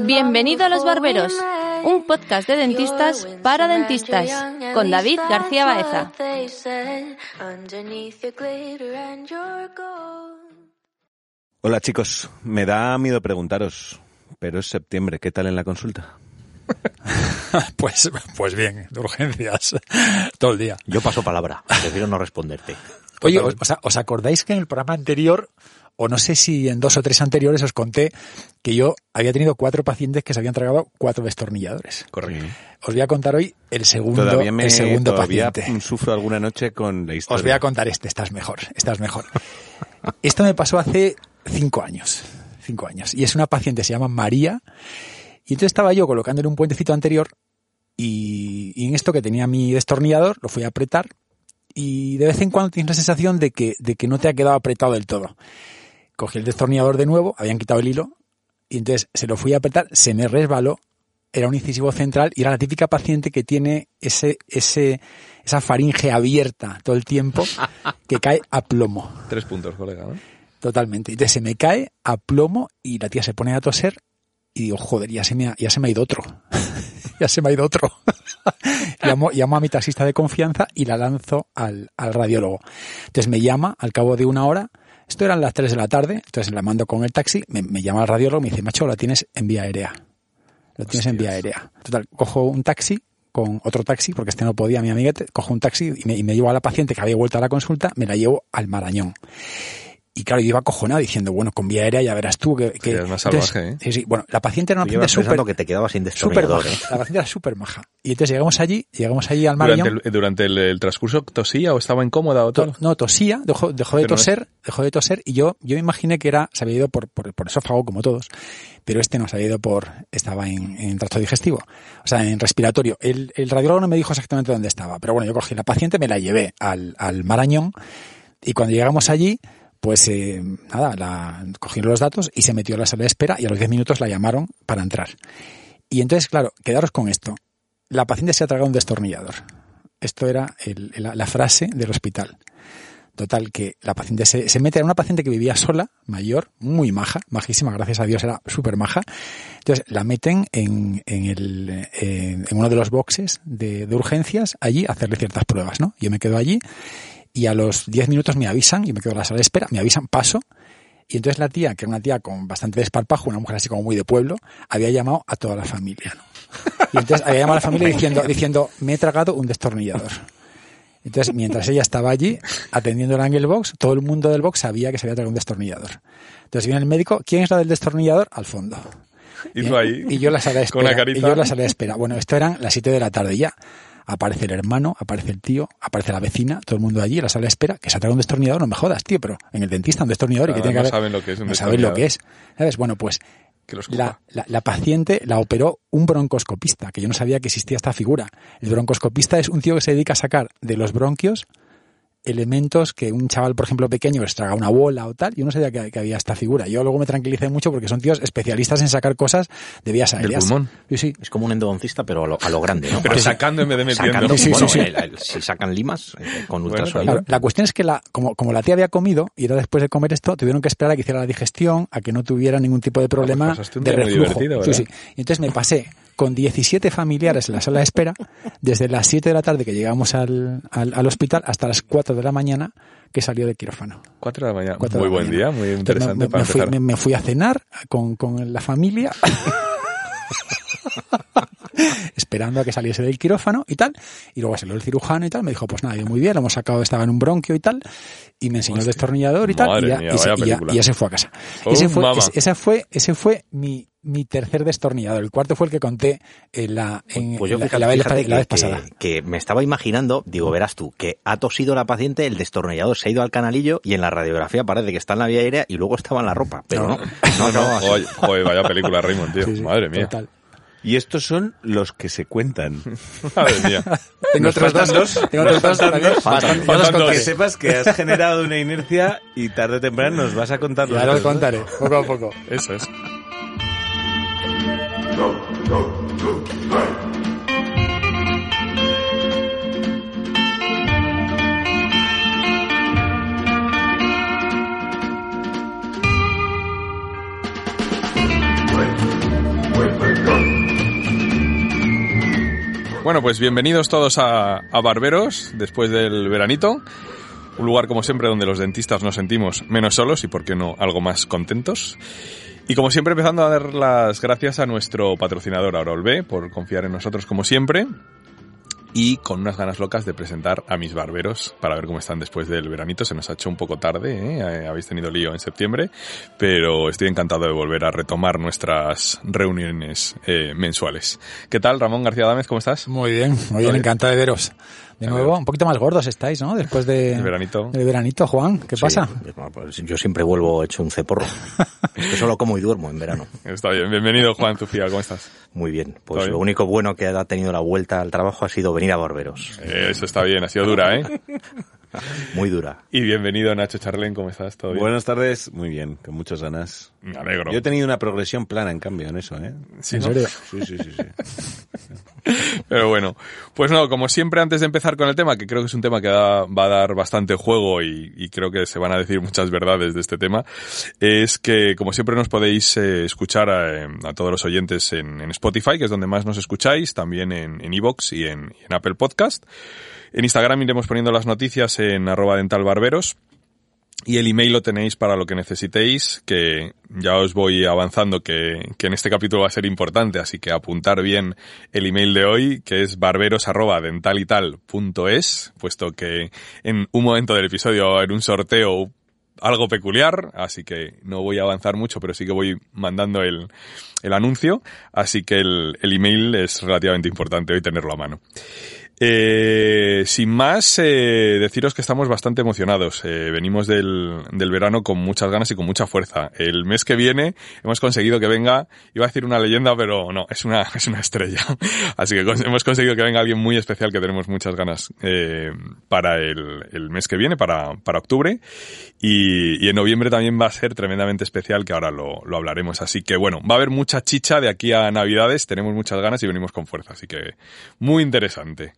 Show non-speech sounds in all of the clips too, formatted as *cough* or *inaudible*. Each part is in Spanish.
Bienvenido a Los Barberos, un podcast de dentistas para dentistas, con David García Baeza. Hola chicos, me da miedo preguntaros, pero es septiembre, ¿qué tal en la consulta? *laughs* pues, pues bien, de urgencias, todo el día. Yo paso palabra, prefiero no responderte. Oye, ¿os, ¿os acordáis que en el programa anterior o no sé si en dos o tres anteriores os conté que yo había tenido cuatro pacientes que se habían tragado cuatro destornilladores. Correcto. Os voy a contar hoy el segundo, Todavía me el segundo todavía paciente. sufro alguna noche con la historia. Os voy a contar este, estás mejor, estás mejor. Esto me pasó hace cinco años, cinco años. Y es una paciente, se llama María. Y entonces estaba yo colocándole un puentecito anterior y, y en esto que tenía mi destornillador, lo fui a apretar y de vez en cuando tienes la sensación de que, de que no te ha quedado apretado del todo. Cogí el destornillador de nuevo, habían quitado el hilo y entonces se lo fui a apretar, se me resbaló, era un incisivo central y era la típica paciente que tiene ese, ese, esa faringe abierta todo el tiempo que *laughs* cae a plomo. Tres puntos, colega. ¿no? Totalmente. Entonces se me cae a plomo y la tía se pone a toser y digo, joder, ya se me ha, ya se me ha ido otro. *laughs* ya se me ha ido otro. *laughs* llamo, llamo a mi taxista de confianza y la lanzo al, al radiólogo. Entonces me llama al cabo de una hora. Esto eran las 3 de la tarde, entonces la mando con el taxi, me, me llama el radiólogo y me dice, macho, la tienes en vía aérea. Lo tienes en vía aérea. Total, cojo un taxi con otro taxi, porque este no podía, mi amiguete, cojo un taxi y me, y me llevo a la paciente que había vuelto a la consulta, me la llevo al Marañón. Y claro, yo iba acojonado diciendo, bueno, con vía aérea ya verás tú que... más Entonces, salvaje, ¿eh? Sí, sí. Bueno, la paciente era una paciente súper... que te quedabas sin maja. ¿eh? La paciente era súper maja. Y entonces llegamos allí, llegamos allí al Durante, Marañón. el, durante el, el transcurso tosía o estaba incómoda o To- tal. no, tosía, dejó, dejó de Pero no es- toser, dejó de toser y yo, yo me imaginé que era, se había ido por, por, por esófago como todos, pero este no se había ido por, estaba en, en tracto digestivo, o sea, en respiratorio. El, el radiólogo no me dijo exactamente dónde estaba, pero bueno, yo cogí la paciente, me la llevé al, al Marañón y cuando llegamos allí, pues eh, nada, la, cogieron los datos y se metió a la sala de espera y a los 10 minutos la llamaron para entrar. Y entonces, claro, quedaros con esto. La paciente se ha tragado un destornillador. Esto era el- la, la frase del hospital. Total, que la paciente se, mete, era una paciente que vivía sola, mayor, muy maja, majísima, gracias a Dios era súper maja. Entonces la meten en, el, en uno de los boxes de, de urgencias, allí a hacerle ciertas pruebas, ¿no? Yo me quedo allí y a los 10 minutos me avisan, yo me quedo en la sala de espera, me avisan, paso, y entonces la tía, que era una tía con bastante desparpajo, una mujer así como muy de pueblo, había llamado a toda la familia, ¿no? Y entonces había llamado a la familia diciendo, diciendo, me he tragado un destornillador. Entonces, mientras ella estaba allí atendiendo el Angel Box, todo el mundo del box sabía que se había tragado un destornillador. Entonces viene el médico, ¿quién es la del destornillador? Al fondo. Y ahí. Y yo la sala de Con la espera. carita. Y yo la sala de espera. Bueno, esto eran las 7 de la tarde ya. Aparece el hermano, aparece el tío, aparece la vecina, todo el mundo allí en la sala de espera, que se tragado un destornillador, no me jodas, tío, pero en el dentista un destornillador y que tiene que no saben lo que es un no saben lo que es. ¿Sabes? Bueno, pues Que los la, la, la paciente la operó un broncoscopista, que yo no sabía que existía esta figura. El broncoscopista es un tío que se dedica a sacar de los bronquios elementos que un chaval, por ejemplo, pequeño les traga una bola o tal. Yo no sabía que, que había esta figura. Yo luego me tranquilicé mucho porque son tíos especialistas en sacar cosas de vías Del aéreas. pulmón. Sí, sí. Es como un endodoncista, pero a lo, a lo grande, ¿no? Pero Para- sacando en vez de metiendo. Sacando, Sí, sí, bueno, sí, sí. el- el- si sacan limas eh, con Bueno, ultrasonido. Claro, la cuestión es que la, como, como la tía había comido y era después de comer esto, tuvieron que esperar a que hiciera la digestión, a que no tuviera ningún tipo de problema pues de reflujo. sí, sí. Y entonces me pasé con 17 familiares en la sala de espera, desde las 7 de la tarde que llegamos al, al, al hospital hasta las 4 de la mañana que salió de quirófano. Cuatro de la mañana. De Muy la buen mañana. día, muy Entonces me- interesante me, para me fui, me- me fui a cenar con, con la familia. *laughs* esperando a que saliese del quirófano y tal, y luego salió el cirujano y tal, me dijo, pues nada, muy bien, lo hemos sacado, estaba en un bronquio y tal, y me enseñó el destornillador y tal, y ya, mía, y se, y ya- película. y ya se fue a casa. Oh, ese, fue, ese, ese fue, ese fue mi, mi tercer destornillador, el cuarto fue el que conté en la, en, Pues yo fíjate, la, vez- la vez que, pasada. que- que me estaba imaginando, digo, verás tú, que ha tosido la paciente, el destornillador se ha ido al canalillo y en la radiografía parece que está en la vía aérea y luego estaba en la ropa. Pero no, no, no, así- *laughs* Oye, joder, vaya película, Raymond, tío. Sí, sí, Madre mía. total. Y estos son los que se cuentan. *laughs* Madre mía. *laughs* Tengo otros dos, dos, tengo otros dos también. dos. Faltan- Faltan dos. Que sepas que has generado una inercia y tarde o temprano nos vas a contar los Ya los contaré, poco a poco. Eso es. Bueno, pues bienvenidos todos a, a, Barberos después del veranito. Un lugar, como siempre, donde los dentistas nos sentimos menos solos y, por qué no, algo más contentos. Y como siempre, empezando a dar las gracias a nuestro patrocinador Aurol B por confiar en nosotros como siempre y con unas ganas locas de presentar a mis barberos para ver cómo están después del veranito. Se nos ha hecho un poco tarde, ¿eh? habéis tenido lío en septiembre, pero estoy encantado de volver a retomar nuestras reuniones eh, mensuales. ¿Qué tal, Ramón García Dámez? ¿Cómo estás? Muy bien, muy bien, encantado de veros. De nuevo, un poquito más gordos estáis, ¿no? Después de... El veranito. El veranito, Juan, ¿qué Sí, pasa? pues yo siempre vuelvo hecho un ceporro. *laughs* es que solo como y duermo en verano. Está bien. Bienvenido, Juan Zufía. ¿Cómo estás? Muy bien. Pues bien. lo único bueno que ha tenido la vuelta al trabajo ha sido venir a Barberos. Eso está bien. Ha sido dura, ¿eh? *laughs* *laughs* Muy dura. Y bienvenido, Nacho Charlén. ¿Cómo estás? ¿Todo bien? Buenas tardes, muy bien, con muchas ganas. Me alegro. Yo he tenido una progresión plana, en cambio, en eso, ¿eh? Sí, ¿En ¿no? serio? Sí, sí, sí, sí. *laughs* Pero bueno, pues no, como siempre antes de empezar con el tema, que creo que es un tema que da- va a dar bastante juego y, y creo que se van a decir muchas verdades de este tema, es que como siempre nos podéis eh, escuchar a, eh, a todos los oyentes en, en Spotify, que es donde más nos escucháis, también en en iVoox y en, y en Apple Podcast. En Instagram iremos poniendo las noticias en arroba dentalbarberos. Y el email lo tenéis para lo que necesitéis, que ya os voy avanzando que, que en este capítulo va a ser importante, así que apuntar bien el email de hoy, que es barberos@dentalital.es, puesto que en un momento del episodio haber un sorteo algo peculiar, así que no voy a avanzar mucho, pero sí que voy mandando el, el anuncio, así que el, el email es relativamente importante hoy tenerlo a mano. Eh, sin más, eh, deciros que estamos bastante emocionados. Eh, venimos del, del verano con muchas ganas y con mucha fuerza. El mes que viene hemos conseguido que venga, iba a decir una leyenda, pero no, es una, *laughs* es una estrella. Así que hemos conseguido que venga alguien muy especial que tenemos muchas ganas eh, para el, el mes que viene, para, para octubre. Y, y en noviembre también va a ser tremendamente especial, que ahora lo, lo hablaremos. Así que bueno, va a haber mucha chicha de aquí a Navidades, tenemos muchas ganas y venimos con fuerza. Así que muy interesante.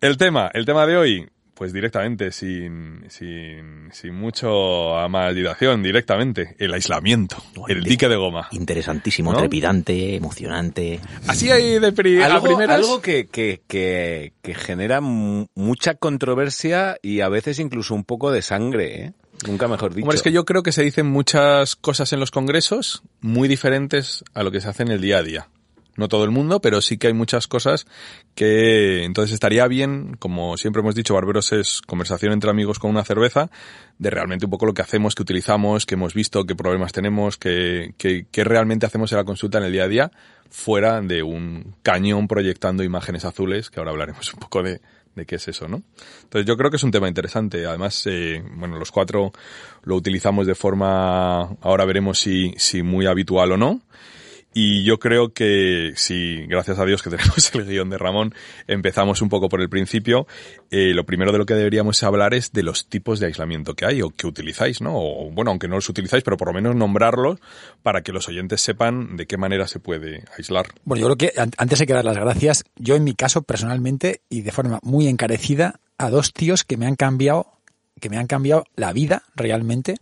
El tema, el tema de hoy, pues directamente, sin, sin, sin mucho a más dilación, directamente, el aislamiento, el dique de goma. Interesantísimo, ¿No? trepidante, emocionante. Así hay de pri a algo, primeras. algo que, que, que, que genera mu- mucha controversia y a veces incluso un poco de sangre, ¿eh? Nunca mejor dicho. Hombre, es que yo creo que se dicen muchas cosas en los congresos muy diferentes a lo que se hace en el día a día. No todo el mundo, pero sí que hay muchas cosas que entonces estaría bien, como siempre hemos dicho, Barberos es conversación entre amigos con una cerveza, de realmente un poco lo que hacemos, que utilizamos, que hemos visto, qué problemas tenemos, que, que, realmente hacemos en la consulta en el día a día, fuera de un cañón proyectando imágenes azules, que ahora hablaremos un poco de, de qué es eso, ¿no? Entonces yo creo que es un tema interesante. Además, eh, bueno, los cuatro lo utilizamos de forma, ahora veremos si, si muy habitual o no. Y yo creo que si, gracias a Dios que *laughs* tenemos el guion de Ramón, empezamos un poco por el principio, eh, lo primero de lo que deberíamos hablar es de los tipos de aislamiento que hay o que utilizáis, ¿no? O bueno, aunque no los utilizáis, pero por lo menos nombrarlos para que los oyentes sepan de qué manera se puede aislar. Bueno, yo creo que an- antes hay que dar las gracias, yo en mi caso personalmente y de forma muy encarecida, a dos tíos que me han cambiado, que me han cambiado la vida realmente.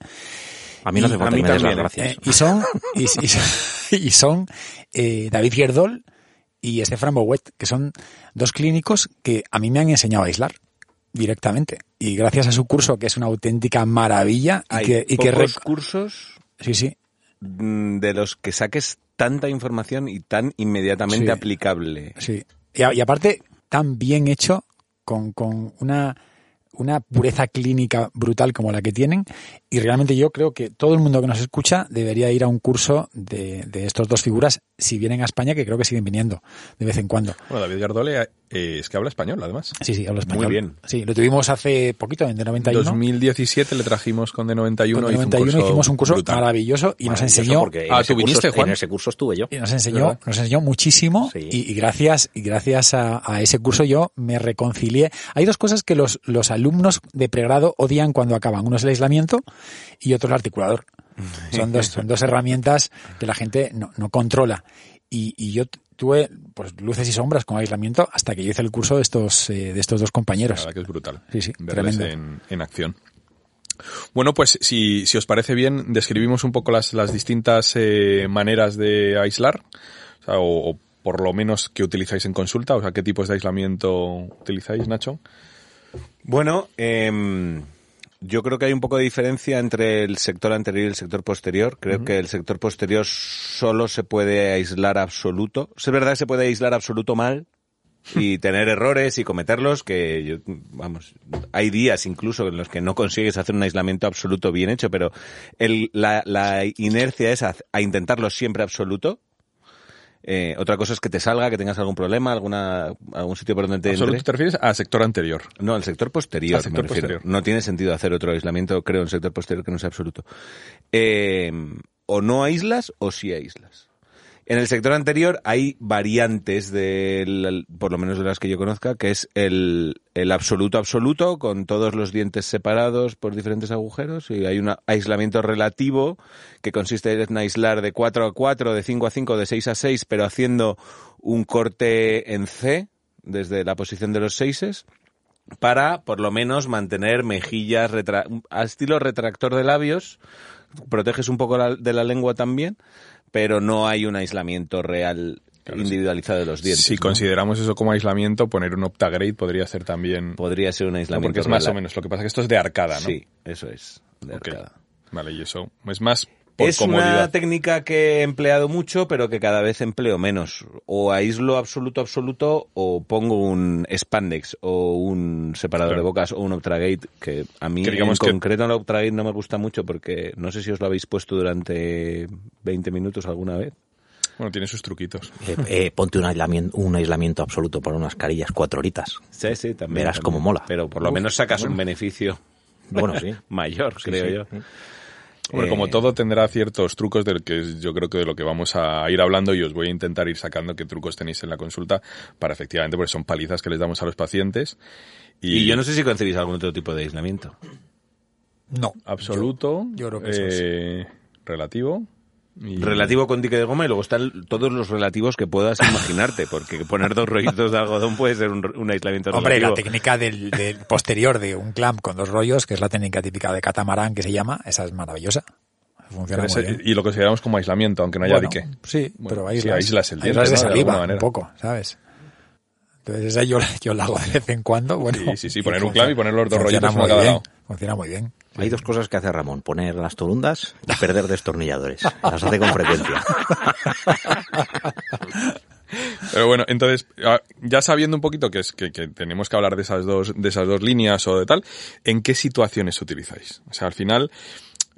A mí no Y hace falta que me des las también, gracias. Eh, y son, y, y- *laughs* y son eh, David Gierdol y Estefan Bouet, que son dos clínicos que a mí me han enseñado a aislar directamente. Y gracias a su curso, que es una auténtica maravilla, y Hay que, y que pocos rec- cursos sí, sí, mm, de los que saques tanta información y tan inmediatamente Sí. aplicable. sí. Y, a- y aparte, tan bien hecho, con, con una, una pureza clínica brutal como la que tienen. Y realmente yo creo que todo el mundo que nos escucha debería ir a un curso de, de estos dos figuras, si vienen a España, que creo que siguen viniendo de vez en cuando. Bueno, David Gardole eh, es que habla español, además. Sí, sí, hablo español. Muy bien. Sí, lo tuvimos hace poquito, en de 91. 2017 le trajimos con D91 Con hizo un 91 curso hicimos un curso brutal. maravilloso y nos Maravilloso, enseñó porque en Ah, ¿tú viniste, curso- Juan? En ese curso estuve yo. y nos enseñó, ¿Verdad? nos enseñó muchísimo Sí. y, y gracias y gracias a, a ese curso yo me reconcilié. Hay dos cosas que los, los alumnos de pregrado odian cuando acaban. Uno es el aislamiento y otro el articulador. Son dos, son dos herramientas que la gente no, no controla. Y, y yo tuve pues luces y sombras con aislamiento hasta que yo hice el curso de estos, eh, de estos dos La compañeros. verdad que es brutal. Sí, sí, verles tremendo. en, en acción. Bueno, pues si, si os parece bien, describimos un poco las, las distintas eh, maneras de aislar, o, sea, o- o por lo menos que utilizáis en consulta? O sea, ¿qué tipos de aislamiento utilizáis, Nacho? Bueno, em, yo creo que hay un poco de diferencia entre el sector anterior y el sector posterior. Creo que el sector posterior solo se puede aislar absoluto. Es verdad que se puede aislar absoluto mal *laughs* y tener errores y cometerlos que yo, vamos, hay días incluso en los que no consigues hacer un aislamiento absoluto bien hecho, pero el, la, la inercia es a, a intentarlo siempre absoluto. Eh, otra cosa es que te salga, que tengas algún problema, alguna, algún sitio por donde te Absoluto entre. te refieres al sector anterior. No, el sector posterior. Al sector me posterior. No tiene sentido hacer otro aislamiento, creo, en el sector posterior que no sea absoluto. Eh, o no aíslas o sí aíslas. En el sector anterior hay variantes del, por lo menos de las que yo conozca, que es el, el absoluto absoluto, con todos los dientes separados por diferentes agujeros, y hay un aislamiento relativo, que consiste en aislar de 4 a 4, de 5 a 5, de 6 a 6, pero haciendo un corte en C, desde la posición de los seises, para por lo menos mantener mejillas retra estilo retractor de labios, proteges un poco de la lengua también, pero no hay un aislamiento real Claro, individualizado de los dientes. si ¿no? consideramos eso como aislamiento, poner un Optagrade podría ser también... Podría ser un ¿no? aislamiento porque es más o menos. Lo que pasa es que esto es de arcada, ¿no? Sí, eso es, de arcada. Vale, y eso es más por Es comodidad. una técnica que he empleado mucho, pero que cada vez empleo menos. O aíslo absoluto, absoluto, o pongo un spandex, o un separador Claro. de bocas, o un Optragate, que a mí Que digamos en que- concreto el Optragate no me gusta mucho porque no sé si os lo habéis puesto durante 20 minutos alguna vez. Bueno, tiene sus truquitos. Eh, eh, ponte un aislamiento, un aislamiento absoluto por unas carillas cuatro horitas. Sí, sí, también. Verás también. cómo mola. Pero por lo Uf, menos sacas un beneficio Bueno, sí. *laughs* mayor, Sí, creo sí. yo. Hombre, Eh, como todo tendrá ciertos trucos del que es- yo creo que de lo que vamos a ir hablando y os voy a intentar ir sacando qué trucos tenéis en la consulta para efectivamente, porque son palizas que les damos a los pacientes. Y, Y yo no sé si concebís algún otro tipo de aislamiento. No. absoluto, Yo- yo creo que eso es. eh, relativo. Y- Relativo con dique de goma y luego están todos los relativos que puedas imaginarte, porque poner dos rollitos de algodón puede ser un, un aislamiento Hombre, la técnica del, del posterior de un clamp con dos rollos, que es la técnica típica de catamarán que se llama, esa es maravillosa. Funciona muy bien. y lo consideramos como aislamiento, aunque no haya Bueno, dique. Sí, Bueno, pero sí, aíslas, aíslas el diente, aíslas de ¿no? De saliva, manera. un poco, ¿sabes? Entonces esa yo, yo la hago de vez en cuando. Bueno, Sí, sí, sí, *laughs* poner un clavo y poner los dos rollitos cada lado. Funciona muy bien. Hay dos cosas que hace Ramón, poner las torundas y perder destornilladores. *laughs* Las hace con frecuencia. Pero bueno, entonces, ah, ya sabiendo un poquito que es que, que tenemos que hablar de esas dos, de esas dos líneas o de tal, ¿en qué situaciones utilizáis? O sea, al final,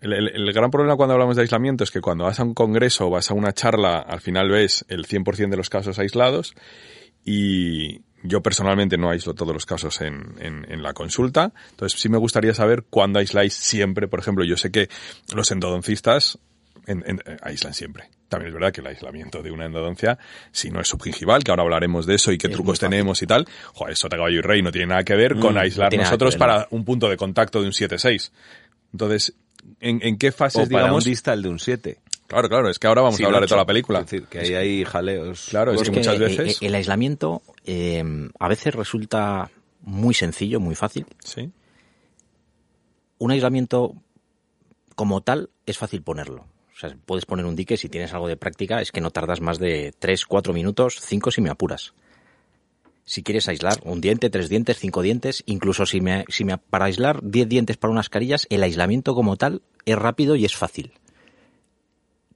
el, el- el gran problema cuando hablamos de aislamiento es que cuando vas a un congreso o vas a una charla, al final ves el 100% de los casos aislados y yo personalmente no aíslo todos los casos en, en, en la consulta. Entonces sí me gustaría saber cuándo aisláis siempre. Por ejemplo, yo sé que los endodoncistas en- eh, aíslan siempre. También es verdad que el aislamiento de una endodoncia, si no es subgingival, que ahora hablaremos de eso y qué Es trucos tenemos y tal, joder, eso de caballo y rey no tiene nada que ver con Mm, aislar no nosotros ver, para un punto de contacto de un 7-6. Entonces, ¿en, en qué O fases, para digamos? un distal de un 7. Claro, claro, es que ahora vamos a hablar de toda la película. Es decir, que ahí hay jaleos. Claro, es Es que que, muchas veces... el aislamiento eh, a veces resulta muy sencillo, muy fácil. Sí. Un aislamiento como tal es fácil ponerlo. O sea, puedes poner un dique si tienes algo de práctica, es que no tardas más de 3, 4 minutos, 5 si me apuras. Si quieres aislar un diente, tres dientes, cinco dientes, incluso si me, si me para aislar 10 dientes para unas carillas, el aislamiento como tal es rápido y es fácil.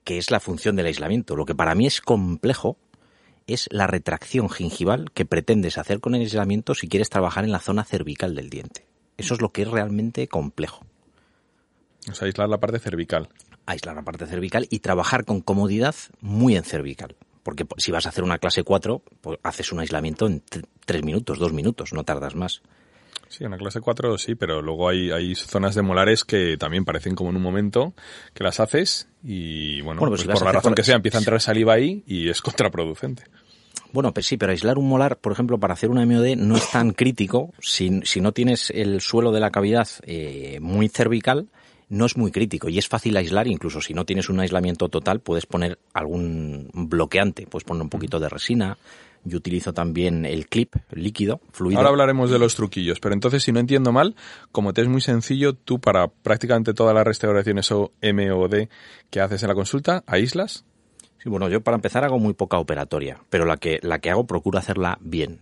Que es la función del aislamiento. Lo que para mí es complejo es la retracción gingival que pretendes hacer con el aislamiento si quieres trabajar en la zona cervical del diente. Eso es lo que es realmente complejo. O sea, aislar la parte cervical. Aislar la parte cervical y trabajar con comodidad muy en cervical. Porque po- si vas a hacer una clase 4, pues haces un aislamiento en 3 minutos, 2 minutos, no tardas más. Sí, en la clase 4 sí, pero luego hay, hay zonas de molares que también parecen como en un momento que las haces y, bueno, Bueno, pues pues si por la razón por- que sea, empieza a entrar saliva ahí y es *laughs* contraproducente. Bueno, pues sí, pero aislar un molar, por ejemplo, para hacer una MOD no es tan crítico si, si no tienes el suelo de la cavidad eh, muy cervical, no es muy crítico y es fácil aislar, incluso si no tienes un aislamiento total, puedes poner algún bloqueante, puedes poner un poquito de resina. Yo utilizo también el clip líquido, fluido. Ahora hablaremos de los truquillos, pero entonces, si no entiendo mal, como te es muy sencillo, tú para prácticamente todas las restauraciones o M o D que haces en la consulta, aíslas. Sí, bueno, yo para empezar hago muy poca operatoria, pero la que, la que hago procuro hacerla bien.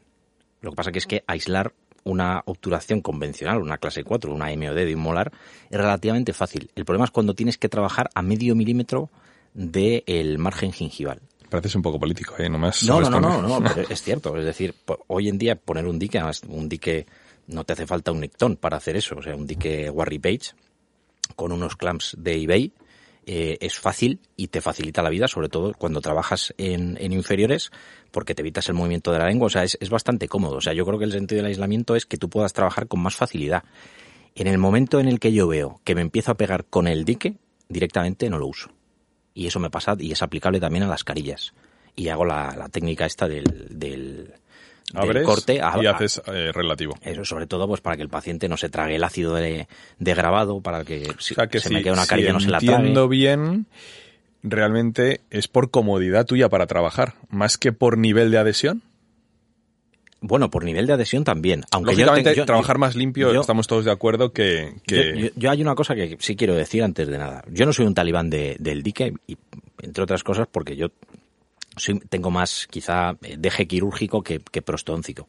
Lo que pasa que es que aislar una obturación convencional, una clase 4, una MOD de un molar, es relativamente fácil. El problema es cuando tienes que trabajar a medio milímetro del margen gingival. Pareces un poco político, ¿eh? No, más no, no, no, no, no, *laughs* pero es cierto. Es decir, hoy en día poner un dique, un dique, no te hace falta un Nicton para hacer eso. O sea, un dique Warry Page con unos clamps de eBay eh, es fácil y te facilita la vida, sobre todo cuando trabajas en, en, inferiores, porque te evitas el movimiento de la lengua. O sea, es, es bastante cómodo. O sea, yo creo que el sentido del aislamiento es que tú puedas trabajar con más facilidad. En el momento en el que yo veo que me empiezo a pegar con el dique, directamente no lo uso. Y eso me pasa y es aplicable también a las carillas. Y hago la, la técnica esta del, del, Abres corte a, y haces eh, relativo. Eso sobre todo pues para que el paciente no se trague el ácido de, de grabado, para que, si o sea que se si, me quede una carilla si no se la trague. entiendo bien, realmente es por comodidad tuya para trabajar, más que por nivel de adhesión. Bueno, por nivel de adhesión también. Aunque Lógicamente, yo, trabajar yo- más limpio, yo- estamos todos de acuerdo que... que- Yo, hay una cosa que sí quiero decir antes de nada. Yo no soy un talibán de- del dique, y, entre otras cosas porque yo soy- tengo más quizá eh, deje quirúrgico que, que prostóncico.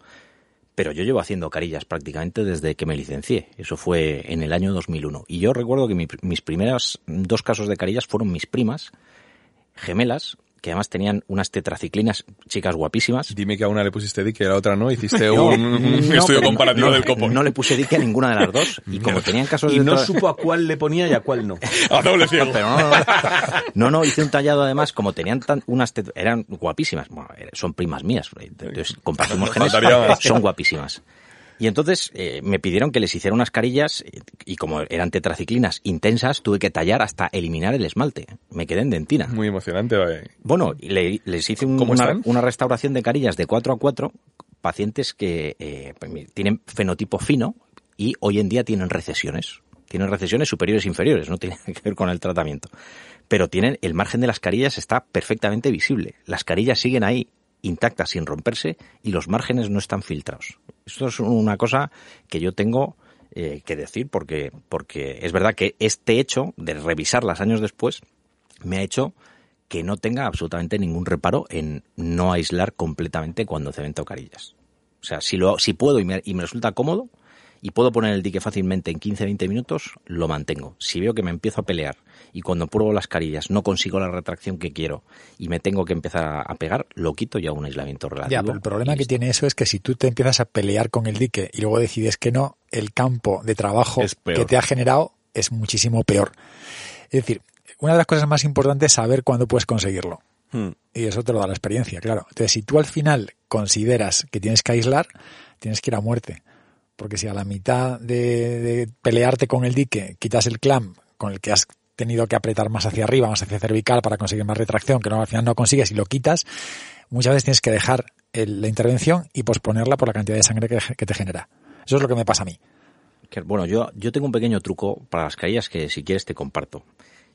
Pero yo llevo haciendo carillas prácticamente desde que me licencié. Eso fue en el año 2001. Y yo recuerdo que mi- mis primeras dos casos de carillas fueron mis primas, gemelas, que además tenían unas tetraciclinas, chicas guapísimas. Dime que a una le pusiste dique y a la otra no, hiciste *laughs* No, un, no, estudio comparativo no, del copo. No le puse dique a ninguna de las dos. Y como tenían casos Y de no tra- supo a cuál le ponía y a cuál no. *laughs* A doble ciego. Pero no, no, no. No, no, hice un tallado además, como tenían tan, unas tet- eran guapísimas, bueno, eh, son primas mías, entonces compartimos genes, son guapísimas. Y entonces eh, me pidieron que les hiciera unas carillas eh, y como eran tetraciclinas intensas, tuve que tallar hasta eliminar el esmalte. Me quedé en dentina. Muy emocionante. eh. Bueno, y le- les hice un- ¿Cómo una, una restauración de carillas de 4 a 4, pacientes que eh, tienen fenotipo fino y hoy en día tienen recesiones. Tienen recesiones superiores e inferiores, no tiene *laughs* que ver con el tratamiento. Pero tienen, el margen de las carillas está perfectamente visible. Las carillas siguen ahí intactas sin romperse y los márgenes no están filtrados. Esto es una cosa que yo tengo eh, que decir porque, porque es verdad que este hecho de revisarlas años después me ha hecho que no tenga absolutamente ningún reparo en no aislar completamente cuando cemento carillas. O sea, si, lo, si puedo y me, y me resulta cómodo y puedo poner el dique fácilmente en 15-20 minutos, lo mantengo. Si veo que me empiezo a pelear y cuando pruebo las carillas no consigo la retracción que quiero y me tengo que empezar a, pegar, lo quito y hago un aislamiento relativo. Ya, pero el problema que tiene eso es que si tú te empiezas a pelear con el dique y luego decides que no, el campo de trabajo que te ha generado es muchísimo peor. Es decir, una de las cosas más importantes es saber cuándo puedes conseguirlo. Hmm. Y eso te lo da la experiencia, claro. Entonces, si tú al final consideras que tienes que aislar, tienes que ir a muerte. Porque si a la mitad de, pelearte con el dique quitas el clamp con el que has tenido que apretar más hacia arriba, más hacia cervical para conseguir más retracción, que no, al final no consigues y lo quitas, muchas veces tienes que dejar el- la intervención y posponerla por la cantidad de sangre que, te genera. Eso es lo que me pasa a mí. Bueno, yo, yo tengo un pequeño truco para las carillas que si quieres te comparto.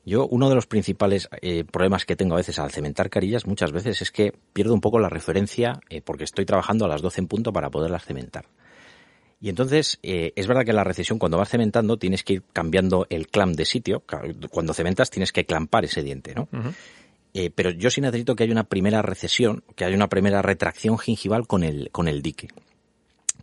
Yo, uno de los principales eh, problemas que tengo a veces al cementar carillas muchas veces es que pierdo un poco la referencia eh, porque estoy trabajando a las 12 en punto para poderlas cementar. Y entonces, eh, es verdad que la recesión, cuando vas cementando, tienes que ir cambiando el clamp de sitio. Cuando cementas, tienes que clampar ese diente, ¿no? Eh, pero yo sí necesito que haya una primera recesión, que haya una primera retracción gingival con el, con el dique.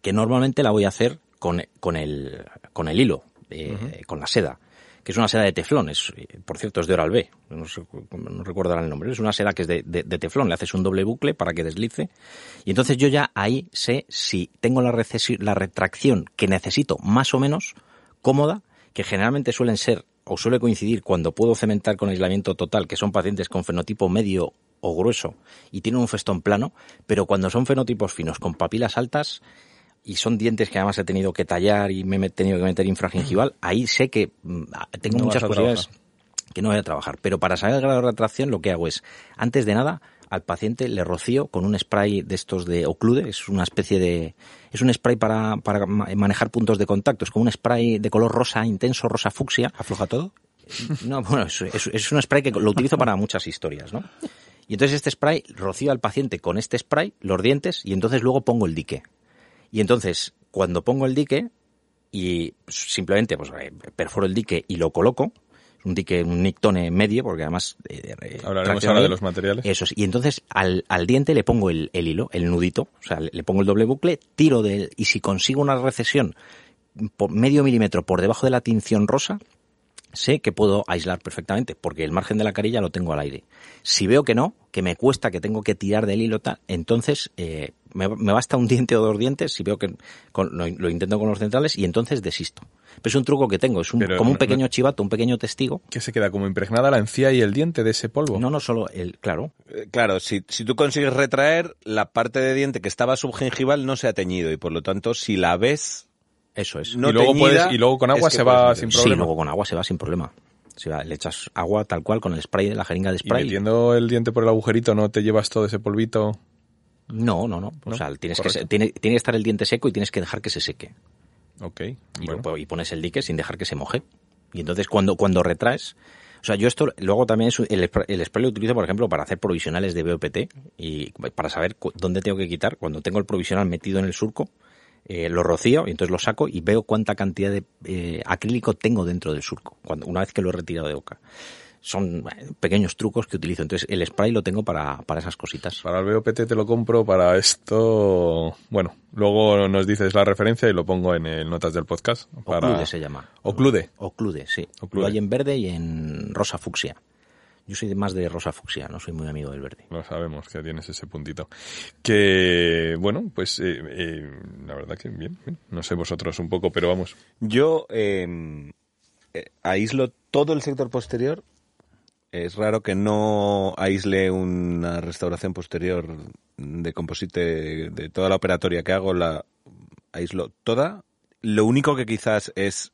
Que normalmente la voy a hacer con, con, el, con el hilo, eh, con la seda. Que es una seda de teflón, es, por cierto, es de Oral B, no, sé, no recuerdo ahora el nombre. Es una seda que es de, de- teflón, le haces un doble bucle para que deslice. Y entonces yo ya ahí sé si tengo la, la retracción que necesito más o menos cómoda, que generalmente suelen ser o suele coincidir cuando puedo cementar con aislamiento total, que son pacientes con fenotipo medio o grueso y tienen un festón plano, pero cuando son fenotipos finos con papilas altas y son dientes que además he tenido que tallar y me he tenido que meter infragingival, ahí sé que mm, tengo No muchas posibilidades que no voy a trabajar. Pero para saber el grado de retracción lo que hago es, antes de nada, al paciente le rocío con un spray de estos de oclude, es una especie de, es un spray para, para ma- manejar puntos de contacto, es como un spray de color rosa intenso, rosa fucsia. ¿Afloja todo? No, bueno, es, es- es un spray que lo utilizo para muchas historias, ¿no? Y entonces este spray rocío al paciente con este spray, los dientes, y entonces luego pongo el dique. Y entonces, cuando pongo el dique y simplemente pues, eh, perforo el dique y lo coloco, un dique, un nictone medio, porque además... eh, eh, Hablaremos ahora de los materiales. Eso es. Y entonces al, al diente le pongo el, el hilo, el nudito, o sea, le, le pongo el doble bucle, tiro de él, y si consigo una recesión por medio milímetro por debajo de la tinción rosa, sé que puedo aislar perfectamente, porque el margen de la carilla lo tengo al aire. Si veo que no, que me cuesta, que tengo que tirar del hilo, tal, entonces eh, me, me basta un diente o dos dientes, si veo que con- lo, lo intento con los centrales, y entonces desisto. Pero es un truco que tengo, es un- Pero como un pequeño no- chivato, un pequeño testigo. Que se queda como impregnada la encía y el diente de ese polvo. No, no solo el, claro, Eh, Claro, si, si tú consigues retraer, la parte de diente que estaba subgingival no se ha teñido y por lo tanto, si la ves, eso es. no y, luego teñida, puedes, y luego con agua es que se va sin Sí, problema. luego con agua se va sin problema. Va, le echas agua tal cual con el spray de la jeringa de Y spray. metiendo el diente por el agujerito no te llevas todo ese polvito. No, no, no. O ¿No? sea, tienes que, Correcto. tiene, tiene que estar el diente seco y tienes que dejar que se seque. Ok. Y, bueno. y pones el dique sin dejar que se moje. Y entonces cuando, cuando retraes, o sea, yo esto luego también es el, spray- el spray lo utilizo, por ejemplo, para hacer provisionales de BOPT y para saber cu- dónde tengo que quitar. Cuando tengo el provisional metido en el surco, eh, lo rocío y entonces lo saco y veo cuánta cantidad de eh, acrílico tengo dentro del surco, cuando, una vez que lo he retirado de boca. Son eh, pequeños trucos que utilizo. Entonces el spray lo tengo para, para esas cositas. Para el BOPT te lo compro, para esto... Bueno, luego nos dices la referencia y lo pongo en el notas del podcast. Para... Oclude se llama. Oclude. Oclude, sí. Oclude. Lo hay en verde y en rosa fucsia. Yo soy de- más de rosa fucsia, no soy muy amigo del verde. Lo sabemos que tienes ese puntito. Que, bueno, pues eh, eh, la verdad que bien, bien. No sé vosotros un poco, pero vamos. yo eh, eh, aíslo todo el sector posterior. Es raro que no aísle una restauración posterior de composite de toda la operatoria que hago, la aíslo toda. Lo único que quizás es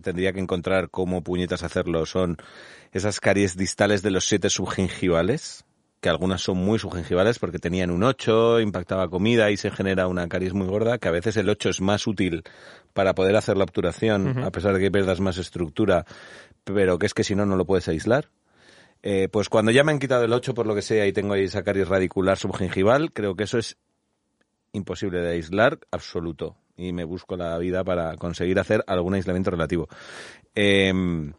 tendría que encontrar cómo puñetas hacerlo son esas caries distales de los siete subgingivales, que algunas son muy subgingivales porque tenían un 8, impactaba comida y se genera una caries muy gorda, que a veces el 8 es más útil para poder hacer la obturación, a pesar de que pierdas más estructura, pero que es que si no, no lo puedes aislar. Eh, pues cuando ya me han quitado el 8 por lo que sea y tengo ahí esa caries radicular subgingival, creo que eso es imposible de aislar, absoluto. Y me busco la vida para conseguir hacer algún aislamiento relativo. Em,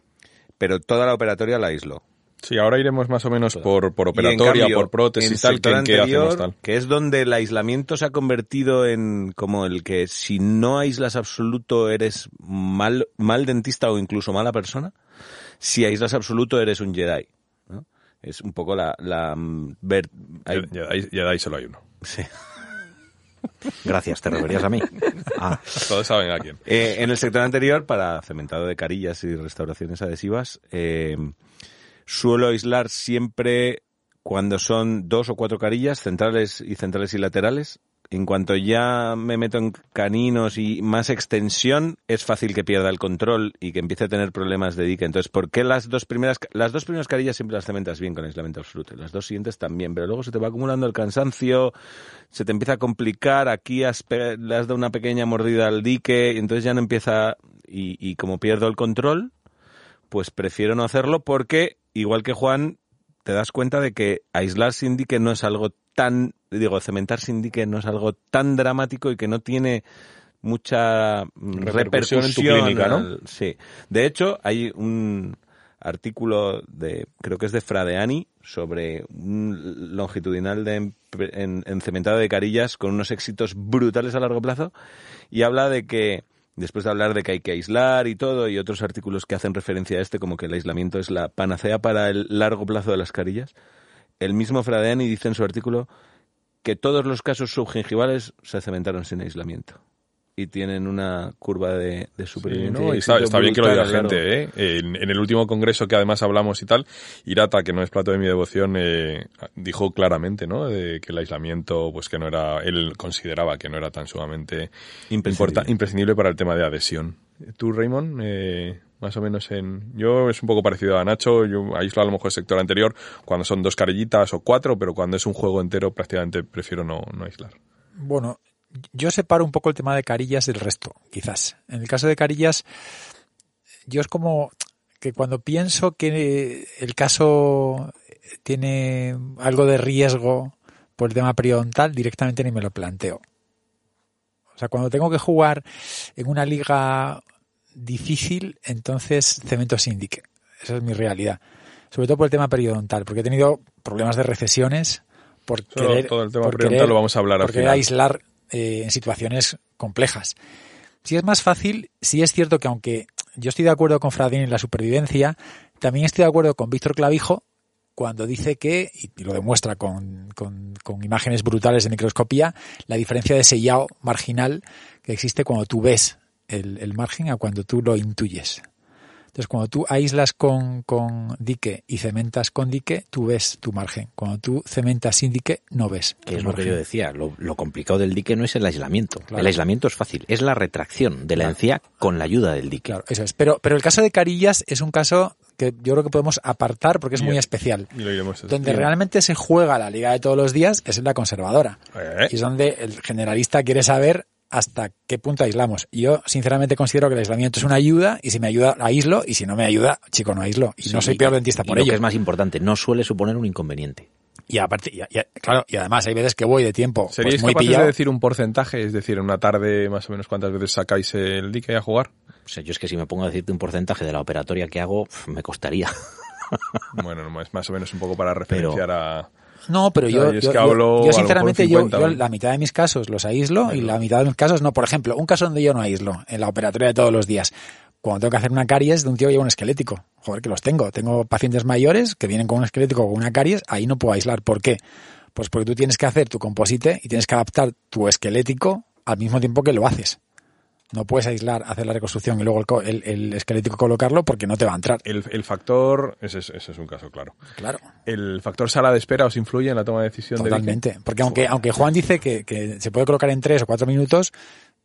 pero toda la operatoria la aíslo. Sí, ahora iremos más o menos por, por operatoria, cambio, por prótesis y tal, que sector en qué anterior, hacemos tal. Que es donde el aislamiento se ha convertido en como el que si no aíslas absoluto eres mal, mal dentista o incluso mala persona. Si aíslas absoluto eres un Jedi. ¿no? Es un poco la... la mm, ver- hay- de ahí solo hay uno. sí. *laughs* Gracias, ¿te referías a mí? *laughs* Ah, Todos saben a quién. Eh, en el sector anterior, para cementado de carillas y restauraciones adhesivas, eh, suelo aislar siempre cuando son dos o cuatro carillas, centrales y centrales y laterales. En cuanto ya me meto en caninos y más extensión, es fácil que pierda el control y que empiece a tener problemas de dique. Entonces, ¿por qué las dos primeras, las dos primeras carillas siempre las cementas bien con aislamiento absoluto? Las dos siguientes también, pero luego se te va acumulando el cansancio, se te empieza a complicar, aquí has le has dado una pequeña mordida al dique, y entonces ya no empieza, y, y como pierdo el control, pues prefiero no hacerlo porque, igual que Juan, te das cuenta de que aislar sin dique no es algo tan, digo, cementar sin dique no es algo tan dramático y que no tiene mucha mm, Repercusión repercusión, en tu clínica, ¿no? al- sí. De hecho, hay un artículo de, creo que es de Fradeani, sobre un longitudinal de, en, en- en cementado de carillas con unos éxitos brutales a largo plazo y habla de que después de hablar de que hay que aislar y todo, y otros artículos que hacen referencia a este, como que el aislamiento es la panacea para el largo plazo de las carillas, el mismo Fradeani dice en su artículo que todos los casos subgingivales se cementaron sin aislamiento y tienen una curva de, de Sí, supervivencia. está, bien que lo diga gente, ¿eh? En, en el último congreso que además hablamos y tal, Irata, que no es plato de mi devoción, eh, dijo claramente, ¿no? De que el aislamiento, pues que no era, él consideraba que no era tan sumamente Imprescindible. importa- imprescindible para el tema de adhesión. Tú, Raymond, eh, más o menos en... Yo es un poco parecido a Nacho, yo aíslo a lo mejor el sector anterior cuando son dos carillitas o cuatro, pero cuando es un juego entero prácticamente prefiero no, no aislar. Bueno, yo separo un poco el tema de carillas del resto, quizás. En el caso de carillas, yo es como que cuando pienso que el caso tiene algo de riesgo por el tema periodontal, directamente ni me lo planteo. O sea, cuando tengo que jugar en una liga difícil, entonces cemento sin dique. esa es mi realidad. Sobre todo por el tema periodontal, porque he tenido problemas de recesiones por querer, todo el tema por querer- lo vamos a hablar al por querer final. aislar eh, en situaciones complejas. Si es más fácil, sí es cierto que aunque yo estoy de acuerdo con Fradín en la supervivencia, también estoy de acuerdo con Víctor Clavijo cuando dice que, y lo demuestra con, con- con imágenes brutales de microscopía, la diferencia de sellado marginal que existe cuando tú ves el, el margen a cuando tú lo intuyes. Entonces, cuando tú aíslas con, con dique y cementas con dique, tú ves tu margen. Cuando tú cementas sin dique, no ves. Que es lo que yo decía, lo, lo complicado del dique no es el aislamiento. Claro. El aislamiento es fácil, es la retracción de la encía con la ayuda del dique. Claro, eso es. Pero, pero el caso de Carillas es un caso que yo creo que podemos apartar porque es muy especial. Y lo iremos Donde realmente se juega la liga de todos los días es en la conservadora. Eh, Y es donde el generalista quiere saber hasta qué punto aislamos. Yo, sinceramente, considero que el aislamiento es una ayuda y si me ayuda, aíslo y si no me ayuda, chico, no aíslo. Y no soy peor dentista y por lo ello. que es más importante, no suele suponer un inconveniente. Y aparte, y, y- claro, y además hay veces que voy de tiempo ¿Seríais pues muy capaces pillado. de decir un porcentaje? Es decir, en una tarde más o menos cuántas veces sacáis el dique a jugar. O sea, yo es que si me pongo a decirte un porcentaje de la operatoria que hago, me costaría. Bueno, no, es más o menos un poco para *laughs* referenciar a... No, pero yo, yo sinceramente, yo, 50, yo ¿no? la mitad de mis casos los aíslo y la mitad de mis casos no. Por ejemplo, un caso donde yo no aíslo, en la operatoria de todos los días. Cuando tengo que hacer una caries de un tío que lleva un esquelético. Joder, que los tengo. Tengo pacientes mayores que vienen con un esquelético o con una caries, ahí no puedo aislar. ¿Por qué? Pues porque tú tienes que hacer tu composite y tienes que adaptar tu esquelético al mismo tiempo que lo haces. No puedes aislar, hacer la reconstrucción y luego el, el- el esquelético colocarlo porque no te va a entrar. El, el factor... Ese es, ese es un caso claro. Claro. ¿El factor sala de espera os influye en la toma de decisión de? Totalmente. Porque aunque, aunque Juan dice que, que se puede colocar en tres o cuatro minutos,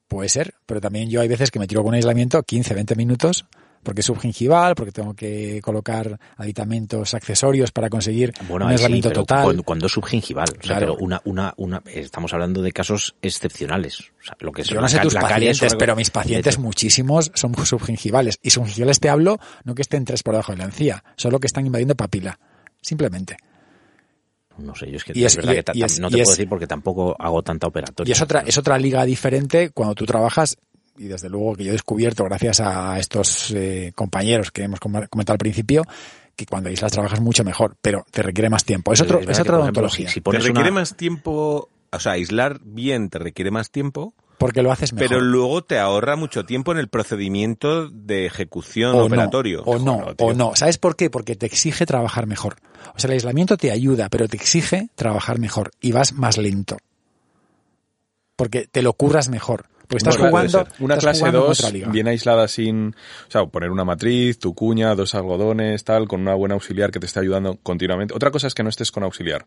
puede ser. Pero también yo hay veces que me tiro con un aislamiento 15, 20 minutos, porque es subgingival, porque tengo que colocar aditamentos accesorios para conseguir Bueno, un sí, aislamiento pero total. Cuando, cuando es subgingival. O sea, Claro. pero una, una, una, estamos hablando de casos excepcionales. O sea, lo que Yo no sé tus pacientes, o- pero mis pacientes muchísimos son *laughs* subgingivales. Y subgingivales te hablo no que estén tres por debajo de la encía, solo que están invadiendo papila. Simplemente. No sé, yo es que Y es, es- verdad y- que ta- y es- no te puedo decir porque tampoco hago tanta operatoria. Y es otra, es otra liga diferente cuando tú trabajas, y desde luego que yo he descubierto gracias a estos eh, compañeros que hemos com- comentado al principio, que cuando aíslas trabajas mucho mejor, pero te requiere más tiempo. Es, otro, es otra odontología, si- si Te requiere una- más tiempo... O sea, aislar bien te requiere más tiempo, porque lo haces mejor. pero luego te ahorra mucho tiempo en el procedimiento de ejecución o operatorio. No, o no, tío. o no. ¿Sabes por qué? Porque te exige trabajar mejor. O sea, el aislamiento te ayuda, pero te exige trabajar mejor y vas más lento. Porque te lo curras mejor. Porque estás jugando. Una estás clase jugando en 2 otra liga. bien aislada sin, o sea, poner una matriz, tu cuña, dos algodones, tal, con una buena auxiliar que te esté ayudando continuamente. Otra cosa es que no estés con auxiliar.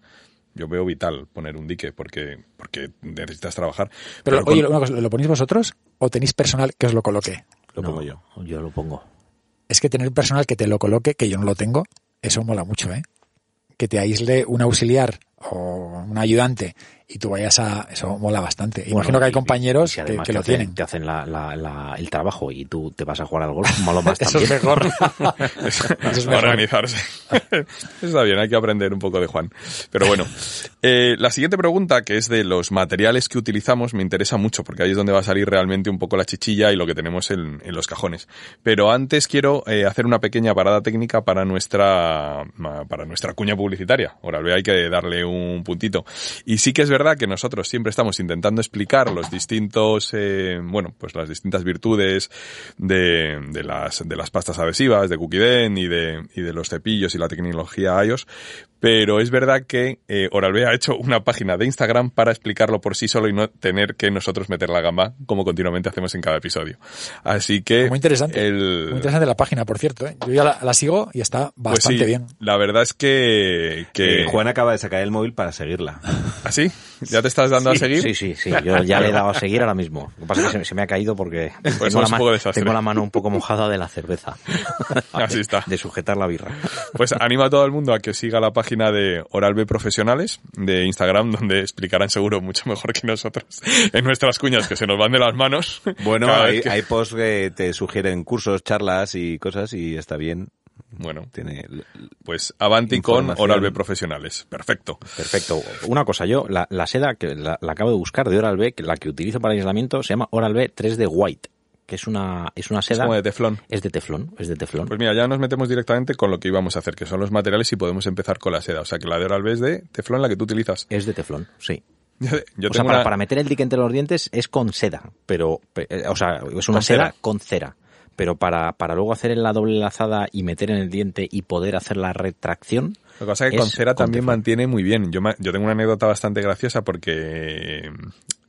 Yo veo vital poner un dique porque, porque necesitas trabajar. Pero, oye, una cosa, ¿lo ponéis vosotros o tenéis personal que os lo coloque? Lo No, pongo yo. Yo lo pongo. es que tener personal que te lo coloque, que yo no lo tengo, eso mola mucho, ¿eh? Que te aísle un auxiliar o un ayudante y tú vayas a... Eso mola bastante. Imagino Bueno, que hay compañeros y que, que te lo hacen- tienen. Te hacen la, la- la- el trabajo y tú te vas a jugar al golf, malo *laughs* más Eso es mejor. *laughs* Es- Eso es mejor. organizarse. *laughs* Está bien, hay que aprender un poco de Juan. Pero bueno, eh, la siguiente pregunta, que es de los materiales que utilizamos, me interesa mucho porque ahí es donde va a salir realmente un poco la chichilla y lo que tenemos en, en los cajones. Pero antes quiero eh, hacer una pequeña parada técnica para nuestra para nuestra cuña publicitaria. Ahora hay que darle un puntito. Y sí que es verdad que nosotros siempre estamos intentando explicar los distintos, eh, bueno, pues las distintas virtudes de, de las de las pastas adhesivas, de Cookiden y de y de los cepillos y la tecnología iOS. Pero es verdad que eh, Oral-B ha hecho una página de Instagram para explicarlo por sí solo y no tener que nosotros meter la gamba como continuamente hacemos en cada episodio. Así que Muy interesante. el- Muy interesante la página, por cierto. ¿eh? Yo ya la, la sigo y está pues bastante sí, bien. La verdad es que, que Eh, Juan acaba de sacar el móvil para seguirla. ¿Así? ¿Ya te estás dando a seguir? Sí, sí, sí. Yo ya le he dado a seguir ahora mismo. Lo que pasa es que se, se me ha caído porque Pues tengo, la un ma- poco desastre. tengo la mano un poco mojada de la cerveza. *laughs* Así está. De sujetar la birra. Pues anima a todo el mundo a que siga la página de Oral-B Profesionales de Instagram, *laughs* donde explicarán seguro mucho mejor que nosotros en nuestras cuñas que se nos van de las manos. Bueno, hay, que- hay posts que te sugieren cursos, charlas y cosas y está bien. Bueno, Tiene pues avanti con Información. Oral-B Profesionales. Perfecto. Perfecto. Una cosa, yo, la, la seda que la, la acabo de buscar de Oral-B, que la que utilizo para aislamiento, se llama Oral-B 3D White. Que es una, es una Es seda. como de teflón. Es de teflón, es de teflón. Pues mira, ya nos metemos directamente con lo que íbamos a hacer, que son los materiales y podemos empezar con la seda. O sea, que la de Oral-B es de teflón la que tú utilizas. Es de teflón, sí. Yo, *laughs* yo o sea, para, una- para meter el dique entre los dientes es con seda, pero, pe- eh, o sea, es una Con seda cera. con cera. Pero para, para luego hacer la doble lazada y meter en el diente y poder hacer la retracción, Lo que pasa es que es con cera también mantiene muy bien. Yo, yo tengo una anécdota bastante graciosa porque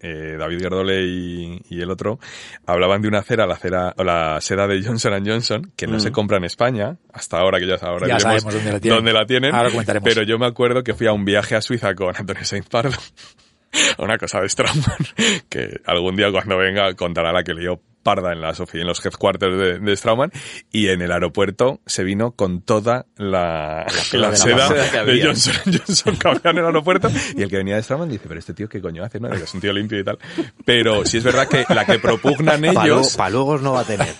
eh, David Gerdole y, y el otro hablaban de una cera, la cera o la seda de Johnson Johnson, que no se compra en España, hasta ahora que ya, ahora Ya sabemos dónde la tienen. dónde la tienen. Ahora comentaremos. Pero yo me acuerdo que fui a un viaje a Suiza con Antonio Sainz Pardo. *laughs* una cosa de Straumann, que algún día cuando venga contará la que lió parda en las en los headquarters de, de Straumann y en el aeropuerto se vino con toda la, *laughs* la, de la seda seda que de. Johnson Johnson que en el aeropuerto y el que venía de Straumann dice pero este tío qué coño hace no es un tío limpio y tal pero sí es verdad que la que propugnan ellos para luego no va a tener.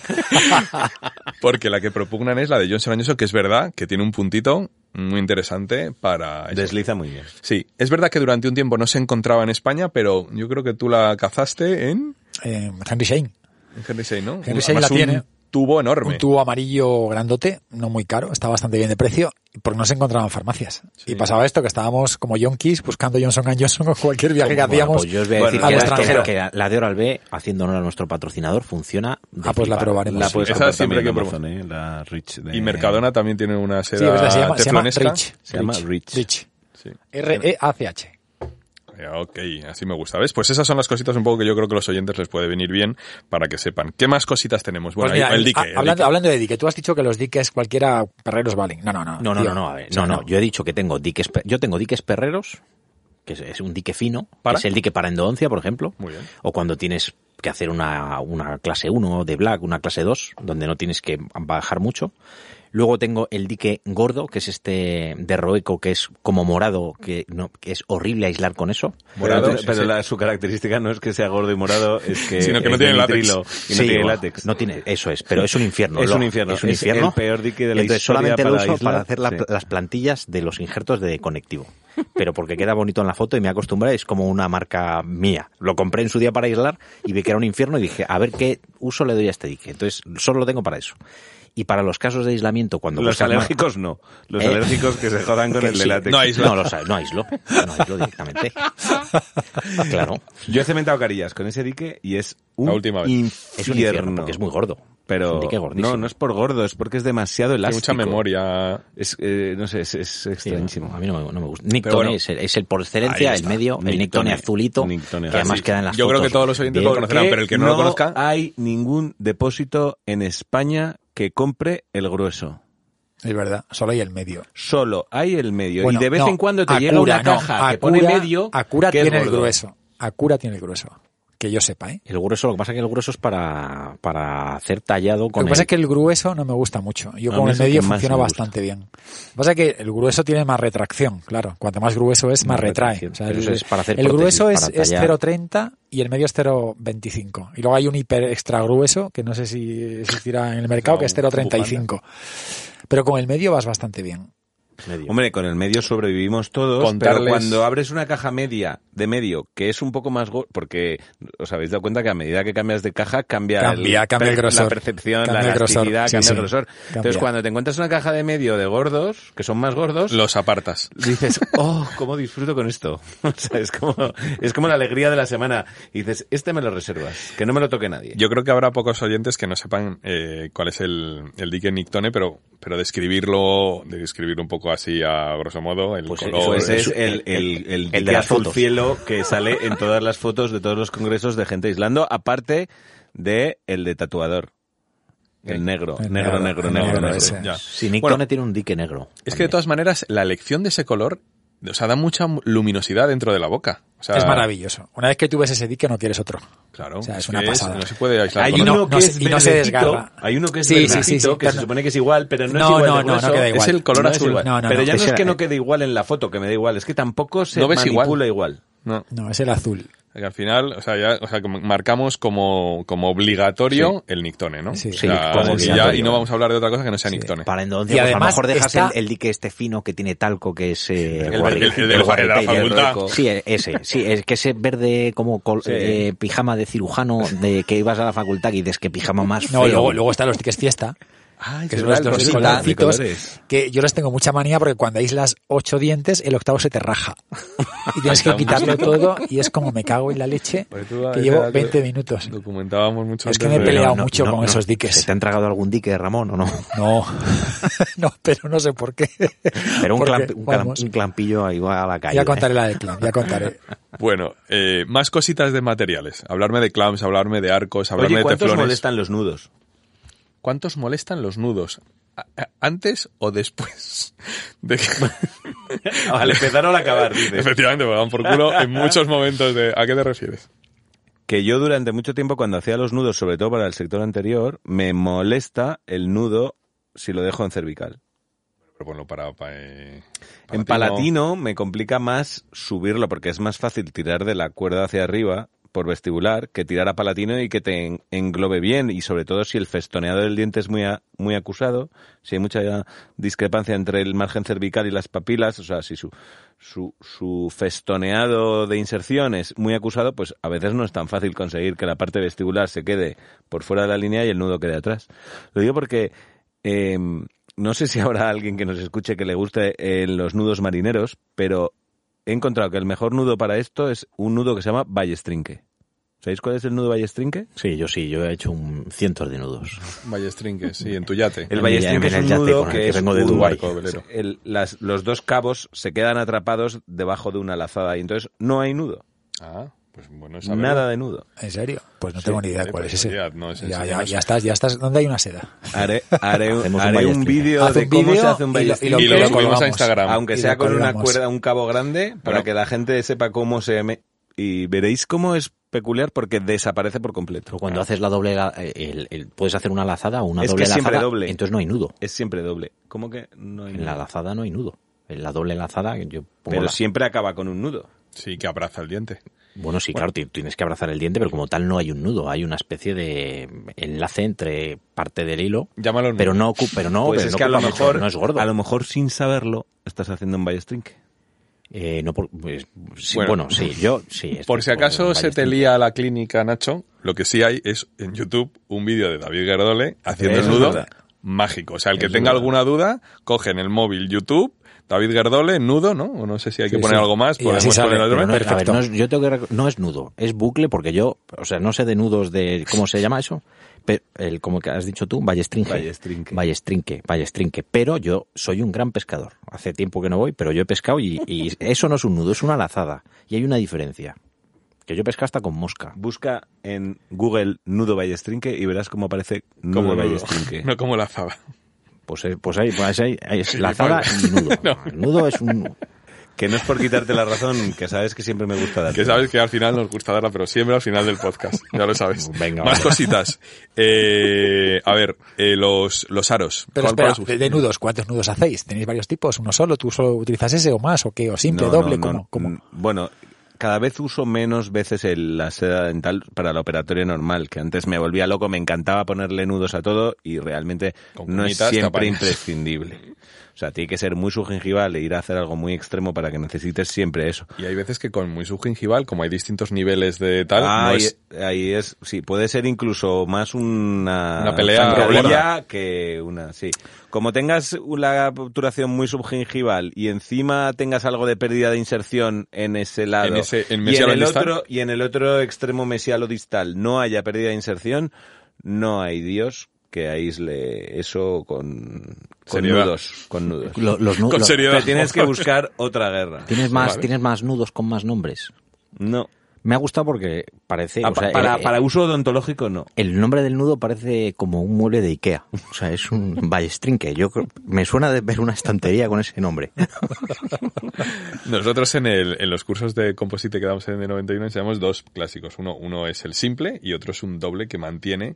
*laughs* porque la que propugnan es la de Johnson Johnson que es verdad que tiene un puntito muy interesante para eso. Desliza muy bien. Sí, es verdad que durante un tiempo no se encontraba en España, pero yo creo que tú la cazaste en, Eh, Henry Shane. En Henry Shane, ¿no? Henry Además, la tiene. Un tubo enorme. Un tubo amarillo grandote, no muy caro, está bastante bien de precio, porque no se encontraba en farmacias. Sí. Y pasaba esto, que estábamos como yonkis buscando Johnson Johnson o cualquier viaje que Bueno, hacíamos. pues yo os voy a Bueno, decir al que, extranjero. que la- que la de Oral B, haciendo honor a nuestro patrocinador, funciona. Ah, pues la probaremos. La Sí, puedes esa siempre que Amazon, ¿eh? La Rich. de- Y Mercadona también tiene una Sí, seda verdad, se llama, se llama. Rich. Se llama Rich. Rich. Sí. R-E-A-C-H. Ok, así me gusta. ¿Ves? Pues esas son las cositas un poco que yo creo que los oyentes les puede venir bien para que sepan. ¿Qué más cositas tenemos? Bueno, Pues mira, el dique. a- el hablando, dique. hablando de dique, tú has dicho que los diques cualquiera perreros valen. No, no, no. No, no, tío. no, no, a ver, no, no. Yo he dicho que tengo diques, yo tengo diques perreros, que es, es un dique fino, que es el dique para endodoncia, por ejemplo. Muy bien. O cuando tienes que hacer una, una clase 1 de black, una clase 2, donde no tienes que bajar mucho. Luego tengo el dique gordo, que es este de Roeco, que es como morado, que no, que es horrible aislar con eso. Morado, pero sí, pero sí. la- su característica no es que sea gordo y morado, es que, Sino que no es tiene látex. nitrilo y no Sí, tiene látex. No tiene, eso es, pero es un infierno. Es lo- un infierno, Es un es infierno. el peor dique de la Entonces historia solamente lo para uso para hacer la- sí. las plantillas de los injertos de conectivo. Pero porque queda bonito en la foto y me acostumbré, es como una marca mía. Lo compré en su día para aislar y vi que era un infierno y dije, a ver qué uso le doy a este dique. Entonces, solo lo tengo para eso. Y para los casos de aislamiento, cuando Los alérgicos no. Los ¿Eh? alérgicos que se jodan con que el de sí, látex. No aísla. No, lo sa- no aíslo. No aíslo directamente. *laughs* Claro. Yo he cementado carillas con ese dique y es un La última vez. infierno. Es un infierno porque es muy gordo. Pero un dique gordísimo. no, no es por gordo, es porque es demasiado Tiene elástico. mucha memoria. Es, eh, no sé, es, es Sí, extrañísimo. a mí no me, no me gusta. Nick Pero Tone bueno. es, el, es el por excelencia, el medio, el Nick Nick Tone Tone. azulito, Nick Tone que además queda en las Yo creo que todos los oyentes lo conocerán, pero el que no, lo conozca. hay ningún depósito en España que compre el grueso. Es verdad, solo hay el medio. Solo hay el medio. Bueno, y de vez no, en cuando te Acura, llega una no, caja que pone medio. Acura que tiene el grueso. Acura tiene el grueso. Que yo sepa, ¿eh? El grueso, lo que pasa es que el grueso es para, para hacer tallado Lo con que pasa es que el grueso no me gusta mucho. Yo con el medio funciona me bastante bien. Lo que pasa es que el grueso tiene más retracción, claro. Cuanto más grueso es, más, Más retrae. O sea, el, es para hacer el grueso es, es tallar. 0,30 y el medio es 0,25. Y luego hay un hiper extra grueso, que no sé si existirá en el mercado, No, que es 0,35. Pero con el medio vas bastante bien. Medio. Hombre, con el medio sobrevivimos todos, Contarles- pero cuando abres una caja media de medio, que es un poco más gordo, porque os habéis dado cuenta que a medida que cambias de caja cambia, Cambia, cambia el grosor. la percepción, Cambia la el elasticidad, sí, cambia el grosor. Entonces, cuando te encuentras una caja de medio de gordos, que son más gordos, Los apartas. dices, oh, cómo disfruto con esto. *laughs* O sea, es como, es como la alegría de la semana. Y dices, este me lo reservas, que no me lo toque nadie. Yo creo que habrá pocos oyentes que no sepan eh, cuál es el, el dique Nictone, pero, pero describirlo, de describir un poco así a grosso modo, el Pues color. Es es- el, el, el, el de azul fotos. cielo que sale en todas las fotos de todos los congresos de gente aislando, aparte de el de tatuador. El negro, El negro, negro, negro, negro. Sí, Nick Bueno, tiene un dique negro. Es que de todas maneras, la elección de ese color, o sea, da mucha luminosidad dentro de la boca. O sea, es maravilloso. Una vez que tú ves ese dique no quieres otro. Claro, O sea, es es una pasada. no se puede aislar Hay no- uno que no es no se desgarra. Hay uno que es Sí, sí, sí, verdecito, sí, que se supone que es igual, pero no, No, es igual no, de no, queda igual. Es el color azul. igual. No, no, pero no. ya no es que no quede igual en la foto, que me da igual, es que tampoco se No ves igual. manipula igual. No. No, es el azul. Que al final, o sea, ya, o sea, que marcamos como, como obligatorio el Nictone, ¿no? Sí. O Sí, como y, ya- obligatorio. y no vamos a hablar de otra cosa que no sea Nictone. Para entonces, Y pues a lo mejor dejas está- el, el dique este fino que tiene talco, que es eh, El- el de la- facultad. Sí, eh, ese. Sí, es que ese verde como col- Sí. eh, pijama de cirujano de que ibas a la facultad y dices que pijama más No, feo. luego, luego están los tickets fiesta, Ay, que son verdad, los, los el rosita, de colorcitos, colores. que yo les tengo mucha manía porque cuando aíslas ocho dientes, el octavo se te raja. Y tienes que quitarlo todo y es como me cago en la leche tú, que llevo era- 20 minutos. Documentábamos mucho Es que me he peleado mucho con esos diques. ¿Se te han tragado algún dique, Ramón, o no? No, *laughs* no, pero no sé por qué. Pero un, Porque, clamp- un, clam- vamos, un clampillo ahí va a la calle. Ya ¿eh? contaré la de Clan, ya contaré. Bueno, eh, más cositas de materiales. Hablarme de clamps, hablarme de arcos, hablarme Oye, de ¿cuántos teflones. molestan los nudos? ¿Cuántos molestan los nudos? ¿A- a- ¿Antes o después? *laughs* De que- *laughs* Al empezar o al acabar, dices. Efectivamente, me dan por culo en muchos momentos de... ¿A qué te refieres? Que yo durante mucho tiempo cuando hacía los nudos, sobre todo para el sector anterior, me molesta el nudo si lo dejo en cervical. Pero bueno, para... para, eh, En palatino me complica más subirlo porque es más fácil tirar de la cuerda hacia arriba por vestibular que tirar a palatino y que te en- englobe bien y sobre todo si el festoneado del diente es muy a- muy acusado, si hay mucha discrepancia entre el margen cervical y las papilas, o sea, si su su, su festoneado de inserción es muy acusado, pues a veces no es tan fácil conseguir que la parte vestibular se quede por fuera de la línea y el nudo quede atrás. Lo digo porque eh, no sé si habrá alguien que nos escuche que le guste eh, los nudos marineros, pero he encontrado que el mejor nudo para esto es un nudo que se llama ballestrinque. ¿Sabéis cuál es el nudo ballestrinque? Sí, yo sí, yo he hecho un cientos de nudos. Ballestrinque, sí, en tu yate. El En ballestrinque el es un yate nudo con el que que es vengo de un- Dubái. barco velero. el- las- los dos cabos se quedan atrapados debajo de una lazada y entonces no hay nudo. Ah, pues bueno. Nada de nudo. ¿En serio? Pues no Sí, tengo ni idea cuál pues es ese. ya no es ya, ya, enseñarnos. ya estás, ya estás. ¿Dónde hay una seda? Haré, *laughs* haré, un- haré vídeo de un cómo se hace un y lo- y lo-. Y lo lo subimos a. Instagram. Aunque Y sea con una cuerda, un cabo grande, para Bueno. que la gente sepa cómo se... me- Y veréis cómo es peculiar porque desaparece por completo. Pero cuando haces la doble, la- el- el- puedes hacer una lazada o una Es que doble es siempre lazada, doble. entonces no hay nudo. Es siempre doble. ¿Cómo que no hay En la lazada no hay nudo. En la doble lazada yo pongo Pero la- siempre acaba con un nudo. Sí, que abraza el diente. Bueno, sí, claro, ti- tienes que abrazar el diente, pero como tal no hay un nudo, hay una especie de enlace entre parte del hilo, Llámalo nudo. pero no, pero no, pues pero es no que a lo mucho, mejor, no es gordo. a lo mejor sin saberlo, estás haciendo un ballestrinque. Eh, no por- pues, sí, Bueno. bueno, sí, yo sí. *laughs* Por si acaso se te lía la clínica, Nacho, lo que sí hay es en YouTube un vídeo de David Gerdole haciendo el nudo mágico. O sea, el que es tenga verdad. alguna duda, coge en el móvil YouTube, David Gerdole, nudo, ¿no? O no sé si hay que Sí, poner sí. algo más, Y podemos así sale, poner no, más. a ver, Perfecto. no es, yo tengo que no es nudo, es bucle porque yo, o sea, no sé de nudos de cómo se llama eso, pero el como que has dicho tú, ballestrinque. Ballestrinque. Ballestrinque, ballestrinque, pero yo soy un gran pescador. Hace tiempo que no voy, pero yo he pescado y, y eso no es un nudo, es una lazada y hay una diferencia. Que yo pesco hasta con mosca. Busca en Google nudo ballestrinque y verás cómo aparece nudo Como ballestrinque. *laughs* No como la zaba. Pues, eh, pues ahí, pues ahí, ahí es lazada *laughs* y nudo. El nudo es un, Que no es por quitarte la razón, que sabes que siempre me gusta dar. Que sabes que al final nos gusta darla, pero siempre al final del podcast. Ya lo sabes. *laughs* Venga, Más cositas. Eh, a ver, eh, los, los aros. De, de nudos, ¿cuántos nudos hacéis? ¿Tenéis varios tipos? ¿Uno solo? ¿Tú solo utilizas ese o más? ¿O qué? ¿O simple, No, doble? no, ¿Cómo? no. ¿Cómo? Bueno, cada vez uso menos veces el- la seda dental para la operatoria normal, que antes me volvía loco, me encantaba ponerle nudos a todo y realmente no es siempre imprescindible. *laughs* O sea, tiene que ser muy subgingival e ir a hacer algo muy extremo para que necesites siempre eso. Y hay veces que con muy subgingival, como hay distintos niveles de tal, no ahí, es- ahí es, sí, puede ser incluso más una, Una pelea que una, sí. Como tengas la obturación muy subgingival y encima tengas algo de pérdida de inserción en ese lado En ese- en y, en el distal. otro, y en el otro extremo mesialo distal no haya pérdida de inserción, no hay Dios que aísle eso con, con Seriedad. nudos, con nudos. lo- los nudos. Con lo- seriedad. Pero tienes que buscar otra guerra. ¿Tienes más, Vale. tienes más nudos con más nombres. No. Me ha gustado porque parece, Ah, o sea, para, eh, para uso odontológico no. el nombre del nudo parece como un mueble de Ikea. O sea, es un *laughs* ballestrinque. Yo creo- me suena de ver una estantería con ese nombre. *laughs* Nosotros en, el, en los cursos de composite que damos en el 91 enseñamos dos clásicos. Uno, uno es el simple y otro es un doble que mantiene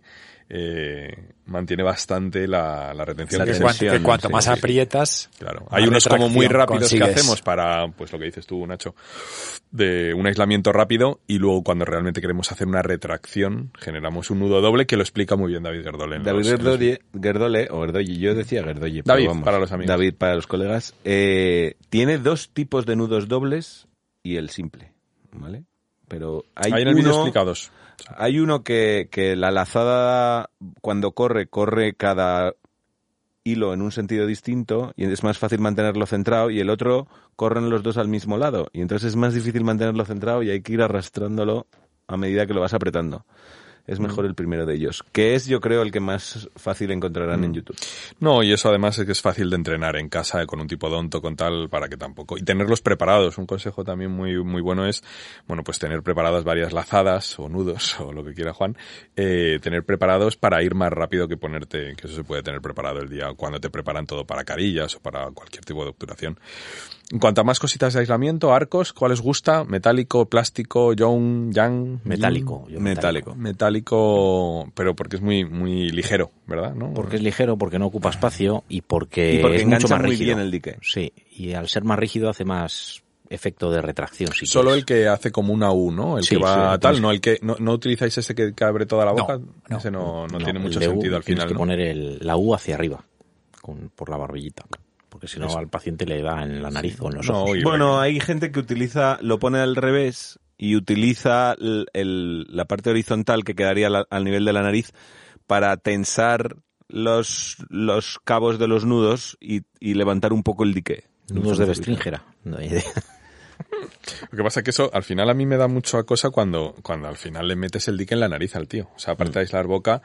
eh, mantiene bastante la, la retención. La que Que, se- cuan- que cuanto sí, más sí. aprietas, Claro, hay unos como muy rápidos que hacemos para, pues lo que dices tú, Nacho, de un aislamiento rápido y luego cuando realmente queremos hacer una retracción generamos un nudo doble que lo explica muy bien David Gerdole. en David los- en los- Gerdole, o Gerdolle, yo decía Gerdolle. pero David, vamos, para los amigos. David, para los colegas. eh, tiene dos tipos de nudos dobles y el simple, ¿vale? Pero hay, Ahí en el vídeo uno, explicados. Hay uno que, que la lazada, cuando corre, corre cada hilo en un sentido distinto y es más fácil mantenerlo centrado y el otro corren los dos al mismo lado y entonces es más difícil mantenerlo centrado y hay que ir arrastrándolo a medida que lo vas apretando. Es mejor el primero de ellos, que es yo creo el que más fácil encontrarán en YouTube. No, y eso además es que es fácil de entrenar en casa con un tipo donto, con tal, para que tampoco. Y tenerlos preparados. Un consejo también muy, muy bueno es, bueno, pues tener preparadas varias lazadas o nudos *laughs* o lo que quiera Juan, eh, tener preparados para ir más rápido que ponerte, que eso se puede tener preparado el día cuando te preparan todo para carillas o para cualquier tipo de obturación. En cuanto a más cositas de aislamiento, arcos, ¿cuál os gusta? Metálico, plástico, young, yang, Metálico. yo Metálico. metálico, pero porque es muy, muy ligero, ¿verdad? ¿No? Porque es ligero, porque no ocupa espacio y porque, Y porque es mucho engancha más muy rígido. bien el dique. Sí, y al ser más rígido hace más efecto de retracción. Si Solo el que hace como una U, ¿no? El Sí, que va sí, tal, no el que no, no utilizáis ese que, que abre toda la boca, no. ese no, no No, tiene mucho U sentido al tienes final, que ¿no? poner el- la U hacia arriba, con, por la barbillita. Porque si no, al paciente le da en la nariz o en los No, ojos. Bueno, hay gente que utiliza, lo pone al revés y utiliza el- el- la parte horizontal que quedaría la- al nivel de la nariz para tensar los, los cabos de los nudos y, y levantar un poco el dique. Nudos de bestringera. No hay idea. *laughs* Lo que pasa es que eso al final a mí me da mucho a cosa cuando, cuando al final le metes el dique en la nariz al tío. O sea, aparte de aislar boca,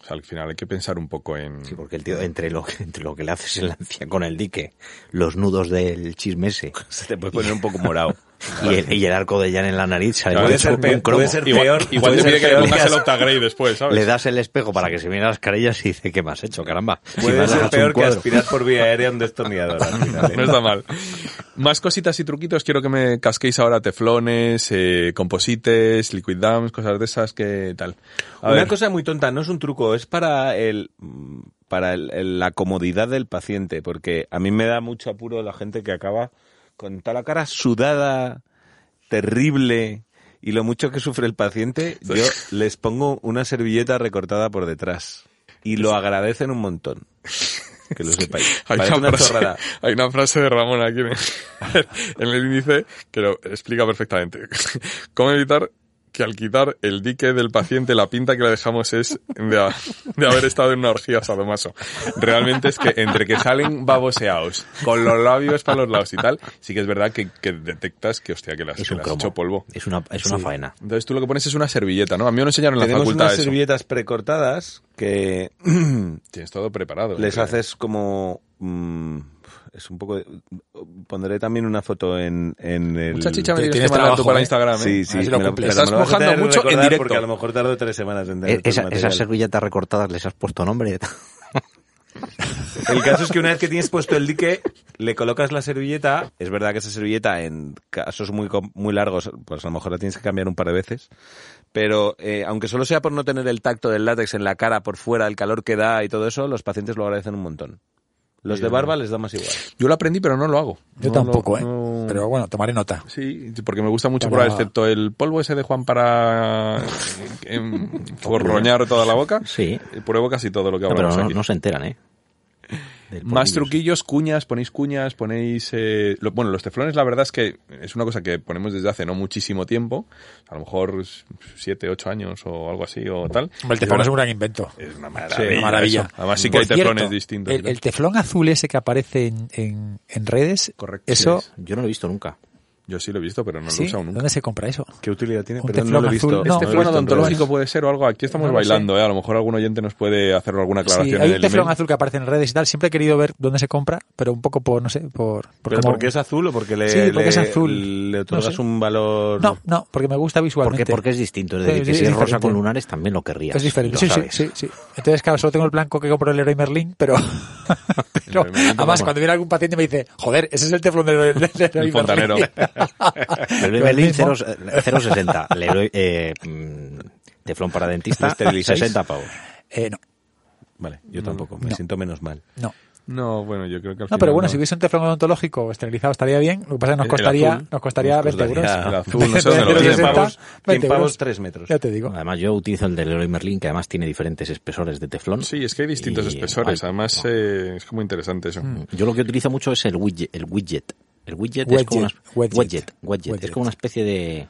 o sea, al final hay que pensar un poco en... Sí, porque el tío, entre lo, entre lo que le haces en la con el dique, los nudos del chismese *laughs* Se te puede poner un poco morado. Y el, y el arco de Jan en la nariz, sale Puede un- ser un peor, cromo. puede ser peor, igual puede te ser pide que le pongas el *laughs* octagrade después, ¿sabes? Le das el espejo para que se miren las carillas y dice, ¿qué me has hecho, caramba? Puede ser peor que aspirar por vía aérea un destornillador. al final, ¿eh? No está mal. Más cositas y truquitos, quiero que me casquéis ahora teflones, eh, composites, liquid dams, cosas de esas, que tal. A Una ver. cosa muy tonta, no es un truco, es para el para el- el- la comodidad del paciente, porque a mí me da mucho apuro la gente que acaba con toda la cara sudada, terrible, y lo mucho que sufre el paciente, yo *laughs* les pongo una servilleta recortada por detrás. Y lo agradecen un montón. Que lo sepáis. *laughs* Hay una, una frase, *laughs* hay una frase de Ramón aquí en, en el índice que lo explica perfectamente. ¿Cómo evitar que al quitar el dique del paciente la pinta que le dejamos es de, ha- de haber estado en una orgía sadomaso? Realmente es que entre que salen baboseados, con los labios para los lados y tal, sí que es verdad que, que detectas que, hostia, que las, que las has hecho polvo. Es una, es una faena. Entonces tú lo que pones es una servilleta, ¿no? A mí me lo enseñaron en la Tenemos facultad unas eso. servilletas precortadas que Tienes todo preparado. les ¿eh? haces como mm, es un poco de- pondré también una foto en, en el Mucha chicha me Tienes que trabajo, para ¿eh? Instagram, ¿eh? sí sí si me lo- Estás mojando mucho en directo. porque a lo mejor tardo tres semanas en tener Eh, Esa, esas servilletas recortadas les has puesto nombre. *laughs* el caso es que una vez que tienes puesto el dique le colocas la servilleta es verdad que esa servilleta en casos muy muy largos pues a lo mejor la tienes que cambiar un par de veces pero eh, aunque solo sea por no tener el tacto del látex en la cara por fuera el calor que da y todo eso los pacientes lo agradecen un montón los de barba les da más igual Yo lo aprendí, pero no lo hago. Yo No tampoco, lo- ¿eh? no- Pero bueno, tomaré nota. Sí, porque me gusta mucho Para- probar, excepto el polvo ese de Juan para eh, em, *laughs* forroñar toda la boca. Sí. Eh, Pruebo casi todo lo que No, pero hablamos no, aquí. no se enteran, ¿eh? Más truquillos, cuñas, ponéis cuñas, ponéis... eh, lo- bueno, los teflones la verdad es que es una cosa que ponemos desde hace no muchísimo tiempo, a lo mejor siete, ocho años o algo así o tal. El teflón es un gran invento. Es una Sí, maravilla. una maravilla. eso. Además sí que Por hay teflones cierto, distintos. El, teflón azul ese que aparece en, en, en redes, Correcto, eso, sí Yo no lo he visto nunca. Yo sí lo he visto, pero no lo he usado nunca. ¿dónde se compra eso? ¿Qué utilidad tiene? Pero no lo he visto. azul, no. odontológico puede ser o algo. Aquí estamos No bailando, ¿eh? A lo mejor algún oyente nos puede hacer alguna aclaración Sí, hay un teflón azul que aparece en redes y tal. Siempre he querido ver dónde se compra, pero un poco por, no sé, por... por ¿Pero cómo- porque es azul o porque le, Sí, porque le- es azul. le otorgas No sé. un valor...? No, no, porque me gusta Porque, visualmente. porque es distinto. Es Sí, decir, que si es es rosa con lunares también lo querrías. Es diferente, sí, sí, sí, sí. Entonces, claro, solo tengo el blanco que compro el Leroy Merlin, pero... *laughs* Merlin, además, cuando viene algún paciente me dice, joder, ese es el teflón del Leroy El fontanero. Merlin". El mismo. 0,60. Leroy, eh, mm, teflón para dentista, *laughs* ¿Lo esterilizáis? 60 pavos. Eh, no, Vale, yo tampoco. Me No. siento menos mal. no. No, bueno, yo creo que al No, final pero bueno, no. si hubiese un teflón odontológico esterilizado estaría bien. Lo que pasa es que nos costaría, azul. nos costaría Nos 20 costaría- euros. El azul, no sé dónde lo Pero tienen. 60, 100 pavos, 20 100 pavos, euros. 3 metros. Ya te digo. Además, yo utilizo el de Leroy Merlin, que además tiene diferentes espesores de teflón. Sí, es que hay distintos Y- espesores. Además, no. eh, es como interesante eso. Yo lo que utilizo mucho es el widget. El widget, el widget, Wedget, es como una, wedget. wedget, wedget. Wedget. Es como una especie de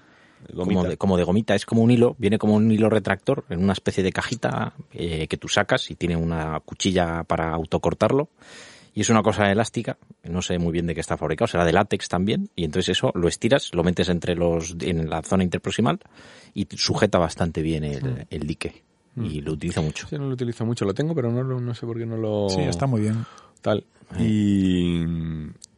como, Gomita. de como de gomita, es como un hilo, viene como un hilo retractor en una especie de cajita eh, que tú sacas y tiene una cuchilla para autocortarlo. Y es una cosa elástica, no sé muy bien de qué está fabricado, será de látex también, y entonces eso lo estiras, lo metes entre los en la zona interproximal y sujeta bastante bien el, el dique. Y lo utilizo mucho. Sí, no lo utilizo mucho. Lo tengo, pero no, lo- no sé por qué no lo... Sí, está muy bien. Tal. Y...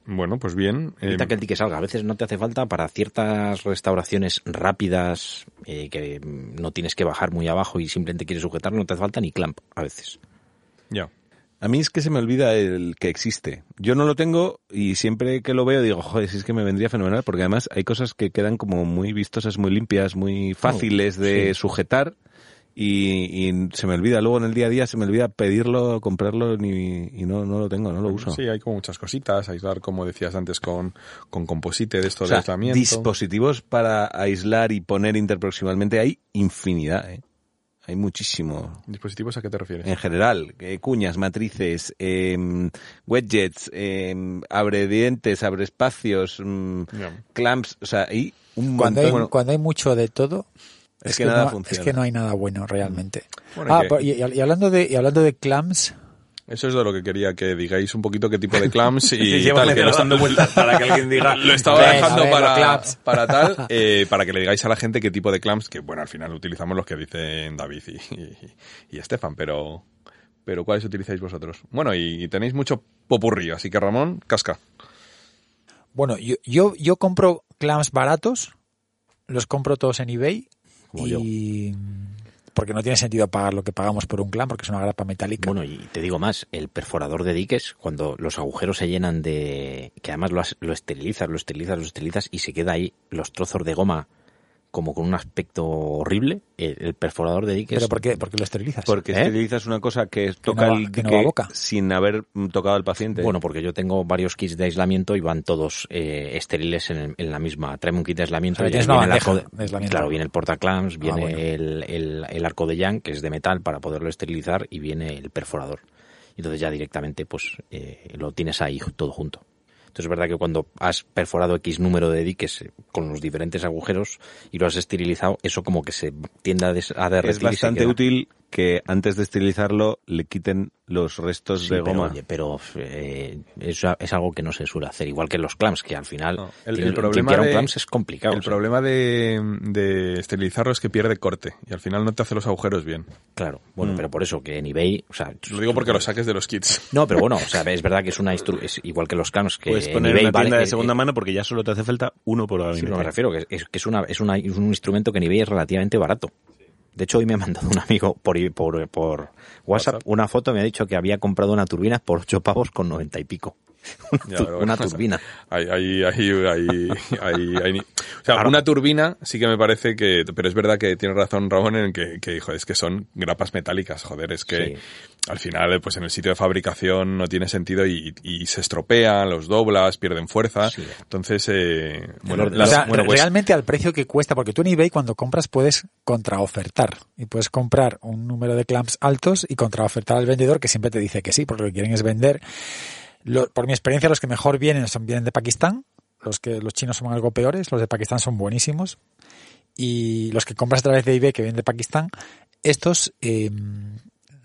Bueno, pues bien. Evita eh, que el ticket salga. A veces no te hace falta para ciertas restauraciones rápidas eh, que no tienes que bajar muy abajo y simplemente quieres sujetarlo, no te hace falta ni clamp a veces. Ya. A mí es que se me olvida el que existe. Yo no lo tengo y siempre que lo veo digo, joder, si es que me vendría fenomenal, porque además hay cosas que quedan como muy vistosas, muy limpias, muy fáciles de sujetar y, y se me olvida. Luego en el día a día se me olvida pedirlo, comprarlo ni, y no, no lo tengo, no lo uso. Sí, hay como muchas cositas. Aislar, como decías antes, con, con composite de esto O de sea, aislamiento. dispositivos para aislar y poner interproximalmente hay infinidad, ¿eh? Hay muchísimo. ¿Dispositivos a qué te refieres? En general, eh, cuñas, matrices, em, widgets, em, abre dientes, abre espacios, mm, Ya. clamps, o sea, hay un Cuando hay, montón. Bueno, cuando hay mucho de todo, Es que nada no, funciona. es que no hay nada bueno realmente. Bueno, ah, y y, y hablando de y hablando de clams, Eso es de lo que quería que digáis un poquito qué tipo de clamps *laughs* y tal. Que lo, dando vueltas para que alguien diga. *laughs* lo estaba dejando para, para tal, *laughs* eh, para que le digáis a la gente qué tipo de clamps, que bueno, al final utilizamos los que dicen David y, y, y Estefan, pero, pero ¿cuáles utilizáis vosotros? Bueno, y, y tenéis mucho popurrí, así que Ramón, casca. bueno, yo, yo, yo compro clams baratos, los compro todos en eBay Como y porque no tiene sentido pagar lo que pagamos por un clam porque es una grapa metálica. Bueno, y te digo más, el perforador de diques, cuando los agujeros se llenan de... que además lo, has- lo esterilizas, lo esterilizas, lo esterilizas y se queda ahí los trozos de goma como con un aspecto horrible, el, el perforador de diques... ¿Pero por qué? Porque lo esterilizas. Porque ¿Eh? esterilizas una cosa que toca no va- el que no dique va a boca. sin haber tocado al paciente. Bueno, porque yo tengo varios kits de aislamiento y van todos eh, estériles en, el- en la misma. Tráeme un kit de aislamiento O sea, y tienes una viene el arco bandeja de, de aislamiento. Claro, viene el portaclams, viene bueno. el, el- el arco de Young, que es de metal para poderlo esterilizar, y viene el perforador. Entonces ya directamente pues eh, lo tienes ahí todo junto. Entonces es verdad que cuando has perforado X número de diques eh, con los diferentes agujeros y lo has esterilizado, eso como que se tiende a, des- a derretir. es bastante útil que antes de esterilizarlo le quiten los restos Sí, de pero, goma. oye, pero eh, eso es algo que no se suele hacer, igual que los clamps, que al final No, el- tiene- el problema limpiar un de- clamps es complicado. El o sea, problema de, de esterilizarlo es que pierde corte y al final no te hace los agujeros bien. Claro, bueno, Mm. pero por eso que en eBay, o sea, Lo digo porque lo saques de los kits. *laughs* No, pero bueno, o sea, es verdad que es una instru- es igual que los clamps que Puedes en poner eBay una tienda vale- de segunda eh, mano porque ya solo te hace falta uno por Sí, gabinete. no, me refiero que es, que es una es una es un instrumento que en eBay es relativamente barato. De hecho, hoy me ha mandado un amigo por, por, por WhatsApp, WhatsApp. una foto, me ha dicho que había comprado una turbina por ocho pavos con noventa y pico. *laughs* Una, *laughs* tu- turbina. Hay, hay, hay, hay, hay- hay- o sea, Ahora- una turbina sí que me parece que, pero es verdad que tiene razón Ramón en que, que joder, es que son grapas metálicas, joder, es que Sí. Al final, pues en el sitio de fabricación no tiene sentido y, y se estropean, los doblas, pierden fuerza. Sí. Entonces, eh, bueno, o sea, bueno, pues, realmente al precio que cuesta, porque tú en eBay cuando compras puedes contraofertar y puedes comprar un número de clamps altos y contraofertar al vendedor que siempre te dice que sí, porque lo que quieren es vender. Lo- por mi experiencia, los que mejor vienen son vienen de Pakistán, los que los chinos son algo peores, los de Pakistán son buenísimos y los que compras a través de eBay que vienen de Pakistán, estos eh,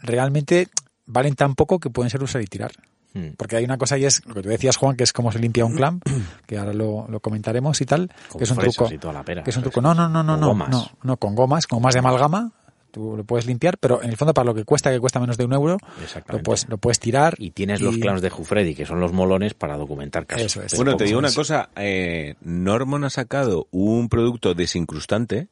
realmente valen tan poco que pueden ser usar y tirar. Mm. Porque hay una cosa y es lo que tú decías, Juan, que es cómo se limpia un clamp, *clears throat* que ahora lo, lo comentaremos y tal, Con que es un truco. y toda la pera. Que es un truco. No, no, no, no, Con no, gomas. no, no, con gomas, con gomas de amalgama, tú lo puedes limpiar, pero en el fondo para lo que cuesta, que cuesta menos de un euro, lo Exactamente. puedes, lo puedes tirar. Y tienes los clowns de Jufredi, que son los molones para documentar casos. Eso es. Pero Bueno, te digo una cosa, eh, Norman ha sacado un producto desincrustante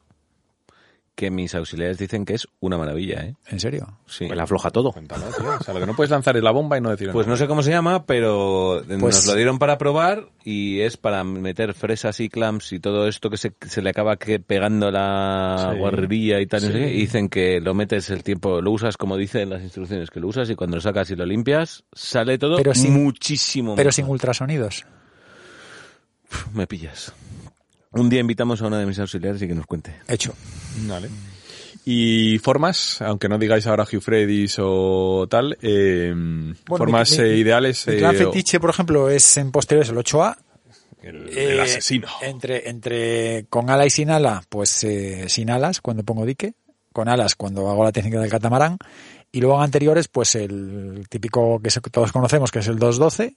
que mis auxiliares dicen que es una maravilla, ¿eh? ¿En serio? Sí. Pues la afloja todo. Cuéntalo, tío. O sea, lo que no puedes lanzar es la bomba y no decir Pues no sé cómo se llama, pero Pues- nos lo dieron para probar y es para meter fresas y clams y todo esto que se, se le acaba que pegando la Sí. guarrería y tal. no sé Sí. qué, y dicen que lo metes el tiempo, lo usas como dicen las instrucciones, que lo usas y cuando lo sacas y lo limpias, sale todo Pero sin- muchísimo Pero mejor. sin ultrasonidos. Me pillas. Un día invitamos a una de mis auxiliares y que nos cuente. Hecho. Vale. Y formas, aunque no digáis ahora Hugh Freddy's o tal, eh, formas mi- mi- eh, ideales. Mi clan eh, fetiche, por ejemplo, es en posteriores el 8A. el, Eh, el asesino. Entre, entre con ala y sin ala, pues eh, sin alas cuando pongo dique, con alas cuando hago la técnica del catamarán, y luego en anteriores, pues el típico que todos conocemos, que es el 212,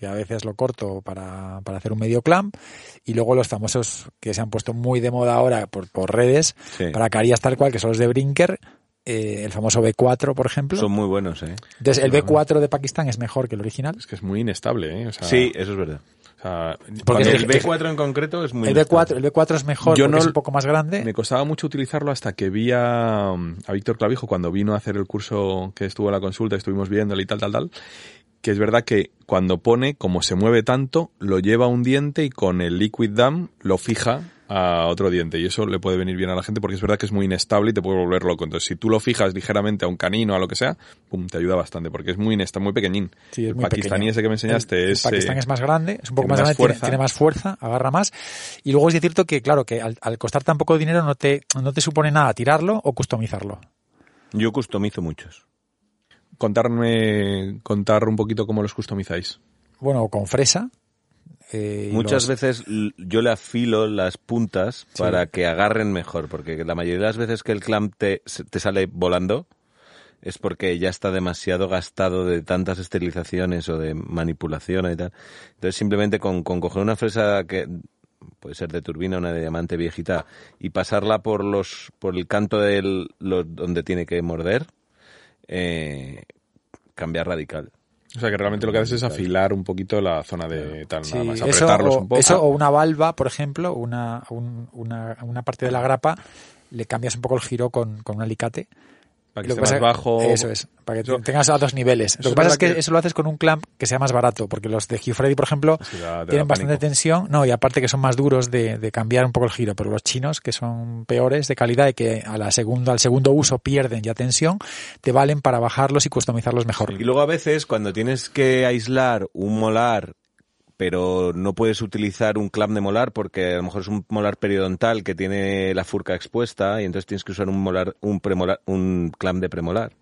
que a veces lo corto para, para hacer un medio clamp, y luego los famosos que se han puesto muy de moda ahora por, por redes, Sí. para carillas tal cual, que son los de Brinker, eh, el famoso B4, por ejemplo. Son muy buenos, ¿eh? Entonces, el B4 de Pakistán es mejor que el original. Es que es muy inestable, ¿eh? O sea, Sí, eso es verdad. o sea, Porque el que- B4 en concreto es muy El B4, el B4 es mejor Yo porque no- es un poco más grande. Me costaba mucho utilizarlo hasta que vi a, a Víctor Clavijo cuando vino a hacer el curso que estuvo en la consulta, estuvimos viéndolo y tal, tal, tal. Que es verdad que cuando pone, como se mueve tanto, lo lleva a un diente y con el Liquid Dam lo fija a otro diente. Y eso le puede venir bien a la gente porque es verdad que es muy inestable y te puede volver loco. Entonces, si tú lo fijas ligeramente a un canino o a lo que sea, pum, te ayuda bastante porque es muy inestable, muy pequeñín. Sí, es el muy pakistaní pequeño. ese que me enseñaste El- el es... Pakistán eh, es más grande, es un poco tiene más más grande, tiene más fuerza, agarra más. Y luego es cierto que, claro, que al, al costar tan poco dinero no te, no te supone nada tirarlo o customizarlo. Yo customizo muchos. Contarme, contar un poquito cómo los customizáis. Bueno, con fresa. eh, Muchas los- veces yo le afilo las puntas Sí. para que agarren mejor, porque la mayoría de las veces que el clamp te, se- te sale volando es porque ya está demasiado gastado de tantas esterilizaciones o de manipulación y tal. Entonces simplemente con, con coger una fresa que puede ser de turbina, una de diamante viejita, y pasarla por los por el canto del lo- donde tiene que morder, eh, cambia radical. O sea que realmente lo que haces es afilar un poquito la zona de tal, Sí, nada más, eso, apretarlos o, un poco. eso o una valva, por ejemplo, una, un- una, una parte de la grapa, le cambias un poco el giro con, con un alicate. Para que lo esté que más bajo. Eso es, para que Eso- tengas a dos niveles. Lo que pasa es que, que- eso lo haces con un clamp que sea más barato, porque los de Hugh Freddy, por ejemplo, Sí, da- te tienen bastante pánico. tensión, no, y aparte que son más duros de, de cambiar un poco el giro, pero los chinos, que son peores de calidad y que a la segunda, al segundo uso pierden ya tensión, te valen para bajarlos y customizarlos mejor. Y luego a veces cuando tienes que aislar un molar, pero no puedes utilizar un clamp de molar porque a lo mejor es un molar periodontal que tiene la furca expuesta y entonces tienes que usar un molar, un premolar, un clamp de premolar.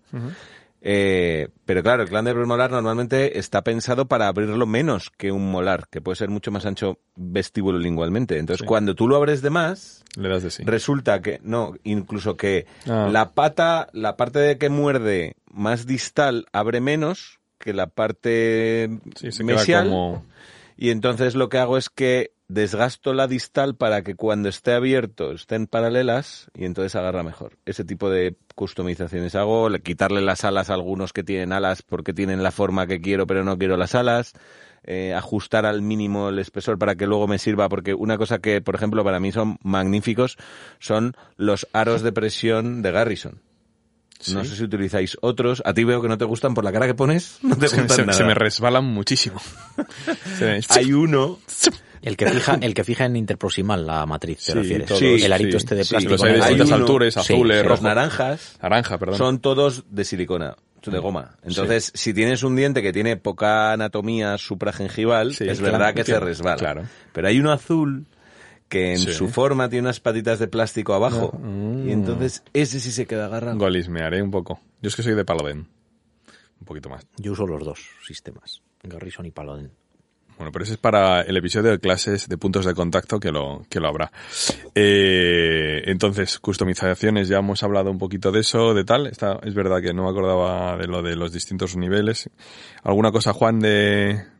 Eh, pero claro, el clamp de premolar normalmente está pensado para abrirlo menos que un molar, que puede ser mucho más ancho vestíbulo lingualmente. Entonces Sí. cuando tú lo abres de más, Le das de sí. Resulta que, no, incluso que Ah. la pata, la parte de que muerde más distal abre menos que la parte Sí, se queda mesial. como... Y entonces lo que hago es que desgasto la distal para que cuando esté abierto estén paralelas y entonces agarra mejor. Ese tipo de customizaciones hago, le- quitarle las alas a algunos que tienen alas porque tienen la forma que quiero pero no quiero las alas, eh, ajustar al mínimo el espesor para que luego me sirva porque una cosa que por ejemplo para mí son magníficos son los aros de presión de Garrison. No sé si utilizáis otros. A ti veo que no te gustan por la cara que pones. No te Se, gustan se- nada. se me resbalan muchísimo. *laughs* Me- Hay uno El que fija, el que fija en interproximal la matriz, te Sí, refieres. todos, el arito sí, este de sí. plástico. Los hay de distintas alturas, azules, los rojos. naranjas Naranja, perdón. son todos de silicona, de goma. Entonces, si tienes un diente que tiene poca anatomía supragengival, Sí, es claro, verdad que claro, se resbala. claro. Pero hay uno azul que en Sí. su forma tiene unas patitas de plástico abajo. Mm. Y entonces ese sí se queda agarrado. Golismearé un poco. Yo es que soy de Paladin. Un poquito más. Yo uso los dos sistemas, Garrison y Paladin. Bueno, pero ese es para el episodio de clases de puntos de contacto que lo, que lo habrá. Eh, entonces, customizaciones, ya hemos hablado un poquito de eso, de tal. Está, es verdad que no me acordaba de lo de los distintos niveles. ¿Alguna cosa, Juan, de,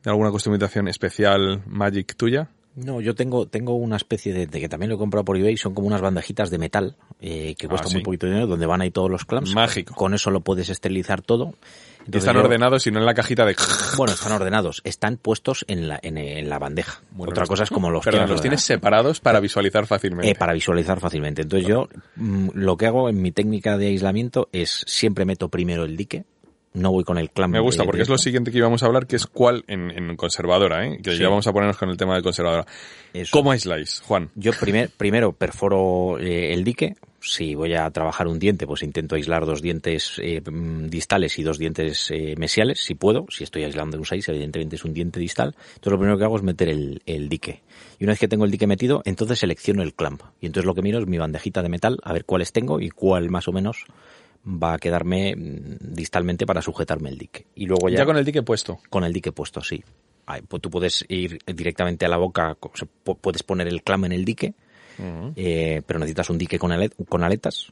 de alguna customización especial Magic tuya? No, yo tengo, tengo una especie de, de que también lo he comprado por eBay, son como unas bandejitas de metal eh, que Ah, cuestan sí. muy poquito dinero, donde van ahí todos los clamps. Mágico. Con eso lo puedes esterilizar todo. Entonces están yo- ordenados y no en la cajita de... *laughs* Bueno, están ordenados, están puestos en la, en, en la bandeja. Bueno, Otra los- cosa es como los Perdón, los tienes separados para visualizar fácilmente. Eh, para visualizar fácilmente. Entonces yo mm, lo que hago en mi técnica de aislamiento es siempre meto primero el dique, no voy con el clamp. Me gusta porque es lo siguiente que íbamos a hablar, que es cuál en, en conservadora, ¿eh? que Sí. ya vamos a ponernos con el tema de conservadora. Eso. ¿Cómo aisláis, Juan? Yo primer, primero perforo eh, el dique. Si voy a trabajar un diente, pues intento aislar dos dientes eh, mm, distales y dos dientes eh, mesiales, si puedo. Si estoy aislando un 6, evidentemente es un diente distal. Entonces lo primero que hago es meter el, el dique. Y una vez que tengo el dique metido, entonces selecciono el clamp. Y entonces lo que miro es mi bandejita de metal, a ver cuáles tengo y cuál más o menos va a quedarme mm, distalmente para sujetarme el dique. Y luego ya, Ya con el dique puesto. con el dique puesto, sí. Ahí, pues tú puedes ir directamente a la boca, o sea, pu- puedes poner el clam en el dique, eh, pero necesitas un dique con, ale- con aletas.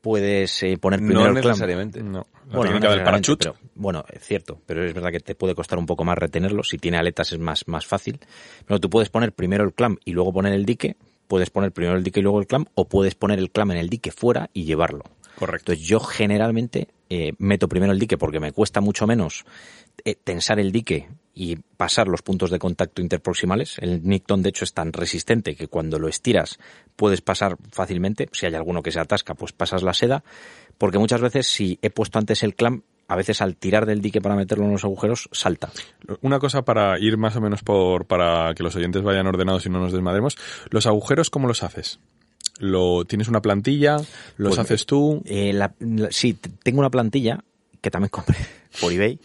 Puedes eh, poner primero No el clam. necesariamente. No. La Bueno, no parachut. pero, bueno, es cierto, pero es verdad que te puede costar un poco más retenerlo. Si tiene aletas es más, más fácil. Pero tú puedes poner primero el clam y luego poner el dique. Puedes poner primero el dique y luego el clam, o puedes poner el clam en el dique fuera y llevarlo. Correcto. Entonces yo generalmente eh, meto primero el dique porque me cuesta mucho menos eh, tensar el dique y pasar los puntos de contacto interproximales. El Nicton de hecho es tan resistente que cuando lo estiras puedes pasar fácilmente. Si hay alguno que se atasca, pues pasas la seda. Porque muchas veces si he puesto antes el clamp, a veces al tirar del dique para meterlo en los agujeros, salta. Una cosa para ir más o menos por para que los oyentes vayan ordenados y no nos desmadremos. Los agujeros, ¿cómo los haces? Lo, ¿Tienes una plantilla? ¿Los Pues, haces tú? Eh, la- la- sí, tengo una plantilla que también compré *laughs* por eBay.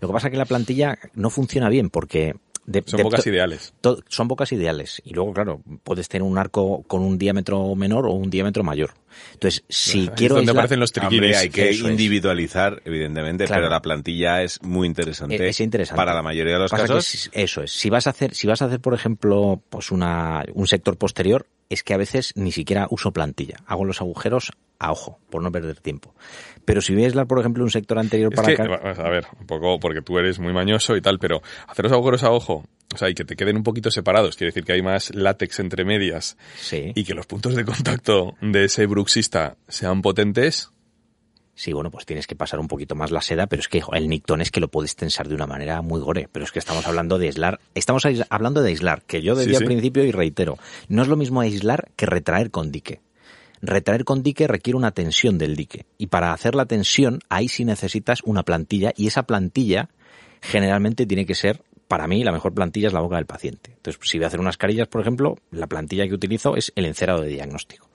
Lo que pasa es que la plantilla no funciona bien porque... de- Son de- pocas to- ideales. to- son bocas ideales. Y luego, claro, puedes tener un arco con un diámetro menor o un diámetro mayor. Entonces, si es quiero donde aislar- aparecen los Hombre, hay que es. individualizar, evidentemente, Claro. pero la plantilla es muy interesante. Es interesante. Para la mayoría de los Pasa que casos. eso es. Si vas a hacer, si vas a hacer, por ejemplo, pues una, un sector posterior, es que a veces ni siquiera uso plantilla. Hago los agujeros a ojo, por no perder tiempo. Pero si voy a aislar, por ejemplo, un sector anterior Es para que, acá. a ver, un poco porque tú eres muy mañoso y tal, pero hacer los agujeros a ojo, o sea, y que te queden un poquito separados, quiere decir que hay más látex entre medias Sí. y que los puntos de contacto de ese bruxista sean potentes, Sí, bueno, pues tienes que pasar un poquito más la seda, pero es que el Nicton es que lo puedes tensar de una manera muy gore. Pero es que estamos hablando de aislar, estamos hablando de aislar, que yo decía Sí, sí. al principio y reitero, no es lo mismo aislar que retraer con dique. Retraer con dique requiere una tensión del dique. Y para hacer la tensión, ahí sí necesitas una plantilla, y esa plantilla generalmente tiene que ser, para mí, la mejor plantilla es la boca del paciente. Entonces, si voy a hacer unas carillas, por ejemplo, la plantilla que utilizo es el encerado de diagnóstico.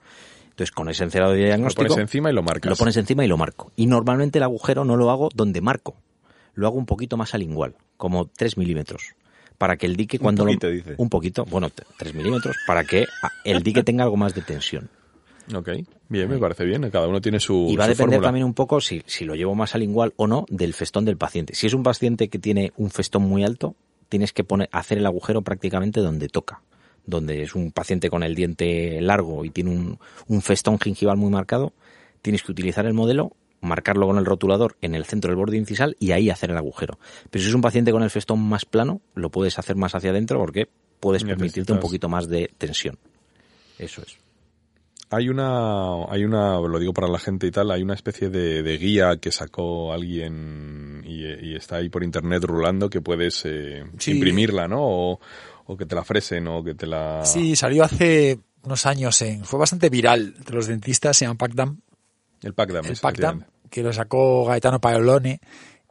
Entonces, con ese encerado de lo diagnóstico... pones encima y lo marcas. Lo pones encima y lo marco. Y normalmente el agujero no lo hago donde marco. Lo hago un poquito más al igual, como 3 milímetros. Para que el dique cuando poquito, lo... dice. Un poquito, bueno, 3 milímetros, para que el dique tenga algo más de tensión. Ok, bien, me parece bien. Cada uno tiene su Y va a depender fórmula. también un poco si, si lo llevo más al igual o no del festón del paciente. Si es un paciente que tiene un festón muy alto, tienes que poner, hacer el agujero prácticamente donde toca. Donde es un paciente con el diente largo y tiene un, un festón gingival muy marcado, tienes que utilizar el modelo, marcarlo con el rotulador en el centro del borde incisal y ahí hacer el agujero. Pero si es un paciente con el festón más plano, lo puedes hacer más hacia adentro porque puedes permitirte un poquito más de tensión. Eso es. Hay una, hay una, lo digo para la gente y tal, hay una especie de, de guía que sacó alguien y, y está ahí por internet rulando que puedes eh, Sí. imprimirla, ¿no? O, o que te la fresen o que te la... Sí, salió hace unos años en, fue bastante viral entre los dentistas, se llama Pacdam, El pack dam, el Pacdam, que lo sacó Gaetano Paolone,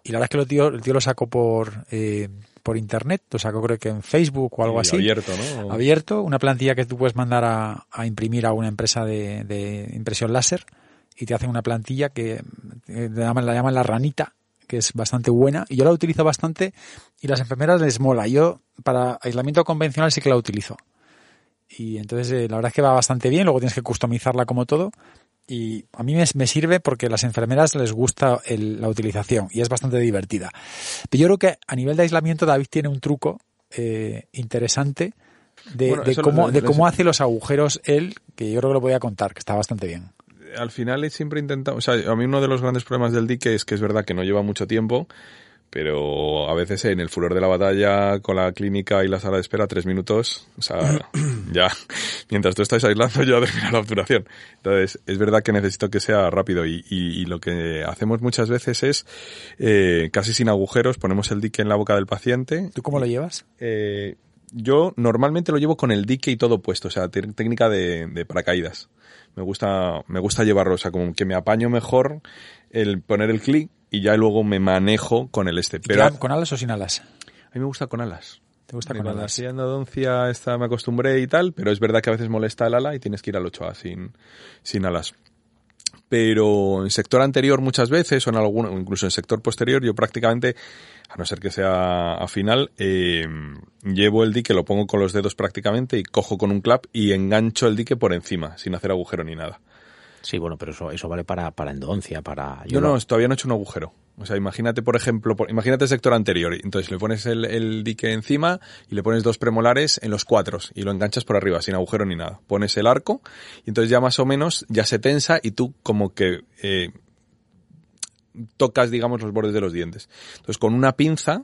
y la verdad es que lo tío, el tío lo sacó por, eh, por internet, lo sacó creo que en Facebook o algo Y así. Abierto, ¿no? abierto, una plantilla que tú puedes mandar a, a imprimir a una empresa de, de impresión láser y te hacen una plantilla que eh, la llaman, la llaman la ranita, que es bastante buena y yo la utilizo bastante y las enfermeras les mola. Yo para aislamiento convencional sí que la utilizo. Y entonces eh, la verdad es que va bastante bien, luego tienes que customizarla como todo. Y a mí me, me sirve porque a las enfermeras les gusta el- la utilización y es bastante divertida. Pero yo creo que a nivel de aislamiento David tiene un truco eh, interesante de, Bueno, de eso cómo, lo- de lo- cómo hace los agujeros él, que yo creo que lo voy a contar, que está bastante bien. al final siempre intentado, o sea, a mí uno de los grandes problemas del dique es que es verdad que no lleva mucho tiempo, pero a veces en el furor de la batalla con la clínica y la sala de espera, tres minutos, o sea, *clears throat* ya, mientras tú estás aislando, ya termina la obturación. Entonces, es verdad que necesito que sea rápido y, y, y lo que hacemos muchas veces es, eh, casi sin agujeros, ponemos el dique en la boca del paciente. ¿Tú cómo lo llevas? Eh, yo normalmente lo llevo con el dique y todo puesto, o sea, técnica de, de paracaídas. Me gusta, me gusta llevarlo, o sea, como que me apaño mejor el poner el clic y ya luego me manejo con el este. Pero ¿Con alas o sin alas? A mí me gusta con alas. ¿Te gusta con la alas? silla endodoncia esta me acostumbré y tal, pero es verdad que a veces molesta el ala y tienes que ir al 8A sin, sin alas. Pero en sector anterior muchas veces, o en algún, o incluso en sector posterior, yo prácticamente, a no ser que sea a final, eh, llevo el dique, lo pongo con los dedos prácticamente y cojo con un clap y engancho el dique por encima, sin hacer agujero ni nada. Sí, bueno, pero eso, eso vale para, para endodoncia, para... Yo no, todavía no he hecho un agujero. O sea, imagínate, por ejemplo, por- imagínate el sector anterior. Entonces le pones el, el dique encima y le pones dos premolares en los cuatros y lo enganchas por arriba, sin agujero ni nada. Pones el arco y entonces ya más o menos ya se tensa y tú como que eh, tocas, digamos, los bordes de los dientes. Entonces con una pinza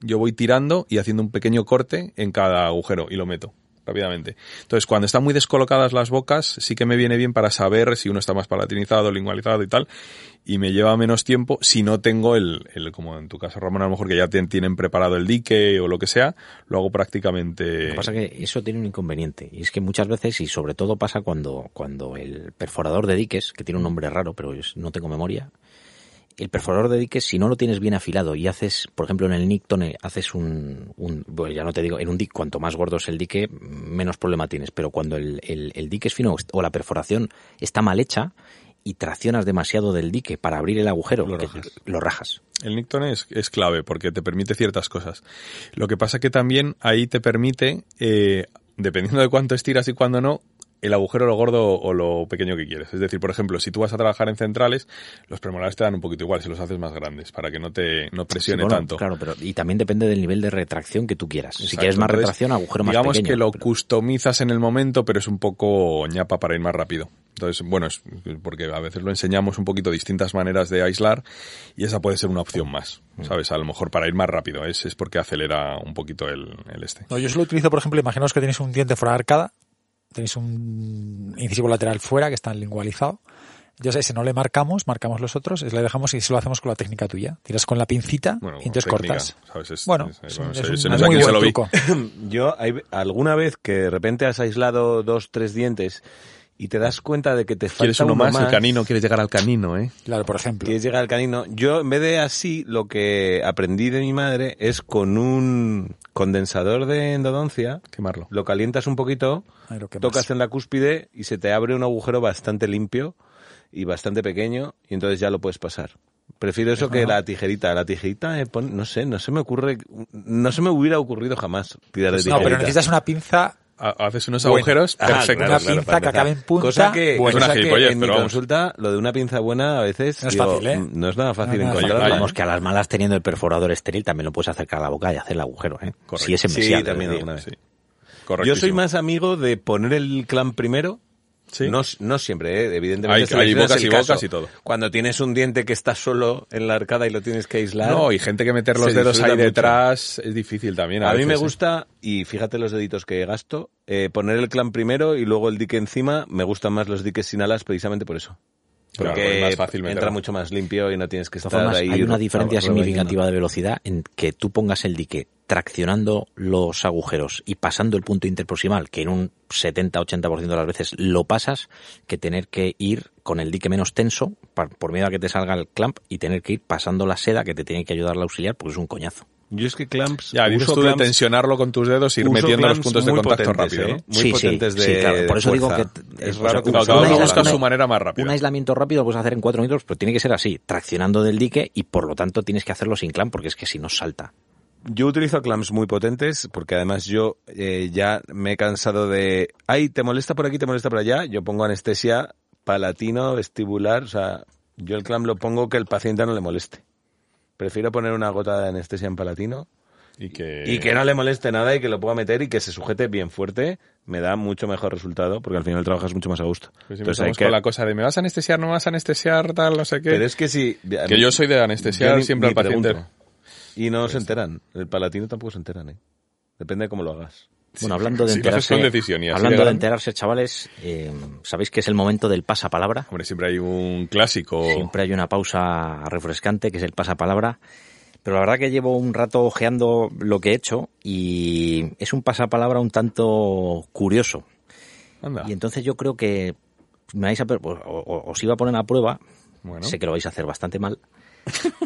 yo voy tirando y haciendo un pequeño corte en cada agujero y lo meto rápidamente. Entonces, cuando están muy descolocadas las bocas, sí que me viene bien para saber si uno está más palatinizado, lingualizado y tal, y me lleva menos tiempo si no tengo el, el como en tu caso, Ramón, a lo mejor que ya tienen preparado el dique o lo que sea, lo hago prácticamente... Lo que pasa es que eso tiene un inconveniente. Y es que muchas veces, y sobre todo pasa cuando, cuando el perforador de diques, que tiene un nombre raro, pero no tengo memoria, el perforador de diques, si no lo tienes bien afilado y haces, por ejemplo, en el Nicton, haces un, un bueno, ya no te digo, en un dique, cuanto más gordo es el dique, menos problema tienes. Pero cuando el, el, el dique es fino o la perforación está mal hecha y traccionas demasiado del dique para abrir el agujero, Lo que- rajas. lo rajas. El Nicton es, es clave porque te permite ciertas cosas. Lo que pasa que también ahí te permite, eh, dependiendo de cuánto estiras y cuándo no, el agujero lo gordo o lo pequeño que quieres. Es decir, por ejemplo, si tú vas a trabajar en centrales, los premolares te dan un poquito igual si los haces más grandes para que no te no presione Sí, bueno, tanto. Claro, pero y también depende del nivel de retracción que tú quieras. si quieres más Entonces, retracción, agujero más digamos pequeño. que lo pero- customizas en el momento, pero es un poco ñapa para ir más rápido. Entonces, bueno, es porque a veces lo enseñamos un poquito distintas maneras de aislar y esa puede ser una opción más, Mm. ¿sabes? A lo mejor para ir más rápido, es, es porque acelera un poquito el, el este. No, yo solo utilizo, por ejemplo, imaginaos que tenéis un diente fuera de arcada, tenéis un incisivo lateral fuera que está lingualizado. Yo sé, si no le marcamos, marcamos los otros, es le dejamos y se lo hacemos con la técnica tuya. Tiras con la pincita Bueno, y entonces técnica, cortas. ¿sabes? Es- bueno, es- es, bueno, un- se- es un se nos muy buen truco. *coughs* Yo, hay, alguna vez que de repente has aislado dos, tres dientes y te das cuenta de que te Quieres falta uno más, el canino, quieres llegar al canino, ¿eh? Claro, por ejemplo. Quieres llegar al canino. Yo, en vez de así, lo que aprendí de mi madre es con un condensador de endodoncia, Quemarlo. lo calientas un poquito, Ay, lo tocas en la cúspide y se te abre un agujero bastante limpio y bastante pequeño y entonces ya lo puedes pasar. Prefiero eso que la tijerita. La tijerita, pone- no sé, no se me ocurre, no se me hubiera ocurrido jamás tirar de No, tijerita. pero necesitas una pinza, Haces unos Bueno. agujeros Ah, perfectos. una pinza que acabe en punta. Cosa que, Bueno, es una cosa que en mi vamos. consulta, lo de una pinza buena a veces No es digo, fácil, ¿eh? mm, no es nada fácil No encontrarla. fácil. Vamos, que a las malas teniendo el perforador estéril también lo puedes acercar a la boca y hacer el agujero, ¿eh? Correcto. Si es en Sí, también alguna vez. Sí. Yo soy más amigo de poner el clan primero. Sí. No, no siempre, ¿eh? evidentemente. Hay- bocas y caso. bocas y todo. Cuando tienes un diente que está solo en la arcada y lo tienes que aislar. No, y gente que meter los dedos ahí mucho. detrás es difícil también. A, a mí me ¿eh? gusta, y fíjate los deditos que gasto, eh, poner el clan primero y luego el dique encima. Me gustan más los diques sin alas precisamente por eso. Claro, Porque es más fácil entra mucho más limpio y no tienes que estar formas, ahí. hay una diferencia significativa de velocidad en que tú pongas el dique traccionando los agujeros y pasando el punto interproximal, que en un 70-80% de las veces lo pasas, que tener que ir con el dique menos tenso, por miedo a que te salga el clamp, y tener que ir pasando la seda que te tiene que ayudar la auxiliar, porque es un coñazo. Yo es que clamps. Ya, dices uso tú de tensionarlo con tus dedos, ir uso metiendo los puntos de muy contacto potentes, rápido, ¿eh? Muy Sí, sí, potentes de sí, claro. Por eso digo fuerza. que- es o raro sea, que busca su manera más rápida. Un aislamiento rápido lo puedes hacer en cuatro minutos, pero tiene que ser así, traccionando del dique y por lo tanto tienes que hacerlo sin clamp porque es que si no salta. Yo utilizo clamps muy potentes porque además yo eh, ya me he cansado de, ay, te molesta por aquí, te molesta por allá. Yo pongo anestesia palatino, vestibular, o sea, yo el clamp lo pongo que el paciente no le moleste. Prefiero poner una gota de anestesia en palatino Y que, y que no le moleste nada y que lo pueda meter y que se sujete bien fuerte. Me da mucho mejor resultado porque al final trabajas mucho más a gusto. Pues si Entonces hay que- con la cosa de me vas a anestesiar, no me vas a anestesiar, tal, no sé qué. Pero es que si... Que yo soy de anestesiar ni- siempre ni al paciente. pregunto. Y no se enteran. El palatino tampoco se enteran, ¿eh? Depende de cómo lo hagas. Bueno, hablando de enterarse, decisión hablando de enterarse, chavales, eh, sabéis que es el momento del pasapalabra. Hombre, siempre hay un clásico. Siempre hay una pausa refrescante, que es el pasapalabra. Pero la verdad que llevo un rato ojeando lo que he hecho y es un pasapalabra un tanto curioso. Anda. Y entonces yo creo que me vais a, os iba a poner a prueba. Bueno. Sé que lo vais a hacer bastante mal,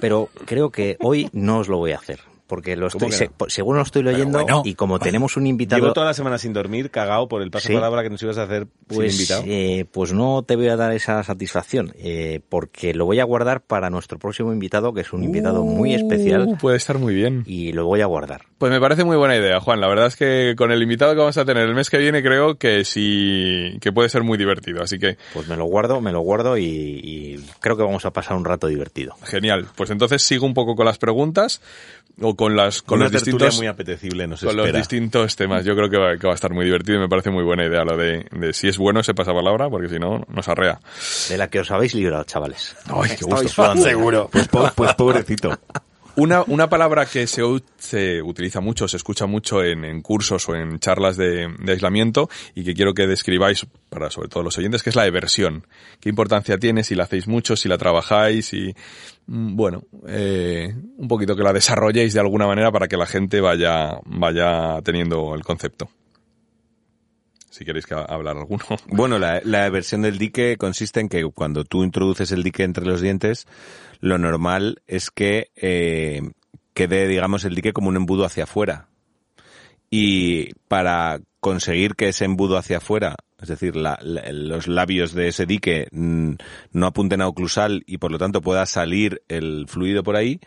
pero creo que hoy no os lo voy a hacer. Porque lo ¿Cómo estoy, se- no? según lo estoy leyendo bueno. y como *laughs* tenemos un invitado... Llevo toda la semana sin dormir, cagado por el pasapalabra que nos ibas a hacer Pues, sin invitado. eh, pues no te voy a dar esa satisfacción, eh, porque lo voy a guardar para nuestro próximo invitado, que es un invitado muy especial, Uh, puede estar muy bien. y lo voy a guardar. Pues me parece muy buena idea, Juan. La verdad es que con el invitado que vamos a tener el mes que viene creo que sí que puede ser muy divertido. Así que Pues me lo guardo, me lo guardo y, y creo que vamos a pasar un rato divertido. genial. Pues entonces sigo un poco con las preguntas o con las con Una los distintos muy apetecible nos con los espera. distintos temas. Yo creo que va, que va a estar muy divertido y me parece muy buena idea lo de, de si es bueno ese pasapalabra, porque si no nos arrea. De la que os habéis librado, chavales. Ay, qué gusto. Seguro. Pues, po- pues pobrecito. Una, una palabra que se, se utiliza mucho, se escucha mucho en, en cursos o en charlas de, de aislamiento y que quiero que describáis para sobre todo los oyentes, que es la eversión. ¿Qué importancia tiene? Si la hacéis mucho, si la trabajáis y, mm, bueno, eh, un poquito que la desarrolléis de alguna manera para que la gente vaya, vaya teniendo el concepto. Si queréis que ha- hablar alguno. *laughs* Bueno, la, la versión del dique consiste en que cuando tú introduces el dique entre los dientes, lo normal es que eh, quede, digamos, el dique como un embudo hacia afuera. Y para conseguir que ese embudo hacia afuera, es decir, la- la- los labios de ese dique mm, no apunten a oclusal y por lo tanto pueda salir el fluido por ahí,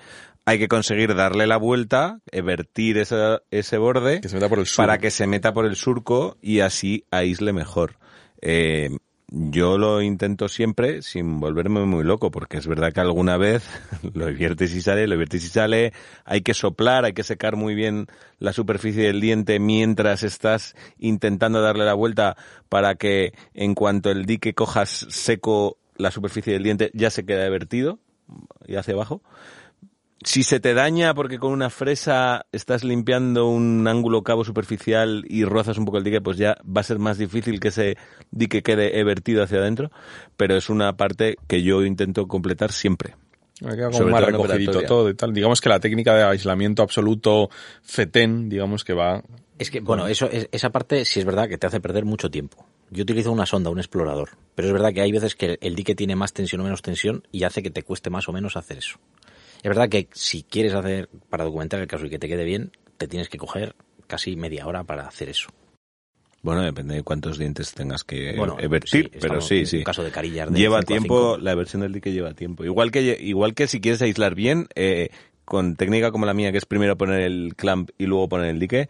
hay que conseguir darle la vuelta, vertir ese, ese borde Que se meta por el sur. para que se meta por el surco y así aísle mejor. Eh, yo lo intento siempre sin volverme muy loco, porque es verdad que alguna vez *laughs* lo viertes y sale, lo viertes y sale, hay que soplar, hay que secar muy bien la superficie del diente mientras estás intentando darle la vuelta para que en cuanto el dique cojas seco la superficie del diente ya se queda vertido y hacia abajo. Si se te daña porque con una fresa estás limpiando un ángulo cabo superficial y rozas un poco el dique, pues ya va a ser más difícil que ese dique quede vertido hacia adentro, pero es una parte que yo intento completar siempre. Me queda como Sobre más todo recogidito y tal. Digamos que la técnica de aislamiento absoluto FETEN, digamos que va Es que, bueno, eso, es- esa parte sí es verdad que te hace perder mucho tiempo. Yo utilizo una sonda, un explorador, pero es verdad que hay veces que el dique tiene más tensión o menos tensión y hace que te cueste más o menos hacer eso. Es verdad que si quieres hacer, para documentar el caso y que te quede bien, te tienes que coger casi media hora para hacer eso. Bueno, depende de cuántos dientes tengas que Bueno, evertir, sí, pero sí, en sí. caso de carillas de lleva tiempo, la versión del dique lleva tiempo. Igual que, igual que si quieres aislar bien, eh, con técnica como la mía, que es primero poner el clamp y luego poner el dique,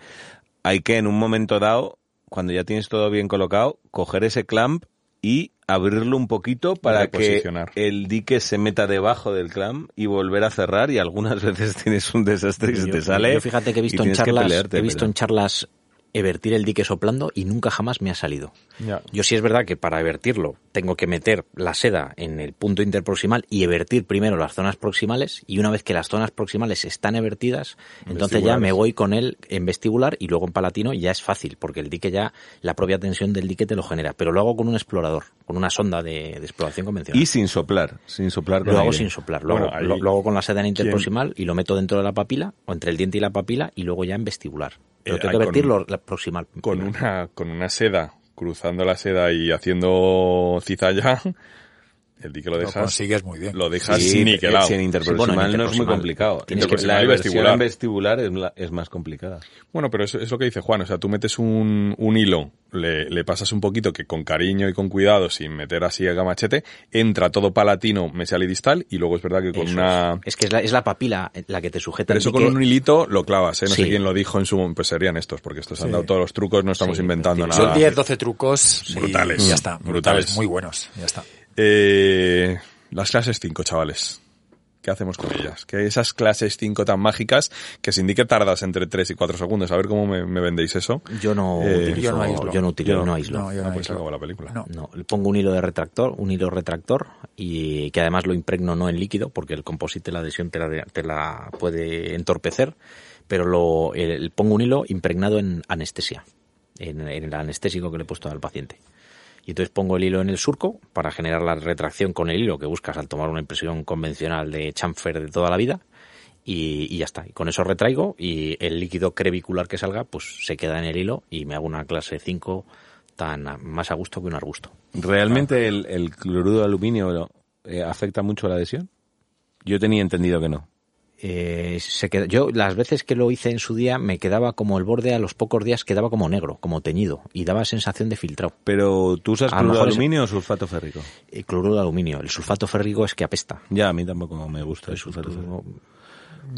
hay que en un momento dado, cuando ya tienes todo bien colocado, coger ese clamp y abrirlo un poquito para que el dique se meta debajo del clamp y volver a cerrar y algunas *laughs* veces tienes un desastre y se te sale. Yo fíjate que he visto en charlas, pelearte, he visto pero- en charlas evertir el dique soplando y nunca jamás me ha salido. Yo sí es verdad que para evertirlo tengo que meter la seda en el punto interproximal y evertir primero las zonas proximales y una vez que las zonas proximales están evertidas, entonces ya me voy con él en vestibular y luego en palatino ya es fácil porque el dique ya, la propia tensión del dique te lo genera, pero lo hago con un explorador, con una sonda de, de exploración convencional. Y sin soplar, sin soplar con lo hago sin soplar, lo, Bueno, hago, ahí- lo- lo hago con la seda en ¿Quién? interproximal y lo meto dentro de la papila o entre el diente y la papila y luego ya en vestibular. Pero Eh, tengo que con- vertirlo la proximal. con una, con una seda, cruzando la seda y haciendo cizalla, el dique lo Lo dejas, consigues muy bien. lo dejas Sí, niquelado. si en interproximal Sí, bueno, en no es muy complicado. tienes que- la vestibular. en vestibular es, la- es más complicada. Bueno, pero eso es lo que dice Juan, o sea, tú metes un, un hilo, le, le pasas un poquito que con cariño y con cuidado, sin meter así a gamachete, entra todo palatino, mesial y distal, y luego es verdad que con Eso una... es. Es que es la, es la papila la que te sujeta Pero eso con un hilito lo clavas, ¿eh? No sé quién lo dijo en su... Pues serían estos, porque estos han dado todos los trucos, no estamos Sí, inventando nada. Son 10, 12 trucos y Brutales. ya está. Brutales. Muy buenos. Ya está. Eh, las clases 5, chavales. ¿qué hacemos con ellas? Que esas clases 5 tan mágicas que se indique tardas entre 3 y 4 segundos. A ver cómo me, me vendéis eso. Yo no Eh, utilizo, yo no aíslo. yo no utilizo, Yo- no aíslo. No, yo Ah, no pues la película. No. No, le pongo un hilo de retractor, un hilo retractor y que además lo impregno no en líquido porque el composite, la adhesión te la, te la puede entorpecer, pero lo el- pongo un hilo impregnado en anestesia, en, en el anestésico que le he puesto al paciente. Y entonces pongo el hilo en el surco para generar la retracción con el hilo que buscas al tomar una impresión convencional de chamfer de toda la vida. Y, ya está. Y con eso retraigo y el líquido crevicular que salga, pues se queda en el hilo y me hago una clase 5 tan más a gusto que un arbusto. ¿Realmente el, el cloruro de aluminio eh, afecta mucho a la adhesión? Yo tenía entendido que no. Eh, se queda, yo las veces que lo hice en su día me quedaba como el borde a los pocos días quedaba como negro, como teñido y daba sensación de filtrado. Pero tú usas cloruro de es- aluminio o sulfato férrico. El cloruro de aluminio, el sulfato férrico es que apesta. Ya, a mí tampoco me gusta el Eso sulfato férrico.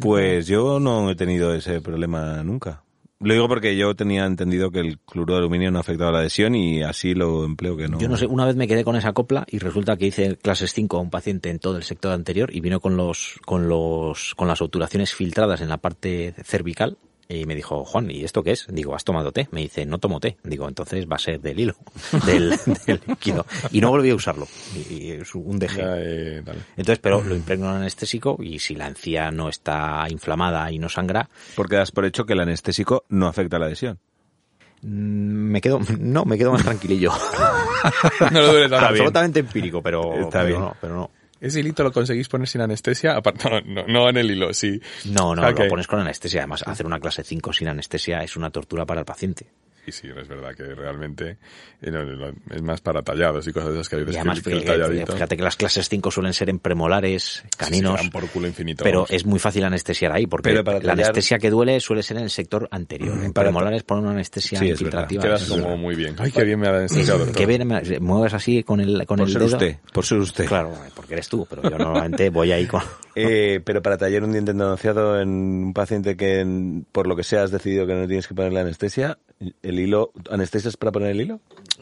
Pues yo no he tenido ese problema nunca. Lo digo porque yo tenía entendido que el cloruro de aluminio no afectaba la adhesión y así lo empleo que no. Yo no sé, una vez me quedé con esa copla y resulta que hice clases 5 a un paciente en todo el sector anterior y vino con los con los con las obturaciones filtradas en la parte cervical y me dijo, "Juan, ¿y esto qué es?" Digo, "¿Has tomado té?" Me dice, "No tomo té." Digo, "Entonces va a ser del hilo, *laughs* del, del líquido." Y no volví a usarlo. Y, y es un DG. Ya, eh. Entonces, pero lo impregno en anestésico y si la encía no está inflamada y no sangra, Porque das por hecho que el anestésico no afecta a la adhesión. mm, me quedo, no, me quedo más tranquilillo. *laughs* No lo dudes tanto. Absolutamente empírico, pero, Está pero bien. no, pero no. ¿Ese hilito lo conseguís poner sin anestesia? Aparte, no, no, no en el hilo, sí. No, no, lo pones con anestesia. Además, hacer una clase 5 sin anestesia es una tortura para el paciente. Sí, sí, es verdad que realmente eh, es más para tallados y cosas de esas que hay Y veces además, que, el- que el fíjate, talladito fíjate que las clases 5 suelen ser en premolares, sí, caninos, dan por culo infinito. pero vamos. es muy fácil anestesiar ahí, porque Pero para la tallar- anestesia que duele suele ser en el sector anterior. En Para- premolares ponen una anestesia Sí, infiltrativa. Quedas como muy bien. Ay, qué bien me ha anestesiado. Que bien, me- mueves así con el, con Por el ser dedo. usted, por ser usted. Claro, porque eres tú, pero yo normalmente voy ahí con... *laughs* Eh, pero para tallar un diente endodonciado en un paciente que en- por lo que sea has decidido que no tienes que ponerle anestesia, el hilo, ¿anestesia es para poner el hilo?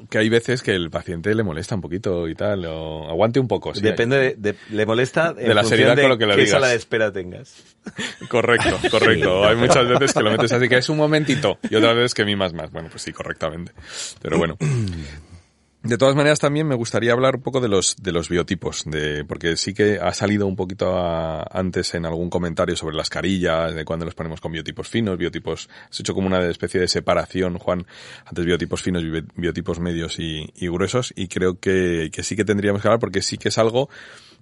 Que hay veces que el paciente le molesta un poquito y tal, o aguante un poco. sí. Depende de, de- le molesta en De la seriedad de con lo que le qué digas. sala de espera tengas. *laughs* Correcto, *laughs* correcto. Hay muchas veces que lo metes así que es un momentito y otras veces que mimas más. Bueno, pues sí, correctamente. Pero bueno. *clears throat* De todas maneras, también me gustaría hablar un poco de los, de los biotipos, de, porque sí que ha salido un poquito a- antes en algún comentario sobre las carillas, de cuándo los ponemos con biotipos finos, biotipos, has hecho como una especie de separación, Juan, antes biotipos finos biotipos medios y, y gruesos, y creo que, que sí que tendríamos que hablar porque sí que es algo,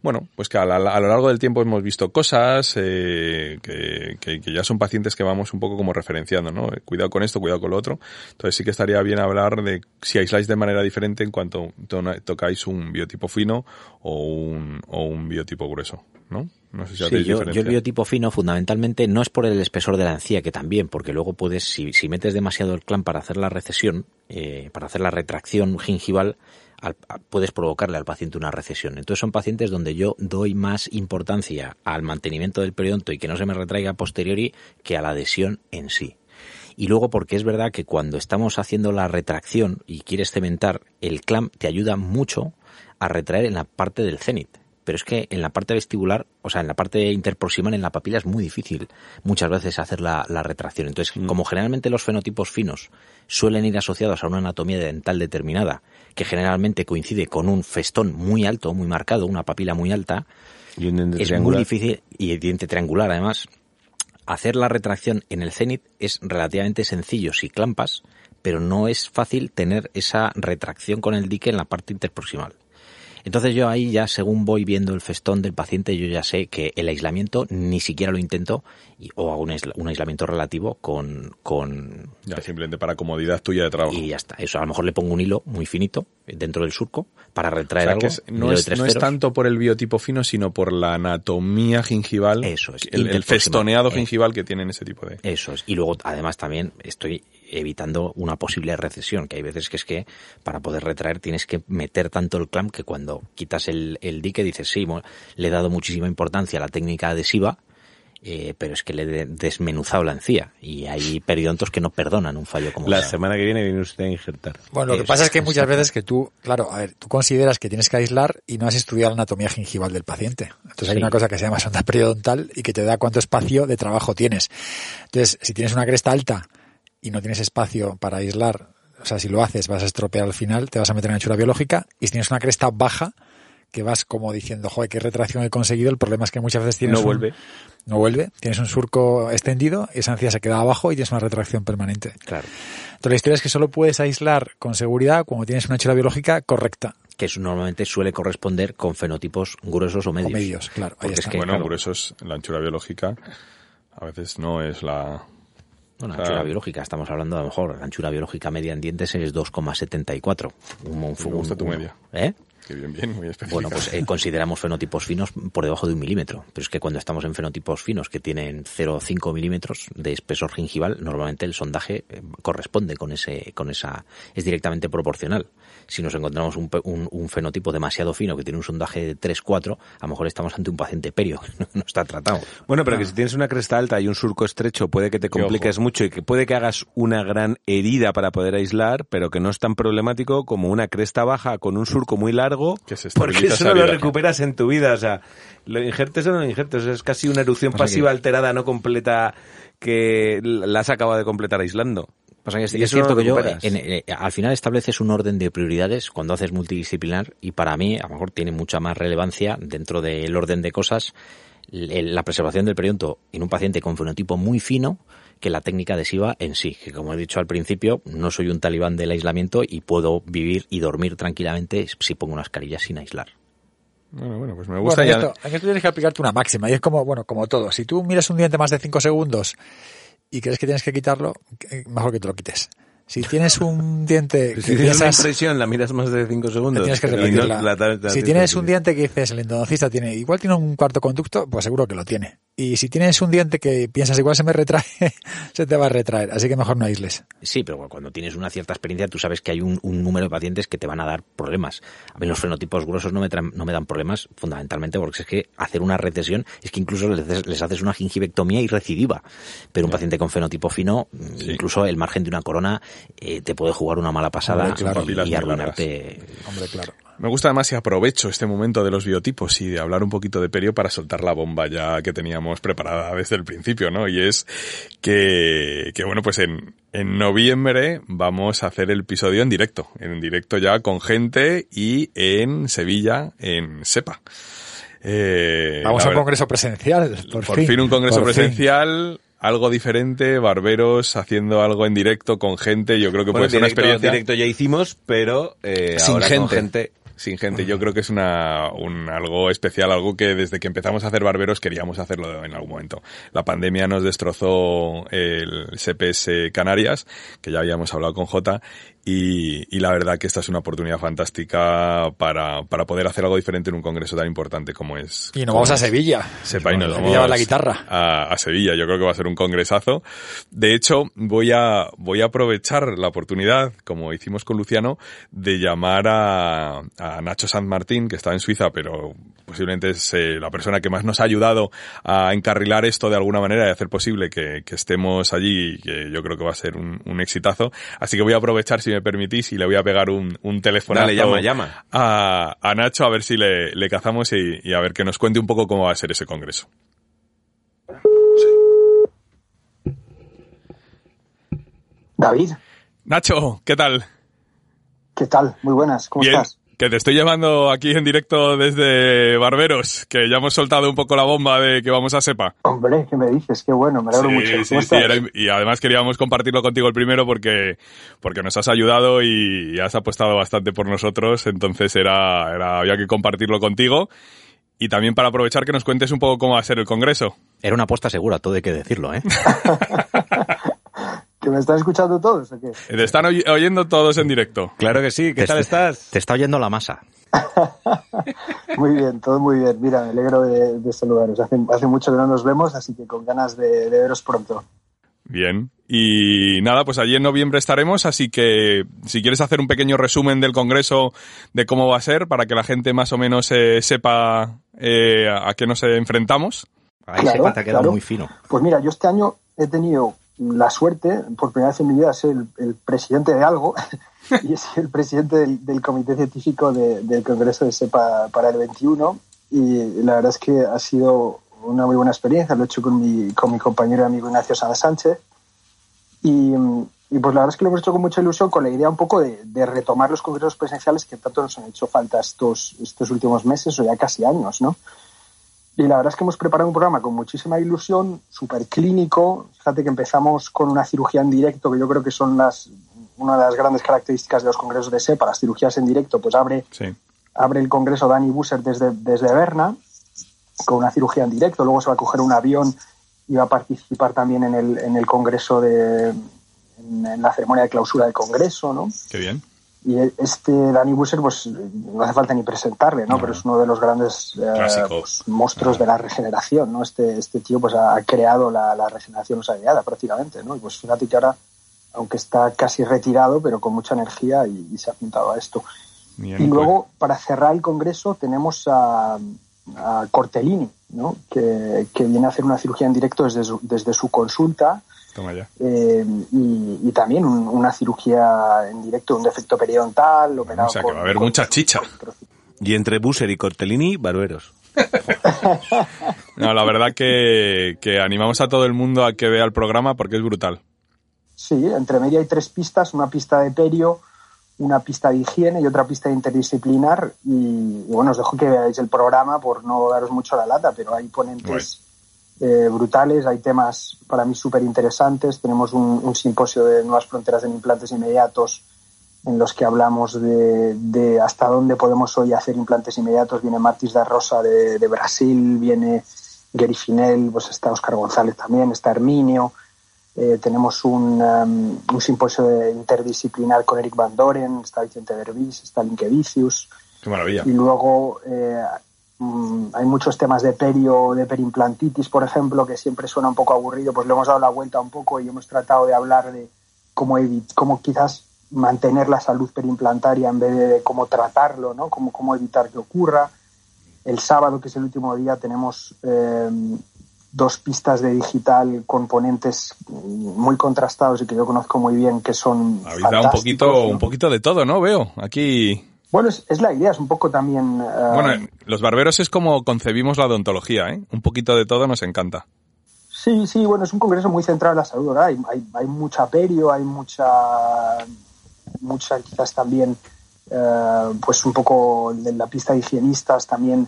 bueno, pues que a, la- a lo largo del tiempo hemos visto cosas eh, que, que- que ya son pacientes que vamos un poco como referenciando, ¿no? Eh, Cuidado con esto, cuidado con lo otro. Entonces sí que estaría bien hablar de si aisláis de manera diferente en cuanto to- tocáis un biotipo fino o un, o un biotipo grueso, ¿no? No sé si Sí, yo, yo el biotipo fino fundamentalmente no es por el espesor de la encía, que también, porque luego puedes, si, si metes demasiado el clan para hacer la recesión, eh, para hacer la retracción gingival, al- puedes provocarle al paciente una recesión. Entonces son pacientes donde yo doy más importancia al mantenimiento del periodonto y que no se me retraiga posteriori que a la adhesión en sí. Y luego porque es verdad que cuando estamos haciendo la retracción y quieres cementar, el clamp te ayuda mucho a retraer en la parte del cenit. Pero es que en la parte vestibular, o sea, en la parte interproximal, en la papila, es muy difícil muchas veces hacer la, la retracción. Entonces, como generalmente los fenotipos finos suelen ir asociados a una anatomía dental determinada, que generalmente coincide con un festón muy alto, muy marcado, una papila muy alta, Y un diente es muy difícil, y el diente triangular además, hacer la retracción en el cenit es relativamente sencillo si clampas, pero no es fácil tener esa retracción con el dique en la parte interproximal. Entonces yo ahí ya, según voy viendo el festón del paciente, yo ya sé que el aislamiento ni siquiera lo intento, y- o hago un, un aislamiento relativo con, con Ya, simplemente para comodidad tuya de trabajo. y ya está. Eso a lo mejor le pongo un hilo muy finito dentro del surco para O retraer sea, algo. que es- un no, es, no tanto por el biotipo fino, sino por la anatomía gingival. Eso es, El, festoneado Eh. gingival que tienen ese tipo de... Eso es. Y luego, además, también estoy evitando una posible recesión, que hay veces que es que para poder retraer tienes que meter tanto el clamp que cuando quitas el, el dique dices, sí, le he dado muchísima importancia a la técnica adhesiva eh, pero es que le he desmenuzado la encía y hay periodontos que no perdonan un fallo como La semana que viene viene usted a injertar. Bueno, lo que pasa es que muchas veces que tú, claro, a ver, tú consideras que tienes que aislar y no has estudiado la anatomía gingival del paciente. Entonces hay una cosa que se llama sonda periodontal y que te da cuánto espacio de trabajo tienes. Entonces, si tienes una cresta alta y no tienes espacio para aislar, o sea, si lo haces vas a estropear al final, te vas a meter en anchura biológica y si tienes una cresta baja, que vas como diciendo, joder, qué retracción he conseguido, el problema es que muchas veces tienes No un- vuelve. no vuelve, tienes un surco extendido y esa encía se queda abajo y tienes una retracción permanente. Claro. Entonces la historia es que solo puedes aislar con seguridad cuando tienes una anchura biológica correcta. Que eso normalmente suele corresponder con fenotipos gruesos o medios. O medios, claro. Ahí Porque es está. que, bueno, claro, gruesos, la anchura biológica a veces no es la... Bueno, anchura biológica, estamos hablando a lo mejor, la anchura biológica media en dientes es 2,74. Un, Me gusta tu media. ¿Eh? Que bien, bien, muy. Bueno, pues eh, consideramos fenotipos finos por debajo de un milímetro. Pero es que cuando estamos en fenotipos finos que tienen 0,5 milímetros de espesor gingival, normalmente el sondaje eh, corresponde con ese, con esa, es directamente proporcional. Si nos encontramos un, pe- un- un fenotipo demasiado fino que tiene un sondaje de 3,4, a lo mejor estamos ante un paciente perio, que *laughs* no está tratado. Bueno, pero que si tienes una cresta alta y un surco estrecho, puede que te compliques mucho y que puede que hagas una gran herida para poder aislar, pero que no es tan problemático como una cresta baja con un surco muy largo, Que se porque eso no lo recuperas en tu vida. O sea, lo injertes o no lo injertes, es casi una erupción pasiva que- alterada, no completa, que la has acabado de completar aislando. Es, no cierto que yo en- eh, al final estableces un orden de prioridades cuando haces multidisciplinar y para mí a lo mejor tiene mucha más relevancia dentro del orden de cosas el- la preservación del periodonto en un paciente con fenotipo muy fino que la técnica adhesiva en sí, que como he dicho al principio, no soy un talibán del aislamiento y puedo vivir y dormir tranquilamente si pongo unas carillas sin aislar. Bueno, bueno, pues me Bueno, gusta y ya... esto, en esto tienes que aplicarte una máxima y es como, bueno, como todo. Si tú miras un diente más de 5 segundos y crees que tienes que quitarlo, eh, mejor que te lo quites. Si tienes un *laughs* diente que Si tienes una impresión, la miras más de 5 te segundos. tienes que no repetirla. la- la- la- si tienes un diente que dices, el endodoncista tiene, igual tiene un cuarto conducto, pues seguro que lo tiene. Y si tienes un diente que piensas, igual se me retrae, *laughs* se te va a retraer. Así que mejor no aísles. Sí, pero cuando tienes una cierta experiencia, tú sabes que hay un, un número de pacientes que te van a dar problemas. A mí los fenotipos gruesos no me, traen- no me dan problemas, fundamentalmente porque es que hacer una recesión es que incluso les, haces- les haces una gingivectomía y recidiva. Pero un paciente con fenotipo fino, incluso el margen de una corona eh, te puede jugar una mala pasada Hombre, claro. y- y, arruinarte. Hombre, claro. Me gusta además y aprovecho este momento de los biotipos y de hablar un poquito de perio para soltar la bomba ya que teníamos preparada desde el principio, ¿no? Y es que, que bueno, pues en, en noviembre vamos a hacer el episodio en directo, en directo ya con gente y en Sevilla, en SEPA. Eh, Vamos a un congreso presencial. Por, por fin, un congreso Por fin. presencial, algo diferente, barberos haciendo algo en directo con gente, yo creo que Bueno, puede ser una directo, experiencia directo ya hicimos, pero eh, sin ahora gente. con gente. Sin gente, yo creo que es una, un, algo especial, algo que desde que empezamos a hacer barberos queríamos hacerlo en algún momento. La pandemia nos destrozó el CPS Canarias, que ya habíamos hablado con Jota, y, y la verdad que esta es una oportunidad fantástica para, para poder hacer algo diferente en un congreso tan importante como es. Y nos vamos a Sevilla. Sepa y nos Sevilla vamos va la guitarra. A, a Sevilla. Yo creo que va a ser un congresazo. De hecho, voy a, voy a aprovechar la oportunidad, como hicimos con Luciano, de llamar a, a Nacho San Martín, que está en Suiza, pero posiblemente es eh, la persona que más nos ha ayudado a encarrilar esto de alguna manera y hacer posible que, que estemos allí, que yo creo que va a ser un, un exitazo. Así que voy a aprovechar, si me permitís, y le voy a pegar un, un teléfono Dale, llama, llama. a, a Nacho a ver si le, le cazamos y, y a ver que nos cuente un poco cómo va a ser ese congreso. David, Nacho, ¿qué tal? ¿qué tal? Muy buenas, ¿cómo Bien, estás? Que te estoy llevando aquí en directo desde Barberos, que ya hemos soltado un poco la bomba de que vamos a SEPA. Hombre, ¿qué me dices? Qué bueno, me alegro Sí, mucho. sí, ¿Cómo sí, era- y además queríamos compartirlo contigo el primero porque, porque nos has ayudado y, y has apostado bastante por nosotros, entonces era, era, había que compartirlo contigo. Y también para aprovechar que nos cuentes un poco cómo va a ser el congreso. Era una apuesta segura, todo hay que decirlo, ¿eh? *laughs* ¿Que me están escuchando todos o qué? Te están oy- oyendo todos en directo. Claro que sí, ¿qué Te- tal estás? Te está oyendo la masa. *laughs* Muy bien, todo muy bien. Mira, me alegro de, de saludaros. Hace, hace mucho que no nos vemos, así que con ganas de, de veros pronto. Bien. Y nada, pues allí en noviembre estaremos, así que si quieres hacer un pequeño resumen del Congreso de cómo va a ser, para que la gente más o menos eh, sepa eh, a qué nos enfrentamos. Ahí Claro, se te ha quedado claro. muy fino. Pues mira, yo este año he tenido la suerte, por primera vez en mi vida, ser el, el presidente de algo *laughs* y he sido el presidente del, del comité científico de- del Congreso de SEPA para el 21 y la verdad es que ha sido una muy buena experiencia, lo he hecho con mi, con mi compañero y amigo Ignacio Sánchez Sánchez. Y, y pues la verdad es que lo hemos hecho con mucha ilusión, con la idea un poco de, de retomar los congresos presenciales que tanto nos han hecho falta estos, estos últimos meses o ya casi años, ¿no? Y la verdad es que hemos preparado un programa con muchísima ilusión, súper clínico. Fíjate que empezamos con una cirugía en directo, que yo creo que son las, una de las grandes características de los congresos de SEPA. Las cirugías en directo, pues abre, Sí. abre el congreso Dani Busser desde, desde Berna, con una cirugía en directo. Luego se va a coger un avión y va a participar también en el, en el congreso de. En, en la ceremonia de clausura del congreso, ¿no? Qué bien. Y este Danny Busser, pues no hace falta ni presentarle, ¿no? Pero es uno de los grandes eh, pues, monstruos de la regeneración, ¿no? Este, este tío pues ha, ha creado la, la regeneración usadiada prácticamente, ¿no? Y pues fíjate que ahora, aunque está casi retirado, pero con mucha energía y, y se ha apuntado a esto. Bien, Y pues, luego, para cerrar el congreso, tenemos a, a Cortellini, ¿no? Que, que viene a hacer una cirugía en directo desde su, desde su consulta. Eh, y, y también un- una cirugía en directo de un defecto periodontal operado O sea, que con- va a haber con- mucha chicha. Y entre Busser y Cortellini, barberos. *laughs* No, la verdad que, que animamos a todo el mundo a que vea el programa porque es brutal. Sí, entre medio hay tres pistas, una pista de perio, una pista de higiene y otra pista de interdisciplinar. Y, y bueno, os dejo que veáis el programa por no daros mucho la lata, pero hay ponentes eh, brutales, hay temas para mí súper interesantes. Tenemos un, un simposio de nuevas fronteras en implantes inmediatos en los que hablamos de, de hasta dónde podemos hoy hacer implantes inmediatos. Viene Martis da Rosa de, de Brasil, viene Gary Finel, pues está Oscar González también, está Herminio. Eh, tenemos un, um, un simposio de interdisciplinar con Eric Van Doren, está Vicente Berbis, está Linke Vicius. Qué maravilla. Y luego eh, hay muchos temas de perio, de perimplantitis, por ejemplo, que siempre suena un poco aburrido, pues le hemos dado la vuelta un poco y hemos tratado de hablar de cómo, cómo quizás mantener la salud perimplantaria en vez de cómo tratarlo, ¿no? Cómo, cómo evitar que ocurra. El sábado, que es el último día, tenemos eh, dos pistas de digital componentes muy contrastados y que yo conozco muy bien, que son dado un poquito, ¿no? un poquito de todo, ¿no? Veo. Aquí. Bueno, es, es la idea, es un poco también... eh, Bueno, los barberos es como concebimos la odontología, ¿eh? Un poquito de todo nos encanta. Sí, sí, bueno, es un congreso muy centrado en la salud, ¿verdad? Hay, hay, hay mucha perio, hay mucha, mucha quizás también, eh, pues un poco de la pista de higienistas también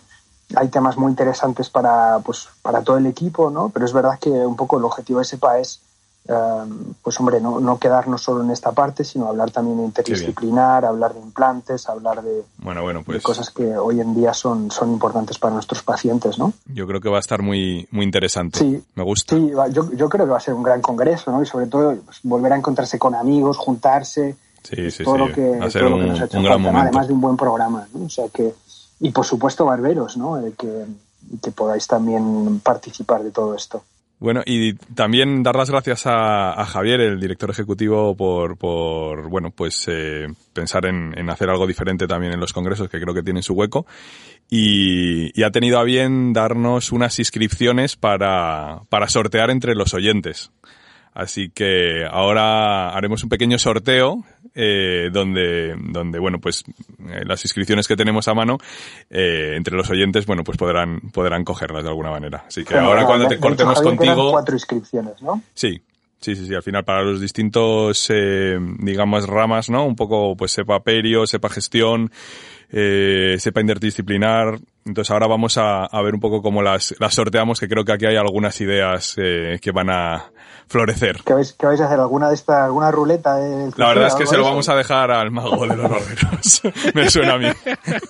hay temas muy interesantes para, pues, para todo el equipo, ¿no? Pero es verdad que un poco el objetivo de SEPA es, eh, pues hombre, no, no quedarnos solo en esta parte, sino hablar también de interdisciplinar, hablar de implantes, hablar de, Bueno, bueno, de pues cosas que hoy en día son, son importantes para nuestros pacientes, ¿no? yo creo que va a estar muy, muy interesante. Sí. Me gusta. Sí, yo, yo creo que va a ser un gran congreso, ¿no? Y sobre todo pues, volver a encontrarse con amigos, juntarse, Sí, sí, todo sí. lo que, va a ser todo lo un, que nos ha hecho un gran falta, además de un buen programa, ¿no? O sea que, y por supuesto barberos, ¿no? Eh, que, que podáis también participar de todo esto. Bueno, y también dar las gracias a, Javier, el director ejecutivo, por, por bueno, pues eh, pensar en, en hacer algo diferente también en los congresos, que creo que tienen su hueco. Y, y ha tenido a bien darnos unas inscripciones para, para sortear entre los oyentes. Así que ahora haremos un pequeño sorteo eh, donde, donde, bueno, pues eh, las inscripciones que tenemos a mano eh, entre los oyentes, bueno, pues podrán, podrán cogerlas de alguna manera. Así que ahora Bueno, cuando te hecho, cortemos quedan contigo, cuatro inscripciones, ¿no? sí, sí, sí, sí, al final para los distintos, eh, digamos, ramas, ¿no? Un poco, pues sepa perio, sepa gestión, eh, sepa interdisciplinar. Entonces ahora vamos a, a ver un poco cómo las, las sorteamos, que creo que aquí hay algunas ideas eh, que van a florecer. ¿Qué vais, qué vais a hacer? ¿Alguna de estas, alguna ruleta? de La verdad es que se lo eso? vamos a dejar al mago de los barberos. *laughs* Me suena a mí.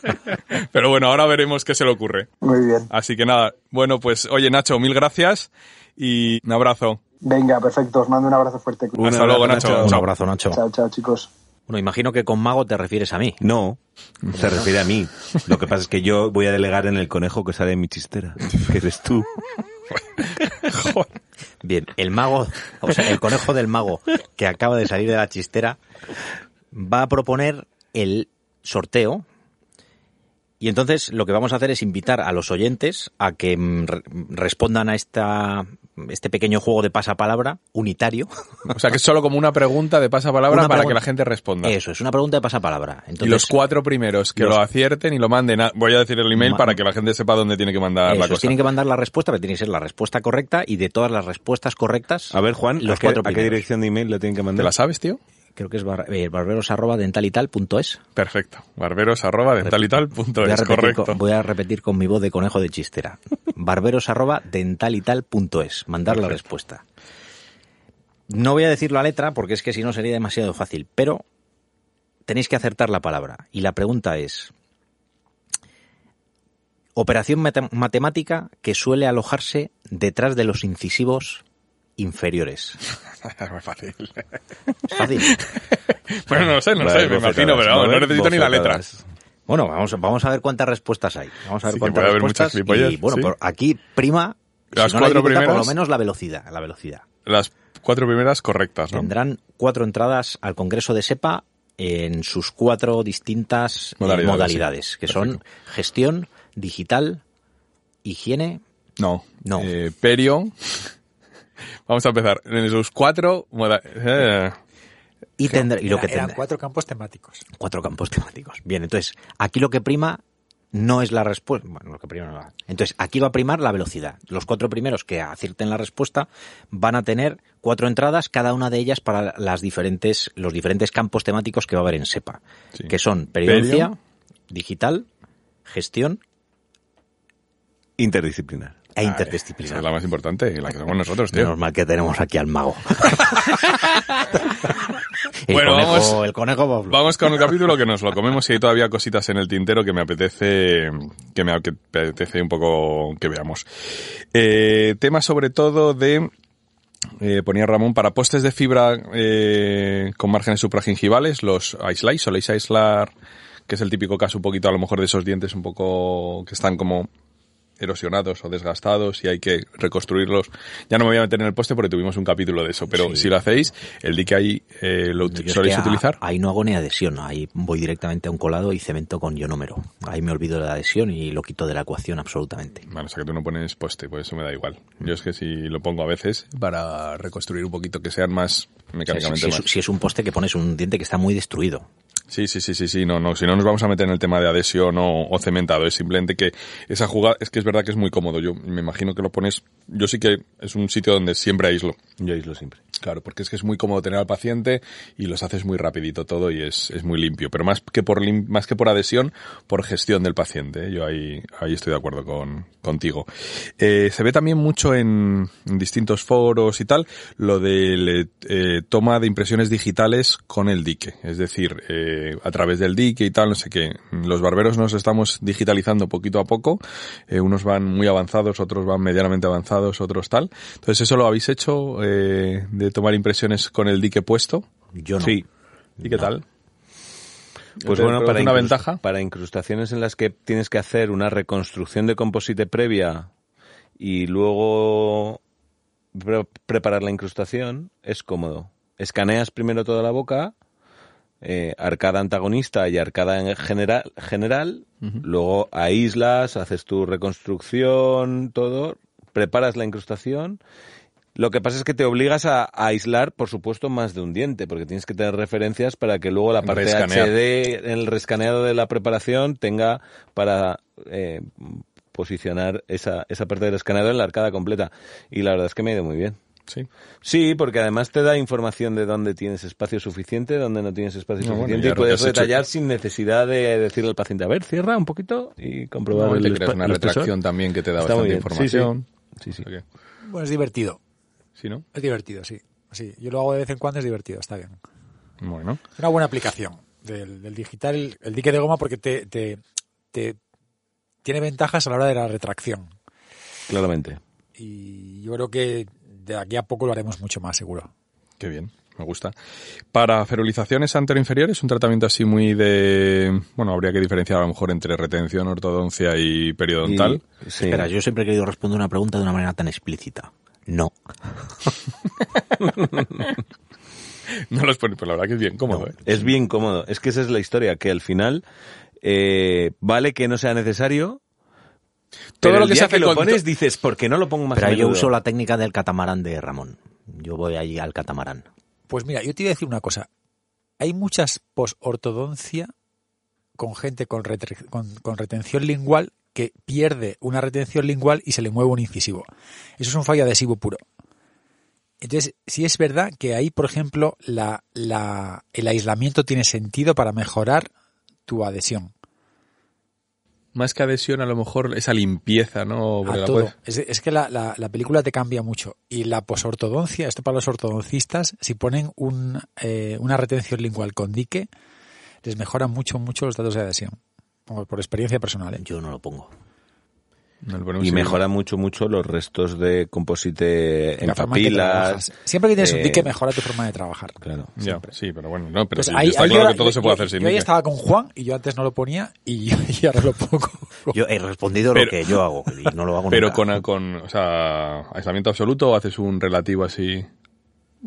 *laughs* Pero bueno, ahora veremos qué se le ocurre. Muy bien. Así que nada, bueno, pues oye Nacho, mil gracias y un abrazo. Venga, perfecto. Os mando un abrazo fuerte. Un Hasta luego, abrazo, Nacho. Un abrazo, Nacho. Chao, chao, chicos. Bueno, imagino que con mago te refieres a mí. No, se refiere a mí. Lo que pasa es que yo voy a delegar en el conejo que sale en mi chistera, que eres tú. *laughs* Bien, el mago, o sea, el conejo del mago que acaba de salir de la chistera va a proponer el sorteo Y entonces lo que vamos a hacer es invitar a los oyentes a que mm, re- respondan a esta, este pequeño juego de pasapalabra unitario. *laughs* O sea, que es solo como una pregunta de pasapalabra Una para que la gente responda. Eso, es una pregunta de pasapalabra. Entonces, y los cuatro primeros que los- lo acierten y lo manden, a- voy a decir el email Ma- para que la gente sepa dónde tiene que mandar la cosa. tienen que mandar la respuesta, pero tiene que ser la respuesta correcta y de todas las respuestas correctas. A ver, Juan, los ¿a, qué, cuatro a qué primeros. dirección de email le tienen que ¿Te mandar? la sabes, tío? Creo que es bar, eh, barberos arroba dentalital.es. Perfecto. Barberos arroba dentalital.es, Voy a, repetir correcto. con, voy a repetir con mi voz de conejo de chistera. *laughs* barberos arroba dentalital.es. Mandar la Perfecto. respuesta. No voy a decir la letra porque es que si no sería demasiado fácil, pero tenéis que acertar la palabra. Y la pregunta es, operación mate- matemática que suele alojarse detrás de los incisivos inferiores. *laughs* Muy fácil. ¿Es fácil? *laughs* bueno, no lo sé, no lo sé, me imagino, pero vamos, no necesito ni la letra. Bueno, vamos, vamos a ver cuántas respuestas hay. Vamos a ver Sí, cuántas puede haber muchas respuestas. y bueno, sí. por aquí prima Las si no la cuatro por primeras. lo menos la velocidad, la velocidad. Las cuatro primeras correctas, ¿no? Tendrán cuatro entradas al Congreso de SEPA en sus cuatro distintas eh, Modalidades, modalidades, sí. que son gestión, digital, higiene. No. No. Eh, Perio. Vamos a empezar. En sus cuatro eh, Y, tendrá- y lo que Eran tendrá. cuatro campos temáticos. cuatro campos temáticos. Bien, entonces, aquí lo que prima no es la respuesta. Bueno, lo que prima no va. Entonces, aquí va a primar la velocidad. Los cuatro primeros que acierten la respuesta van a tener cuatro entradas, cada una de ellas para las diferentes, los diferentes campos temáticos que va a haber en SEPA. Sí. Que son periodoncia, Perio. digital, gestión Interdisciplinar. E esa interdisciplinar. es la más importante, la que somos nosotros, tío. Menos mal que tenemos aquí al mago. *laughs* el, Bueno, conejo, vamos- el conejo. Vamos con el capítulo que nos lo comemos y hay todavía cositas en el tintero que me apetece que me apetece un poco que veamos. Eh, tema sobre todo de eh, ponía Ramón para postes de fibra eh, con márgenes supragingivales, los aisláis, soléis aislar, que es el típico caso un poquito a lo mejor de esos dientes un poco que están como erosionados o desgastados y hay que reconstruirlos. Ya no me voy a meter en el poste porque tuvimos un capítulo de eso, pero Sí. si lo hacéis, el dique ahí eh, lo Yo es soléis a- utilizar. Ahí no hago ni adhesión, ahí voy directamente a un colado y cemento con ionómero. Ahí me olvido de la adhesión y lo quito de la ecuación absolutamente. Bueno, o sea que tú no pones poste, pues eso me da igual. Yo es que si lo pongo a veces para reconstruir un poquito que sean más O sea, mecánicamente si, más. es, si es un poste que pones un diente que está muy destruido. Sí, sí, sí, sí, sí, no, no, si no nos vamos a meter en el tema de adhesión o, o cementado, es simplemente que esa jugada, es que es verdad que es muy cómodo, yo me imagino que lo pones, yo sí que es un sitio donde siempre aíslo, Yo aíslo siempre. claro, porque es que es muy cómodo tener al paciente y los haces muy rapidito todo y es, es muy limpio, pero más que por lim- más que por adhesión, por gestión del paciente, ¿eh? yo ahí, ahí estoy de acuerdo con, contigo. Eh, se ve también mucho en, en distintos foros y tal, lo de eh, toma de impresiones digitales con el dique, es decir, eh, a través del dique y tal, no sé qué. Los barberos nos estamos digitalizando poquito a poco, eh, unos van muy avanzados, otros van medianamente avanzados, otros tal. Entonces, ¿eso lo habéis hecho eh, de tomar impresiones con el dique puesto? Yo no. Sí. ¿Y qué tal? Pues ¿Te bueno, para, una ventaja? para incrustaciones en las que tienes que hacer una reconstrucción de composite previa y luego pre- preparar la incrustación, es cómodo. Escaneas primero toda la boca, eh, arcada antagonista y arcada en general, general luego aíslas, haces tu reconstrucción, todo, preparas la incrustación. Lo que pasa es que te obligas a, a aislar, por supuesto, más de un diente, porque tienes que tener referencias para que luego la parte Rescanear. HD en el rescaneado de la preparación tenga para eh, posicionar esa, esa parte del escaneado en la arcada completa. Y la verdad es que me ha ido muy bien. Sí. Sí, porque además te da información de dónde tienes espacio suficiente, dónde no tienes espacio No, suficiente y puedes hecho- detallar sin necesidad de decirle al paciente, a ver, cierra un poquito y comprobar No, el te creas una el espesor". retracción también que te da Está bastante bien. Sí, sí. información. Sí, sí. Bueno, es divertido. Sí, ¿no? Es divertido, sí. Sí, yo lo hago de vez en cuando, es divertido, está bien. Bueno. Es una buena aplicación del, del digital, el dique de goma, porque te, te, te- tiene ventajas a la hora de la retracción. Claramente. Y yo creo que de aquí a poco lo haremos mucho más, seguro. Qué bien, me gusta. Para ferulizaciones anteroinferiores, un tratamiento así muy de... Bueno, habría que diferenciar a lo mejor entre retención, ortodoncia y periodontal. Y- sí. Espera, yo siempre he querido responder una pregunta de una manera tan explícita. No. *laughs* No los pone, pero la verdad que es bien cómodo, ¿eh? Es bien cómodo. Es que esa es la historia, que al final eh, vale que no sea necesario. Todo pero lo que se hace que lo con- pones dices, ¿por qué no lo pongo más Pero a yo uso la técnica del catamarán de Ramón. Yo voy allí al catamarán. Pues mira, yo te iba a decir una cosa. Hay muchas posortodoncia con gente con, retre- con, con retención lingual que pierde una retención lingual y se le mueve un incisivo. Eso es un fallo adhesivo puro. Entonces, sí es verdad que ahí, por ejemplo, la, la- el aislamiento tiene sentido para mejorar tu adhesión Más que adhesión, a lo mejor esa limpieza, ¿no? Porque a la todo. puedes- Es, es que la, la- la película te cambia mucho. Y la posortodoncia, esto para los ortodoncistas, si ponen un, eh, una retención lingual con dique, les mejora mucho, mucho los datos de adhesión. Por, por experiencia personal. ¿eh? Yo no lo pongo. No Y mejora mucho, mucho los restos de composite en La que papilas. Siempre que tienes un eh, dique, mejora tu forma de trabajar. Claro. Ya, sí, pero bueno, no, pero Pues sí, ahí- está ahí claro yo- que todo se yo- puede yo- hacer sin Yo ahí dique. estaba con Juan y yo antes no lo ponía y, *laughs* y ahora lo pongo. Yo he respondido Pero- lo que yo hago y no lo hago *laughs* Pero nunca. con, con, o sea, aislamiento absoluto o haces un relativo así.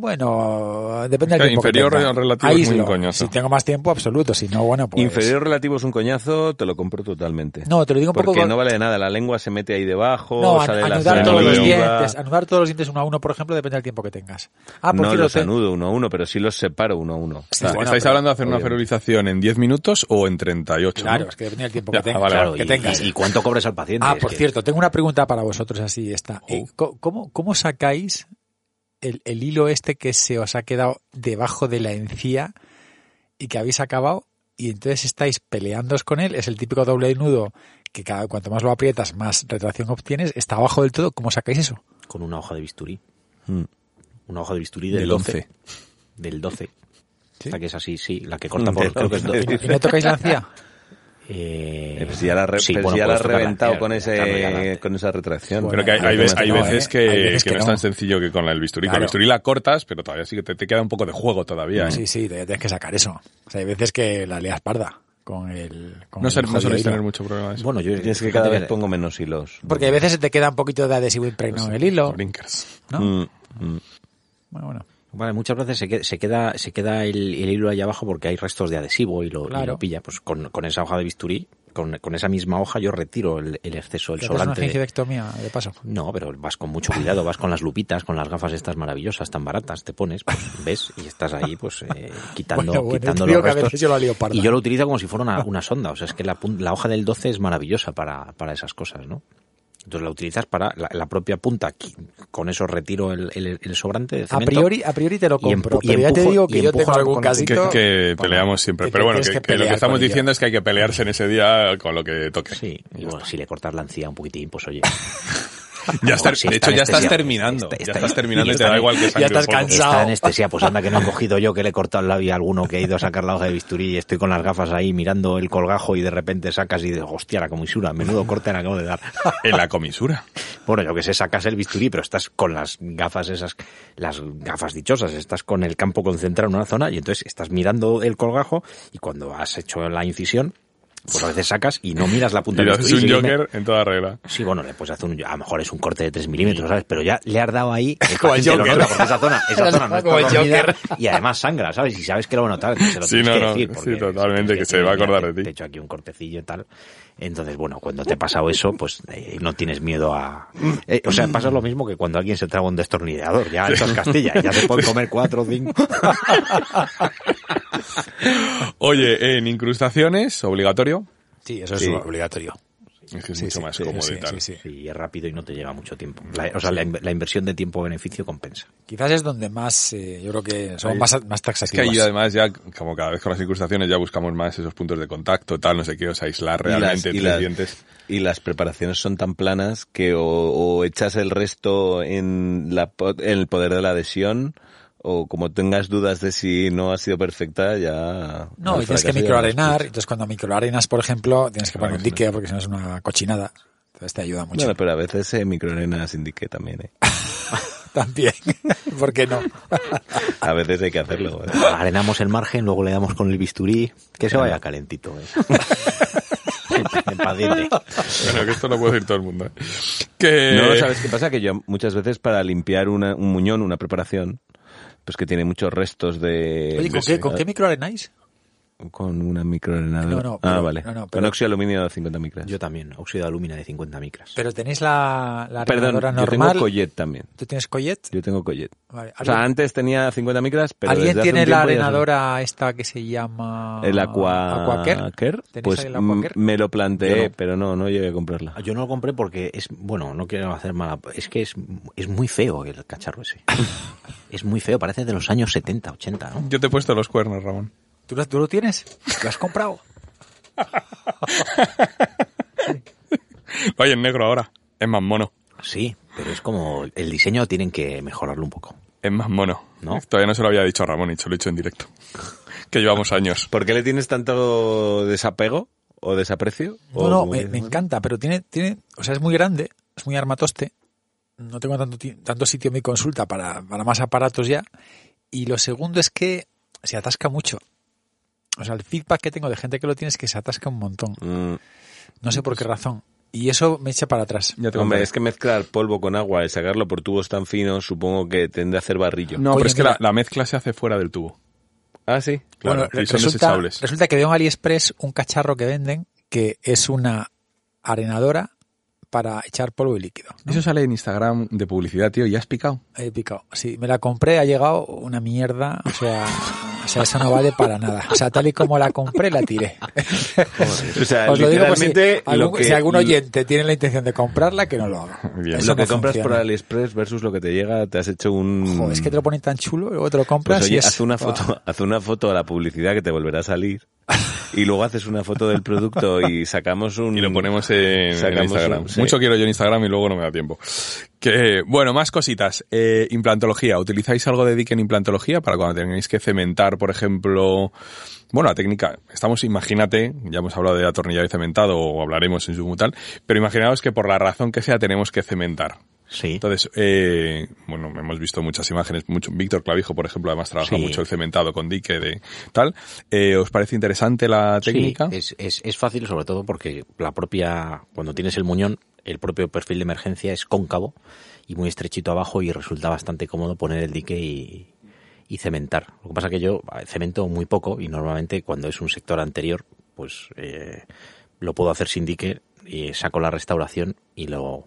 Bueno, depende del tiempo inferior que tenga. relativo es muy Aíslo. coñazo. Si tengo más tiempo, absoluto. Si no, bueno, pues... Inferior relativo es un coñazo, te lo compro totalmente. No, te lo digo un poco... Porque con- no vale de nada, la lengua se mete ahí debajo, No, sale anudar todos los dientes, anudar todos los dientes uno a uno, por ejemplo, depende del tiempo que tengas. Ah, por no cierto, los te- anudo uno a uno, pero sí los separo uno a uno. Sí, bueno, ¿Estáis pero- hablando de hacer una obviamente. ferilización en 10 minutos o en 38? Claro, ¿no? es que depende del tiempo Ya, que tengas. vale, Claro, que y, tengas. y- y cuánto cobres al paciente? Ah, Es por que- cierto, tengo una pregunta para vosotros, así está. Eh, Oh. ¿Cómo, cómo sacáis el, el hilo este que se os ha quedado debajo de la encía y que habéis acabado y entonces estáis peleándoos con él? Es el típico doble nudo que cada, cuanto más lo aprietas, más retracción obtienes. Está abajo del todo. ¿Cómo sacáis eso? Con una hoja de bisturí. Mm. Una hoja de bisturí del, Del 12. 11. Del 12. ¿Sí? Esta que es así, sí. La que corta por... Creo que es 12. do- ¿Y no tocáis la encía? *laughs* Eh, Pero si ya la, re- sí, pero bueno, ya la has puedes tocarla. reventado con, ese, claro, la- con esa retracción. Pero que hay, Bueno, hay, hay ve- veces hay que no, veces, ¿eh? que, Hay veces que que no es no. tan sencillo que con el bisturí. Con el Claro. bisturí la cortas, pero todavía sí que te, te queda un poco de juego todavía. ¿eh? Sí, sí, te- tienes que sacar eso. O sea, hay veces que la leas parda con el. Con No, el ser- no soléis tener mucho problema eso. Bueno, yo... Es que cada vez pongo menos hilos. Porque a veces se te queda un poquito de adhesivo impregnado en el hilo. Blinkers. ¿no? Mm, mm. Bueno, bueno. Vale, muchas veces se queda, se queda, se queda el, el hilo ahí abajo porque hay restos de adhesivo y lo, y lo pilla. Pues con, con esa hoja de bisturí, con, con esa misma hoja yo retiro el, el exceso, el ¿Te haces una sobrante. de- de paso? No, pero vas con mucho cuidado, vas con las lupitas, con las gafas estas maravillosas, tan baratas, te pones, pues, ves, y estás ahí, pues, eh, *laughs* quitando, Bueno, bueno, quitando los restos. yo parda. Y yo lo utilizo como si fuera una, una sonda, o sea, es que la, la hoja del 12 es maravillosa para, para esas cosas, ¿no? Entonces la utilizas para la, la propia punta, con eso retiro el, el, el sobrante de A cemento. priori, a priori te lo Y empu- compro, y pero ya te empujo- digo y que yo tengo algún Que, casito. que Bueno, peleamos siempre. que Pero bueno, que, que que lo que estamos diciendo es que hay que pelearse en ese día con lo que toque. Sí, y bueno, si le cortas la encía un poquitín, pues oye. *laughs* *laughs* Ya está- Si de hecho, ya estás terminando. Está- ya está- estás terminando y te da igual que sangre estás un poco. cansado. Está anestesia, pues anda que no he cogido yo que le he cortado el labio a alguno que ha ido a sacar la hoja de bisturí y estoy con las gafas ahí mirando el colgajo y de repente sacas y dices, hostia, la comisura, menudo corte le acabo de dar. *laughs* En la comisura. Bueno, yo que sé, sacas el bisturí, pero estás con las gafas esas, las gafas dichosas, estás con el campo concentrado en una zona y entonces estás mirando el colgajo y cuando has hecho la incisión, pues a veces sacas y no miras la punta Y del haces bisturí. un Joker en toda regla. Sí, bueno, le puedes hacer un, a lo mejor es un corte de 3 milímetros, ¿sabes? Pero ya le has dado ahí, el *laughs* Como el lo Joker. nota, porque esa zona, esa *laughs* zona no está Como el Joker. y además sangra, ¿sabes? Y sabes que lo va a notar, se lo Sí, tienes no, que no, decir. sí, porque totalmente, tienes que se va a acordar de ti. Te he hecho aquí un cortecillo y tal. Entonces, bueno, cuando te ha pasado eso, pues eh, no tienes miedo a... eh, o sea, pasa lo mismo que cuando alguien se traga un destornillador. Ya eso es Castilla, ya se pueden comer cuatro o cinco. *laughs* Oye, en incrustaciones, obligatorio. Sí, eso es Sí. obligatorio. Es que es Sí, mucho sí, más sí, cómodo sí, y tal. sí, sí. Y es rápido y no te lleva mucho tiempo. La- o sea, la, la inversión de tiempo-beneficio compensa. Quizás es donde más, eh, yo creo que son Ahí- más, más Es que ahí además ya, como cada vez con las incrustaciones, ya buscamos más esos puntos de contacto, tal, no sé qué, o sea, aislar Y las- realmente y las- dientes. Y las preparaciones son tan planas que o, o echas el resto en, la, po- en el poder de la adhesión o como tengas dudas de si no ha sido perfecta, ya... No, y tienes que microarenar. Entonces, cuando microarenas, por ejemplo, tienes que poner un dique porque si no es una cochinada. Entonces te ayuda mucho. Bueno, pero a veces se microarena sin dique también, ¿eh? *laughs* También. *laughs* ¿Por qué no? *laughs* A veces hay que hacerlo. ¿eh? Arenamos el margen, luego le damos con el bisturí, que se vaya calentito. ¿eh? el paciente. Bueno, que esto lo puede decir todo el mundo. ¿eh? Que... No, ¿sabes qué pasa? Que yo muchas veces para limpiar una- un muñón, una preparación, pues que tiene muchos restos de... Oye, ¿con de- qué, ¿con qué microarenáis? Con una microarenadora. No, no, ah, pero- vale. no, no, Con óxido de aluminio de 50 micras. Yo también, óxido de alumina de 50 micras. Pero tenéis la, la Perdón, arenadora yo tengo normal. Collet también. ¿Tú tienes collet? Yo tengo Collet. Vale. O sea, ¿Alguien- antes tenía 50 micras, pero ¿Alguien desde hace un tiene la son- arenadora esta que se llama El Aqua... ¿Tenéis Pues el me lo planteé, no. pero no, no llegué a comprarla. Yo no lo compré porque es, bueno, no quiero hacer mala, es que es, es muy feo el cacharro ese. *laughs* es muy feo, parece de los años 70, 80, ¿no? Yo te he puesto los cuernos, Ramón. ¿Tú, lo- tú lo tienes? ¿Lo has comprado? Hay en negro ahora. Es más mono. Sí, pero es como, el diseño tienen que mejorarlo un poco. Es más mono. ¿No? Todavía no se lo había dicho a Ramón y se lo he dicho en directo. que llevamos *laughs* años. ¿Por qué le tienes tanto desapego o desaprecio? No, ¿O no, me, me encanta, pero tiene, tiene, o sea, es muy grande, es muy armatoste. No tengo tanto, tanto sitio en mi consulta para, para más aparatos ya. Y lo segundo es que se atasca mucho. O sea, el feedback que tengo de gente que lo tiene es que se atasca un montón. Mm, No sé por qué razón. Y eso me echa para atrás. Hombre, es que mezclar polvo con agua y sacarlo por tubos tan finos, supongo que tende a hacer barrillo. No, Oye, pero es que la, la mezcla se hace fuera del tubo. Ah, sí. Claro, Bueno, y son resulta, desechables. resulta que veo en AliExpress un cacharro que venden que es una arenadora para echar polvo y líquido. ¿no? Eso sale en Instagram de publicidad, tío, y has picado. He picado. Sí, me la compré, ha llegado una mierda. O sea, o sea, eso no vale para nada. O sea, tal y como la compré, la tiré. O sea, Os lo digo por si algún, lo que, si algún oyente tiene la intención de comprarla, que no lo haga. Bien. Eso lo que no compras por. AliExpress versus lo que te llega, te has hecho un... Joder, es que te lo ponen tan chulo, luego te lo compras Pues y oye, es- haz una foto, haz una foto a la publicidad que te volverá a salir *laughs* y luego haces una foto del producto y *laughs* sacamos un Y lo ponemos en, Instagram. un- sí. Mucho quiero yo en Instagram y luego no me da tiempo. Que, bueno, más cositas. Eh, implantología. ¿Utilizáis algo de dique en implantología para cuando tenéis que cementar, por ejemplo? Bueno, la técnica, estamos, imagínate, ya hemos hablado de atornillado y cementado, o hablaremos en su tal, pero imaginaos que por la razón que sea tenemos que cementar. Sí. Entonces, eh, bueno, hemos visto muchas imágenes, mucho, Víctor Clavijo, por ejemplo, además trabaja Sí. mucho el cementado con dique de tal. Eh, ¿Os parece interesante la técnica? Sí, es, es, es fácil sobre todo porque la propia, cuando tienes el muñón, el propio perfil de emergencia es cóncavo y muy estrechito abajo y resulta bastante cómodo poner el dique y, y cementar. Lo que pasa que yo eh, cemento muy poco y normalmente cuando es un sector anterior, pues eh, lo puedo hacer sin dique y saco la restauración y lo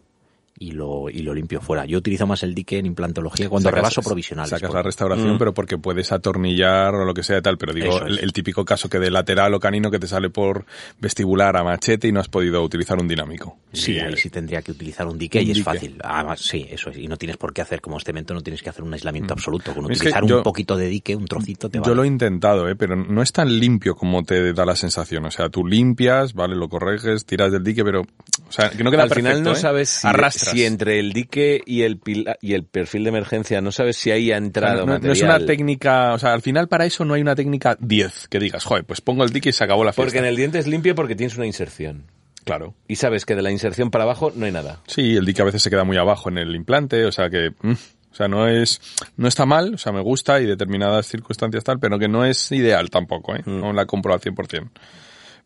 y lo y lo limpio fuera. Yo utilizo más el dique en implantología cuando Sacas- rebaso provisionales. Sacas porque- la restauración, Mm. pero porque puedes atornillar o lo que sea y tal. Pero digo, el, el típico caso que de lateral o canino que te sale por vestibular a machete y no has podido utilizar un dinámico. Sí, Y, ahí sí tendría que utilizar un dique un y es dique. fácil. Además, sí, eso es. Y no tienes por qué hacer como cemento, no tienes que hacer un aislamiento absoluto. Con Mm. Es que utilizar yo- un poquito de dique, un trocito, te Yo vale. lo he intentado, ¿eh? pero no es tan limpio como te da la sensación. O sea, tú limpias, vale, lo correges, tiras del dique, pero, o sea, que no queda Al final perfecto, no ¿eh? sabes si, Si entre el dique y el pila- y el perfil de emergencia no sabes si ahí ha O sea, entrado no, no es una técnica, o sea, al final para eso no hay una técnica 10 que digas, joder, pues pongo el dique y se acabó la fiesta. Porque en el diente es limpio porque tienes una inserción. Claro. Y sabes que de la inserción para abajo no hay nada. Sí, el dique a veces se queda muy abajo en el implante, o sea que, mm, o sea, no es, no está mal, o sea, me gusta y determinadas circunstancias tal, pero que no es ideal tampoco, ¿eh? Mm. No la compro al 100%.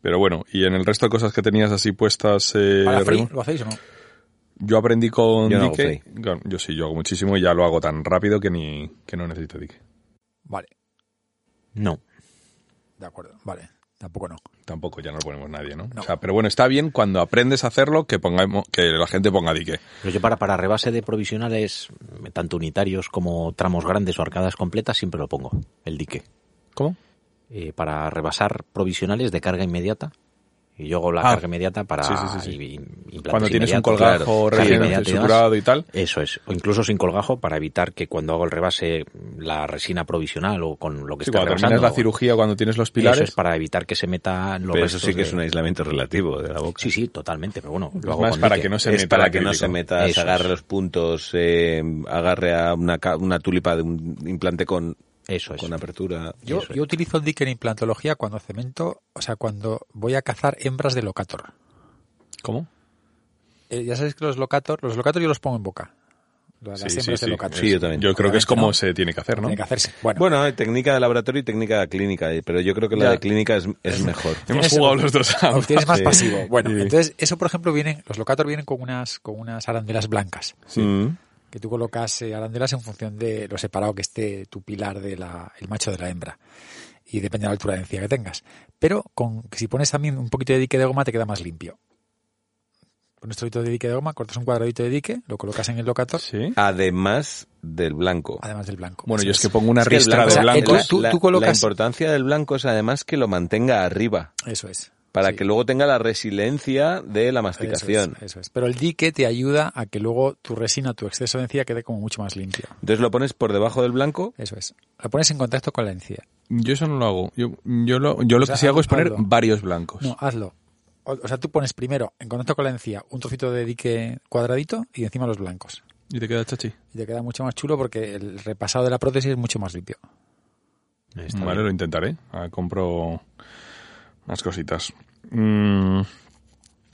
Pero bueno, y en el resto de cosas que tenías así puestas, eh, ¿Para free Remo, lo hacéis o no? Yo aprendí con Yo no hago yo sí, yo hago muchísimo y ya lo hago tan rápido que ni, que no necesito dique. Vale, No. de acuerdo, vale. Tampoco no. Tampoco ya no lo ponemos nadie, ¿no? No. O sea, pero bueno, está bien cuando aprendes a hacerlo que pongamos, que la gente ponga dique. Pero yo para, para rebase de provisionales, tanto unitarios como tramos grandes o arcadas completas, siempre lo pongo, el dique. ¿Cómo? Eh, para rebasar provisionales de carga inmediata. Y yo hago la Ah. carga inmediata para Sí, sí, sí, Cuando tienes un colgajo claro, recién y demás. suturado y tal. Eso es, o incluso sin colgajo para evitar que cuando hago el rebase la resina provisional o con lo que Sí, está cuando terminas rebasando, la cirugía, cuando tienes los Eso pilares. es para evitar que se meta los Pero eso sí que de- es un aislamiento relativo de la boca. Sí, sí, totalmente, pero bueno, lo Es hago más para que no se es meta para que no se meta, se Eso agarre es. los puntos, eh, agarre a una, ca- una tulipa de un implante con, Eso es. con apertura. Yo, yo utilizo el dique en implantología cuando cemento, o sea, cuando voy a cazar hembras de locator. ¿Cómo? Eh, ya sabéis que los locator, los locator yo los pongo en boca. Las Sí, sí, hembras sí. de locator. Sí, yo también. Yo creo que es como se tiene que hacer, ¿no? Tiene que hacerse. Bueno, Bueno, hay técnica de laboratorio y técnica clínica, eh, pero yo creo que la Ya. de clínica es, es mejor. *laughs* Hemos jugado los dos tienes más Sí. pasivo. Bueno, Sí. entonces eso, por ejemplo, vienen, los locator vienen con unas, con unas arandelas blancas. Mm. Que tú colocas eh, arandelas en función de lo separado que esté tu pilar de la, el macho de la hembra. y depende de la altura de encía que tengas. Pero con si pones también un poquito de dique de goma te queda más limpio. Pones trocito de dique de goma, cortas un cuadradito de dique, lo colocas en el locator, Sí. Además del blanco. además del blanco. Bueno, yo es que pongo una que ristra blanco- de blanco- tú- la, tú colocas- la importancia del blanco es además que lo mantenga arriba, Eso es. Para Sí. que luego tenga la resiliencia de la masticación. Eso es, eso es. Pero el dique te ayuda a que luego tu resina, tu exceso de encía quede como mucho más limpio. Entonces lo pones por debajo del blanco. Eso es. Lo pones en contacto con la encía. Yo eso no lo hago. Yo, yo lo, yo lo sea, que sí hago es poner hazlo. varios blancos. No, hazlo. O, o sea, tú pones primero en contacto con la encía un trocito de dique cuadradito y encima los blancos. ¿Y te queda chachi? Y te queda mucho más chulo porque el repasado de la prótesis es mucho más limpio. Está vale, bien. lo intentaré. Ah, compro más cositas. Mm,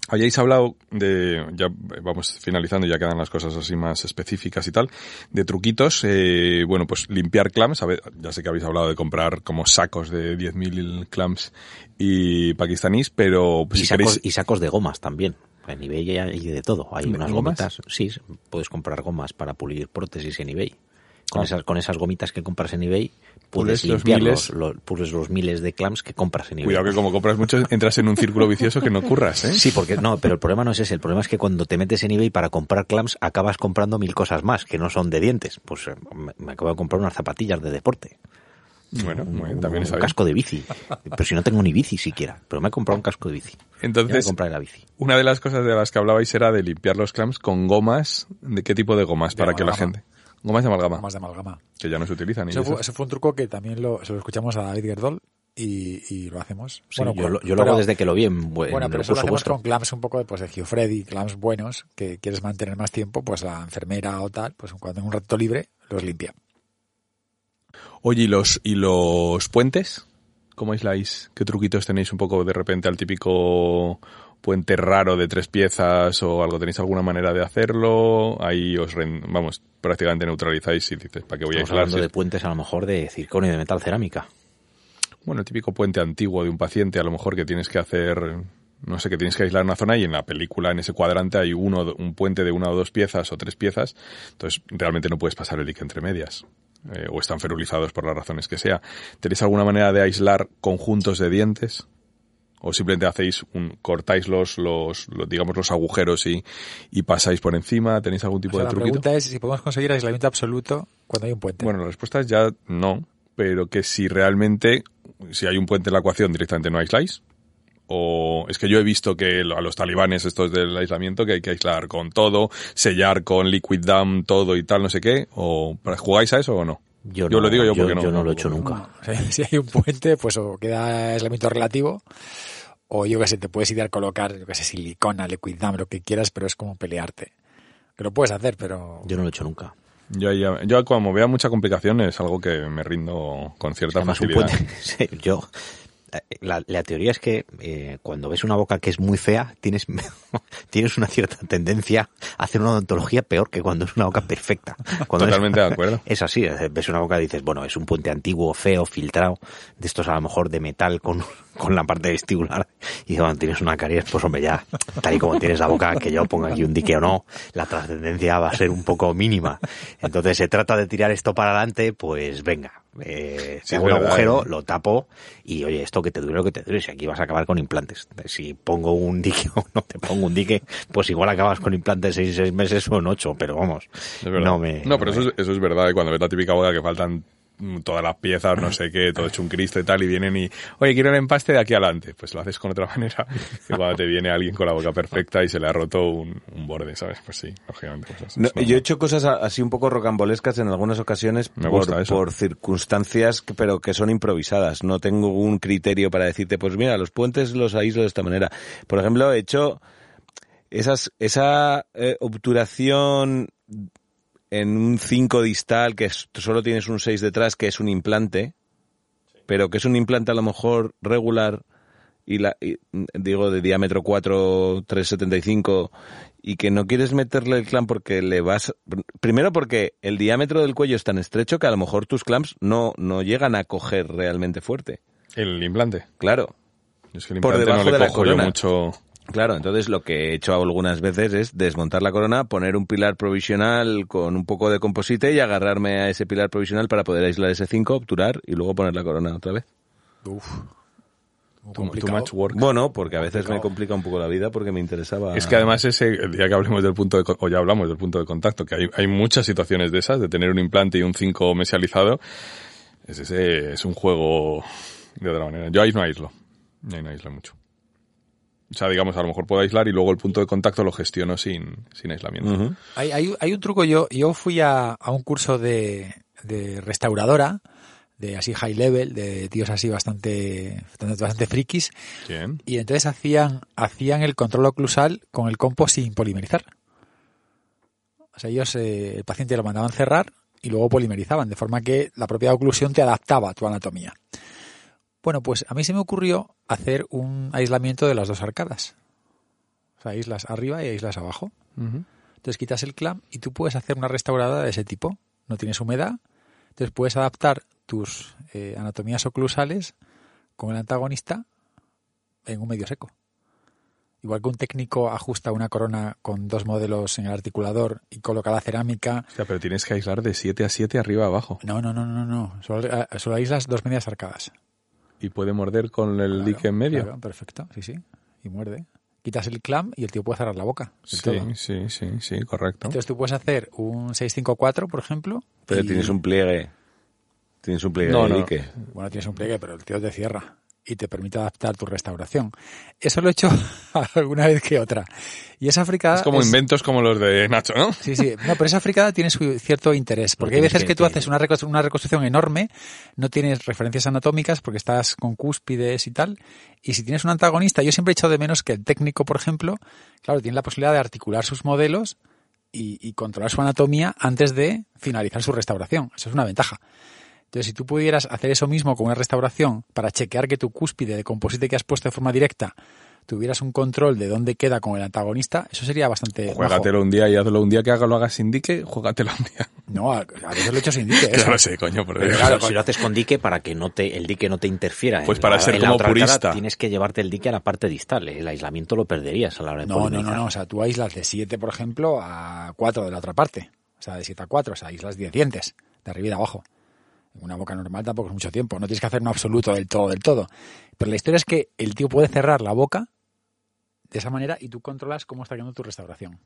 hayáis hablado de, ya vamos finalizando, ya quedan las cosas así más específicas y tal, de truquitos, eh, bueno, pues limpiar clams, a ver, ya sé que habéis hablado de comprar como sacos de 10.000 clams y pakistaníes, pero Y, si sacos, queréis... y sacos de gomas también. En eBay hay de todo. Hay ¿De unas gomas? gomitas. Sí, puedes comprar gomas para pulir prótesis en eBay. Con, Ah. esas, con esas gomitas que compras en eBay, Pules puedes los limpiar miles. los, los- pules los miles de clams que compras en eBay. Cuidado que como compras mucho entras en un círculo vicioso que no curras, ¿eh? Sí, porque no, pero el problema no es ese. El problema es que cuando te metes en eBay para comprar clams, acabas comprando mil cosas más que no son de dientes. Pues eh, me, me acabo de comprar unas zapatillas de deporte. Bueno, muy bien, un, también un bien. casco de bici. Pero si no tengo ni bici siquiera. Pero me he comprado un casco de bici. Entonces, compraré la bici. una de las cosas de las que hablabais era de limpiar los clams con gomas. ¿De qué tipo de gomas? De para que la gente... Gomas de amalgama. Más de amalgama. Que ya no se utilizan. Eso fue, eso fue un truco que también lo, se lo escuchamos a David Gerdol y, y lo hacemos. Sí, yo, con- lo, yo lo pero- hago desde que lo vi en, bu- en Bueno, pero eso lo hacemos vuestro. con clams un poco de, pues, de Hugh Freddy, clams buenos, que quieres mantener más tiempo, pues la enfermera o tal, pues cuando tenga un rato libre, los limpia. Oye, ¿y los, ¿y los puentes? ¿Cómo aisláis? ¿Qué truquitos tenéis un poco de repente al típico puente raro de tres piezas o algo? ¿Tenéis alguna manera de hacerlo? Ahí os, vamos, prácticamente neutralizáis y dices, ¿para qué voy a Estamos aislar? hablando de puentes a lo mejor de circonio y de metal cerámica. Bueno, el típico puente antiguo de un paciente, a lo mejor que tienes que hacer, no sé, que tienes que aislar una zona y en la película, en ese cuadrante, hay uno, un puente de una o dos piezas o tres piezas, entonces realmente no puedes pasar el dique entre medias. eh, o están ferulizados por las razones que sea. ¿Tenéis alguna manera de aislar conjuntos de dientes? ¿O simplemente hacéis un, cortáis los, los, los, digamos, los agujeros y, y pasáis por encima? ¿Tenéis algún tipo O sea, de la truquito? pregunta es si podemos conseguir aislamiento absoluto cuando hay un puente. Bueno, la respuesta es ya no, pero que si realmente, si hay un puente en la ecuación, directamente no aisláis. O es que yo he visto que a los talibanes estos del aislamiento que hay que aislar con todo, sellar con liquid dam todo y tal, no sé qué. O ¿jugáis a eso o no? Yo, Yo no, lo digo yo porque no. Yo no lo he hecho nunca. No, *laughs* si hay un puente, pues o queda aislamiento relativo, o yo que sé, te puedes idear colocar, yo que sé, silicona, liquid dam, lo que quieras, pero es como pelearte. Que lo puedes hacer, pero... Yo no lo he hecho nunca. Yo, ya- yo como vea mucha complicación es algo que me rindo con cierta Además, facilidad. puente, *laughs* sí, yo, la, la teoría es que eh, cuando ves una boca que es muy fea, tienes, *laughs* tienes una cierta tendencia a hacer una odontología peor que cuando es una boca perfecta. Cuando es- Totalmente de acuerdo. *laughs* Es así, eh, ves una boca y dices, bueno, es un puente antiguo, feo, filtrado, de estos a lo mejor de metal con, *laughs* con la parte vestibular, y cuando tienes una caries, pues hombre, ya, tal y como tienes la boca, que yo ponga aquí un dique o no, la trascendencia va a ser un poco mínima. Entonces se trata de tirar esto para adelante, pues venga, eh, Sí, es hago un verdad, agujero, ¿eh? lo tapo, y oye, esto que te dure lo que te dure, si aquí vas a acabar con implantes. Si pongo un dique *laughs* o no te pongo un dique, pues igual acabas con implantes en seis meses o en ocho, pero vamos, Es no me... no, pero eso es, eso es verdad. y Cuando ves la típica boda que faltan todas las piezas, no sé qué, todo hecho un cristo y tal, y vienen y, oye, quiero el empaste de aquí adelante. Pues lo haces con otra *laughs* manera. Y *laughs* cuando te viene alguien con la boca perfecta y se le ha roto un, un borde, ¿sabes? Pues sí, lógicamente. pues No, yo he hecho cosas así un poco rocambolescas en algunas ocasiones por, circunstancias, que- pero que son improvisadas. No tengo un criterio para decirte, pues mira, los puentes los aíslo de esta manera. Por ejemplo, he hecho esas, esa eh, obturación en un 5 distal, que solo tienes un 6 detrás, que es un implante, pero que es un implante a lo mejor regular y la y, digo de diámetro 4 375 y que no quieres meterle el clamp porque le vas primero porque el diámetro del cuello es tan estrecho que a lo mejor tus clamps no no llegan a coger realmente fuerte. El implante. Claro. Es que el Por debajo no le de la cojo yo corona. mucho. Claro, entonces lo que he hecho algunas veces es desmontar la corona, poner un pilar provisional con un poco de composite y agarrarme a ese pilar provisional para poder aislar ese 5, obturar y luego poner la corona otra vez. Uf. Too, much work. Bueno, porque a veces me complica un poco la vida porque me interesaba. Es que además ese, el día que hablemos del punto de, o ya hablamos del punto de contacto, que hay, hay muchas situaciones de esas, de tener un implante y un 5 mesializado, es ese, es un juego de otra manera. Yo ahí no aíslo. Ahí no aíslo mucho. O sea, digamos, a lo mejor puedo aislar y luego el punto de contacto lo gestiono sin, sin aislamiento. Hay, hay, hay un truco, yo, yo fui a, a un curso de, de restauradora, de así high level, de tíos así bastante, bastante, bastante frikis, Bien. y entonces hacían, hacían el control oclusal con el compo sin polimerizar. O sea, ellos, eh, el paciente lo mandaban cerrar y luego polimerizaban, de forma que la propia oclusión te adaptaba a tu anatomía. Bueno, pues a mí se me ocurrió hacer un aislamiento de las dos arcadas. O sea, aíslas arriba y aíslas abajo. Entonces quitas el clamp y tú puedes hacer una restaurada de ese tipo. No tienes humedad. Entonces puedes adaptar tus eh, anatomías oclusales con el antagonista en un medio seco. Igual que un técnico ajusta una corona con dos modelos en el articulador y coloca la cerámica. O sea, pero tienes que aislar de 7 a 7 arriba abajo. No, no, no, no, no. Solo, eh, solo aíslas dos medias arcadas. Y puede morder con el Claro, dique en medio. claro, perfecto, sí, sí. Y muerde. Quitas el clamp y el tío puede cerrar la boca. Sí, todo. sí, sí, sí, correcto. Entonces tú puedes hacer un 654, por ejemplo. Pero y- tienes un pliegue. Tienes un pliegue No, de no. dique. Bueno, tienes un pliegue, pero el tío te cierra y te permite adaptar tu restauración. Eso lo he hecho *laughs* alguna vez que otra. Y esa fricada... es como es- inventos como los de Nacho, ¿no? Sí, sí. No, pero esa fricada tiene su cierto interés. Porque hay veces que- que tú haces una, recon- una reconstrucción enorme, no tienes referencias anatómicas porque estás con cúspides y tal. Y si tienes un antagonista, yo siempre he echado de menos que el técnico, por ejemplo, claro, tiene la posibilidad de articular sus modelos y, y controlar su anatomía antes de finalizar su restauración. Eso es una ventaja. Entonces, si tú pudieras hacer eso mismo con una restauración para chequear que tu cúspide de composite que has puesto de forma directa tuvieras un control de dónde queda con el antagonista, eso sería bastante. Juégatelo un día y hazlo un día que haga, lo hagas sin dique, juégatelo un día. No, a, a veces lo he hecho sin dique. Eso. lo sé, coño, pero, Pero claro, si lo haces con dique para que no te, el dique no te interfiera. Pues en para la- ser como purista. tienes que llevarte el dique a la parte distal. El aislamiento lo perderías a la hora de No, no, no, no. O sea, tú aíslas de 7, por ejemplo, a 4 de la otra parte. O sea, de 7 a 4. O sea, aíslas 10 dientes, de arriba y de abajo. Una boca normal tampoco es mucho tiempo. No tienes que hacer un absoluto del todo, del todo. Pero la historia es que el tío puede cerrar la boca de esa manera y tú controlas cómo está quedando tu restauración.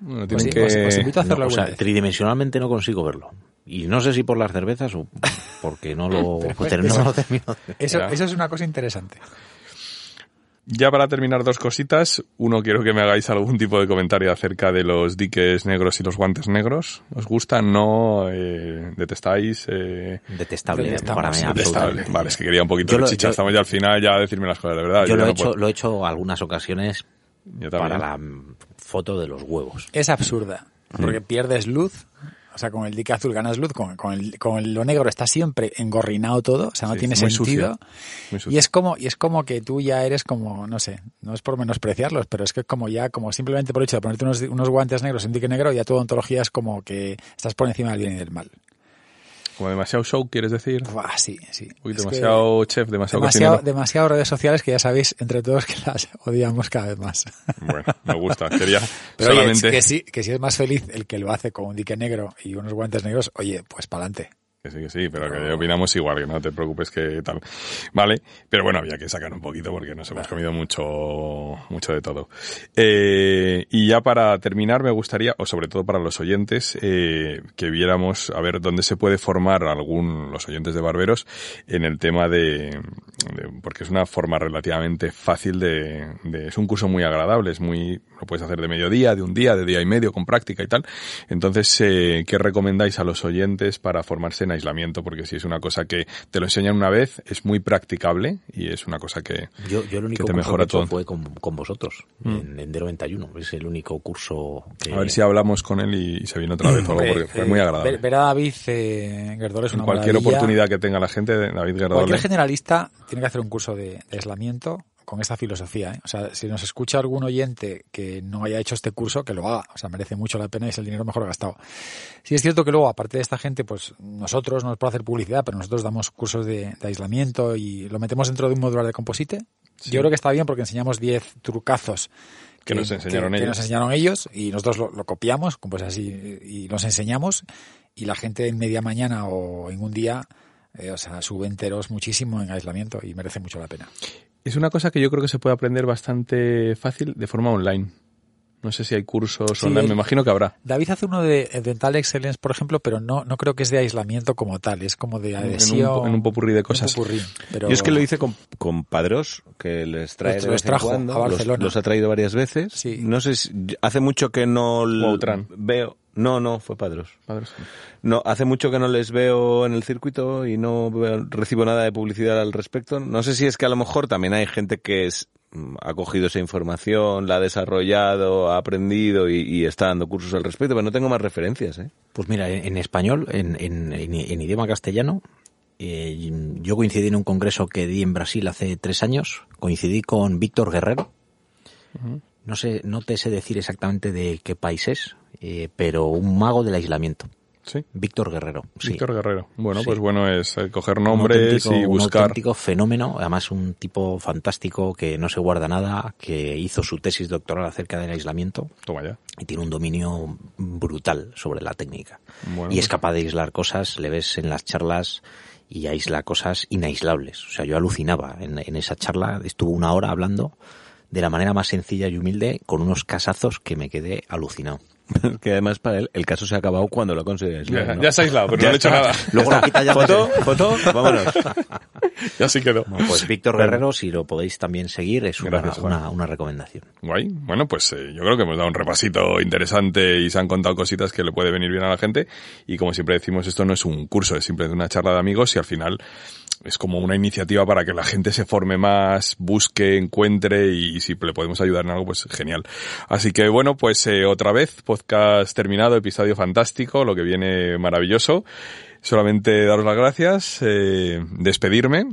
bueno, Pues os- que... os invito a hacerlo No, o sea, vez. tridimensionalmente no consigo verlo. Y no sé si por las cervezas o porque no lo, *laughs* pues, *laughs* no eso- lo termino Eso, eso es una cosa interesante. Ya para terminar dos cositas, uno quiero que me hagáis algún tipo de comentario acerca de los diques negros y los guantes negros. ¿Os gustan? ¿No? Eh, ¿Detestáis? Eh, Detestable para mí, detestable. absolutamente. Vale, es que quería un poquito Yo de lo- chicha. yo- Estamos ya al final ya a decirme las cosas de verdad. Yo lo no he, hecho, puedo- lo he hecho algunas ocasiones para la mm, foto de los huevos. Es absurda. Porque pierdes luz. O sea, con el dique azul ganas luz. Con, con, el, con el- lo negro está siempre engorrinado todo. O sea, no Sí, tiene muy sentido. sucio. Muy sucio. Y es como, y es como que tú ya eres como, no sé, no es por menospreciarlos, pero es que como ya, como simplemente por el hecho de ponerte unos, unos guantes negros en dique negro, ya tu ontología es como que estás por encima del bien y del mal. Como demasiado show, ¿quieres decir? Buah, sí, sí. Uy, Es demasiado chef, demasiado, demasiado, cocinero. demasiado redes sociales que ya sabéis entre todos que las odiamos cada vez más. Bueno, me gusta. Quería *laughs* Pero oye, solamente... que sí, que si es más feliz el que lo hace con un dique negro y unos guantes negros, oye, pues para adelante. Que sí, que sí, pero que opinamos igual, que no te preocupes que tal. Vale, pero bueno, había que sacar un poquito porque nos hemos comido mucho, mucho de todo. Eh, y ya para terminar me gustaría, o sobre todo para los oyentes, eh, que viéramos a ver dónde se puede formar algún, los oyentes de barberos, en el tema de, de- porque es una forma relativamente fácil de, de- es un curso muy agradable, es muy, lo puedes hacer de mediodía, de un día, de día y medio, con práctica y tal. Entonces, eh, ¿qué recomendáis a los oyentes para formarse en aislamiento? Porque si es una cosa que te lo enseñan una vez, es muy practicable y es una cosa que, Yo, yo el único que te mejora que todo. fue con, con vosotros, en, en 91. Es el único curso que... a ver si hablamos con él y, se viene otra vez o algo, porque fue Eh, muy Ver, agradable. ver a David eh, Gerdol es una cualquier maravilla. oportunidad que tenga la gente, David Gerdole, Cualquier generalista tiene que hacer un curso de, de aislamiento con esta filosofía. ¿eh? O sea, si nos escucha algún oyente que no haya hecho este curso, que lo haga. O sea, merece mucho la pena y es el dinero mejor gastado. Sí es cierto que luego, aparte de esta gente, pues nosotros, no es por hacer publicidad, pero nosotros damos cursos de, de aislamiento y lo metemos dentro de un modular de composite. Yo creo que está bien porque enseñamos 10 trucazos Que nos enseñaron que ellos. nos enseñaron ellos y nosotros lo, lo copiamos, pues así, y los enseñamos y la gente en media mañana o en un día Eh, o sea, sube enteros muchísimo en aislamiento y merece mucho la pena. Es una cosa que yo creo que se puede aprender bastante fácil de forma online. No sé si hay cursos Sí, online, el- me imagino que habrá. David hace uno de eh, Dental Excellence, por ejemplo, pero no, no creo que es de aislamiento como tal, es como de En un, adhesión. en un popurrí de cosas. popurrí, pero- Yo es que lo hice con, con Padros, que les trae Los- de los vez en trajo cuando, a Barcelona. Los, ha traído varias veces. Sí. No sé si, hace mucho que no l- Outram. veo. No, no, fue Padros. Padres. No, hace mucho que no les veo en el circuito y no veo- recibo nada de publicidad al respecto. No sé si es que a lo mejor también hay gente que es, mm, ha cogido esa información, la ha desarrollado, ha aprendido y, y está dando cursos al respecto, pero no tengo más referencias, ¿eh? Pues mira, en, en español, en, en- en- en idioma castellano, eh, yo coincidí en un congreso que di en Brasil hace tres años. Coincidí con Víctor Guerrero. No sé, no te sé decir exactamente de qué país es, eh, pero un mago del aislamiento. Sí. Víctor Guerrero. Sí. Víctor Guerrero. Bueno, Sí. pues bueno es coger Un nombres y Un buscar. auténtico fenómeno, además un tipo fantástico que no se guarda nada, que hizo su tesis doctoral acerca del aislamiento Toma ya. y tiene un dominio brutal sobre la técnica. Bueno, y es pues- capaz de aislar cosas, le ves en las charlas y aísla cosas inaislables. O sea, yo alucinaba en, en esa charla, estuvo una hora hablando de la manera más sencilla y humilde con unos casazos que me quedé alucinado. *laughs* que además para él el caso se ha acabado cuando lo consigues. Ya, ya se ha aislado, pero no le he hecho nada. *laughs* Luego lo quita ya Foto, foto, *laughs* vámonos. Ya sí quedó. No, pues Víctor Guerrero, si lo podéis también seguir, es una, Gracias, una, una recomendación. Guay. Bueno, pues eh, yo creo que hemos dado un repasito interesante y se han contado cositas que le puede venir bien a la gente. Y como siempre decimos, esto no es un curso, es simplemente una charla de amigos y al final es como una iniciativa para que la gente se forme más, busque, encuentre y si le podemos ayudar en algo, pues genial. Así que bueno, pues eh, otra vez, podcast terminado, episodio fantástico, lo que viene maravilloso. Solamente daros las gracias, eh, despedirme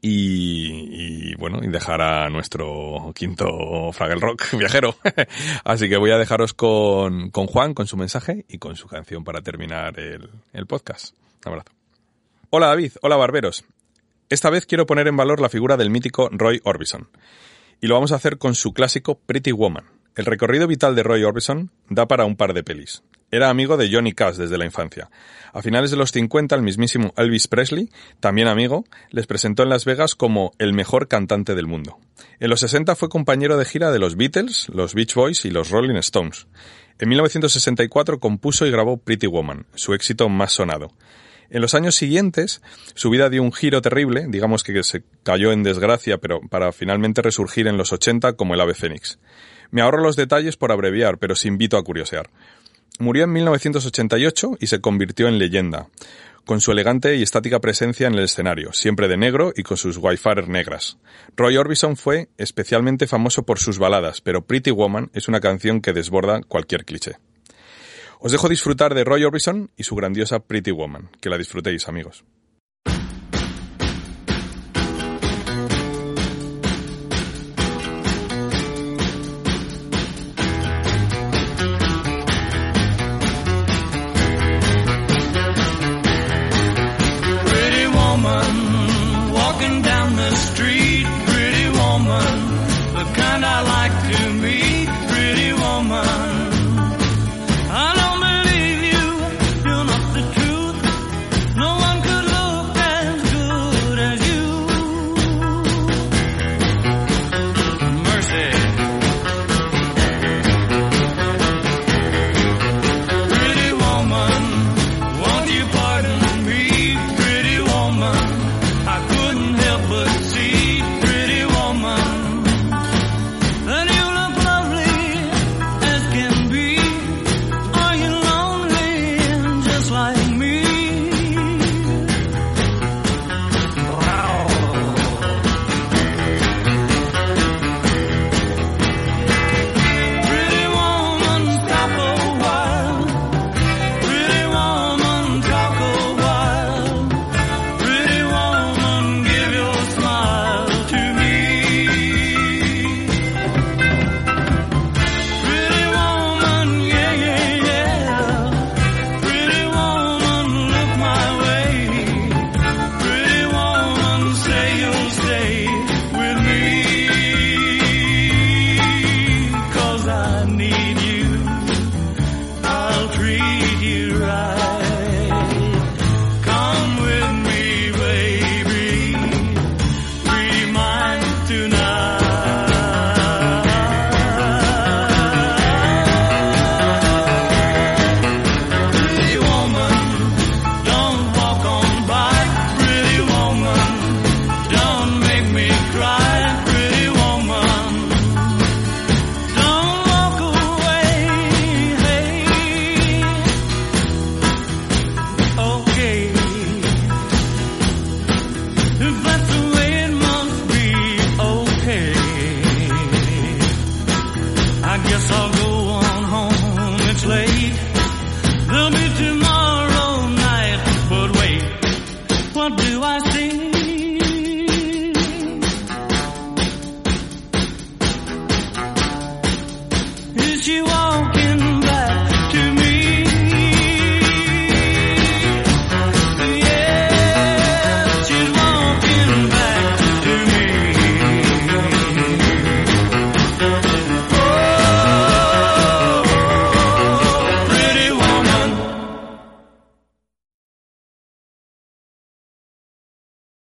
y, bueno, y dejar a nuestro quinto Fraggle Rock *laughs* viajero. *laughs* Así que voy a dejaros con, con Juan, con su mensaje y con su canción para terminar el, el podcast. Un abrazo. Hola David, hola Barberos. Esta vez quiero poner en valor la figura del mítico Roy Orbison. Y lo vamos a hacer con su clásico Pretty Woman. El recorrido vital de Roy Orbison da para un par de pelis. Era amigo de Johnny Cash desde la infancia. A finales de los 50, el mismísimo Elvis Presley, también amigo, les presentó en Las Vegas como el mejor cantante del mundo. En los 60 fue compañero de gira de los Beatles, los Beach Boys y los Rolling Stones. En 1964 compuso y grabó Pretty Woman, su éxito más sonado. En los años siguientes, su vida dio un giro terrible, digamos que se cayó en desgracia, pero para finalmente resurgir en los 80 como el ave fénix. Me ahorro los detalles por abreviar, pero os invito a curiosear. Murió en 1988 y se convirtió en leyenda, con su elegante y estática presencia en el escenario, siempre de negro y con sus waifares negras. Roy Orbison fue especialmente famoso por sus baladas, pero Pretty Woman es una canción que desborda cualquier cliché. Os dejo disfrutar de Roy Orbison y su grandiosa Pretty Woman. Que la disfrutéis, amigos. Woman,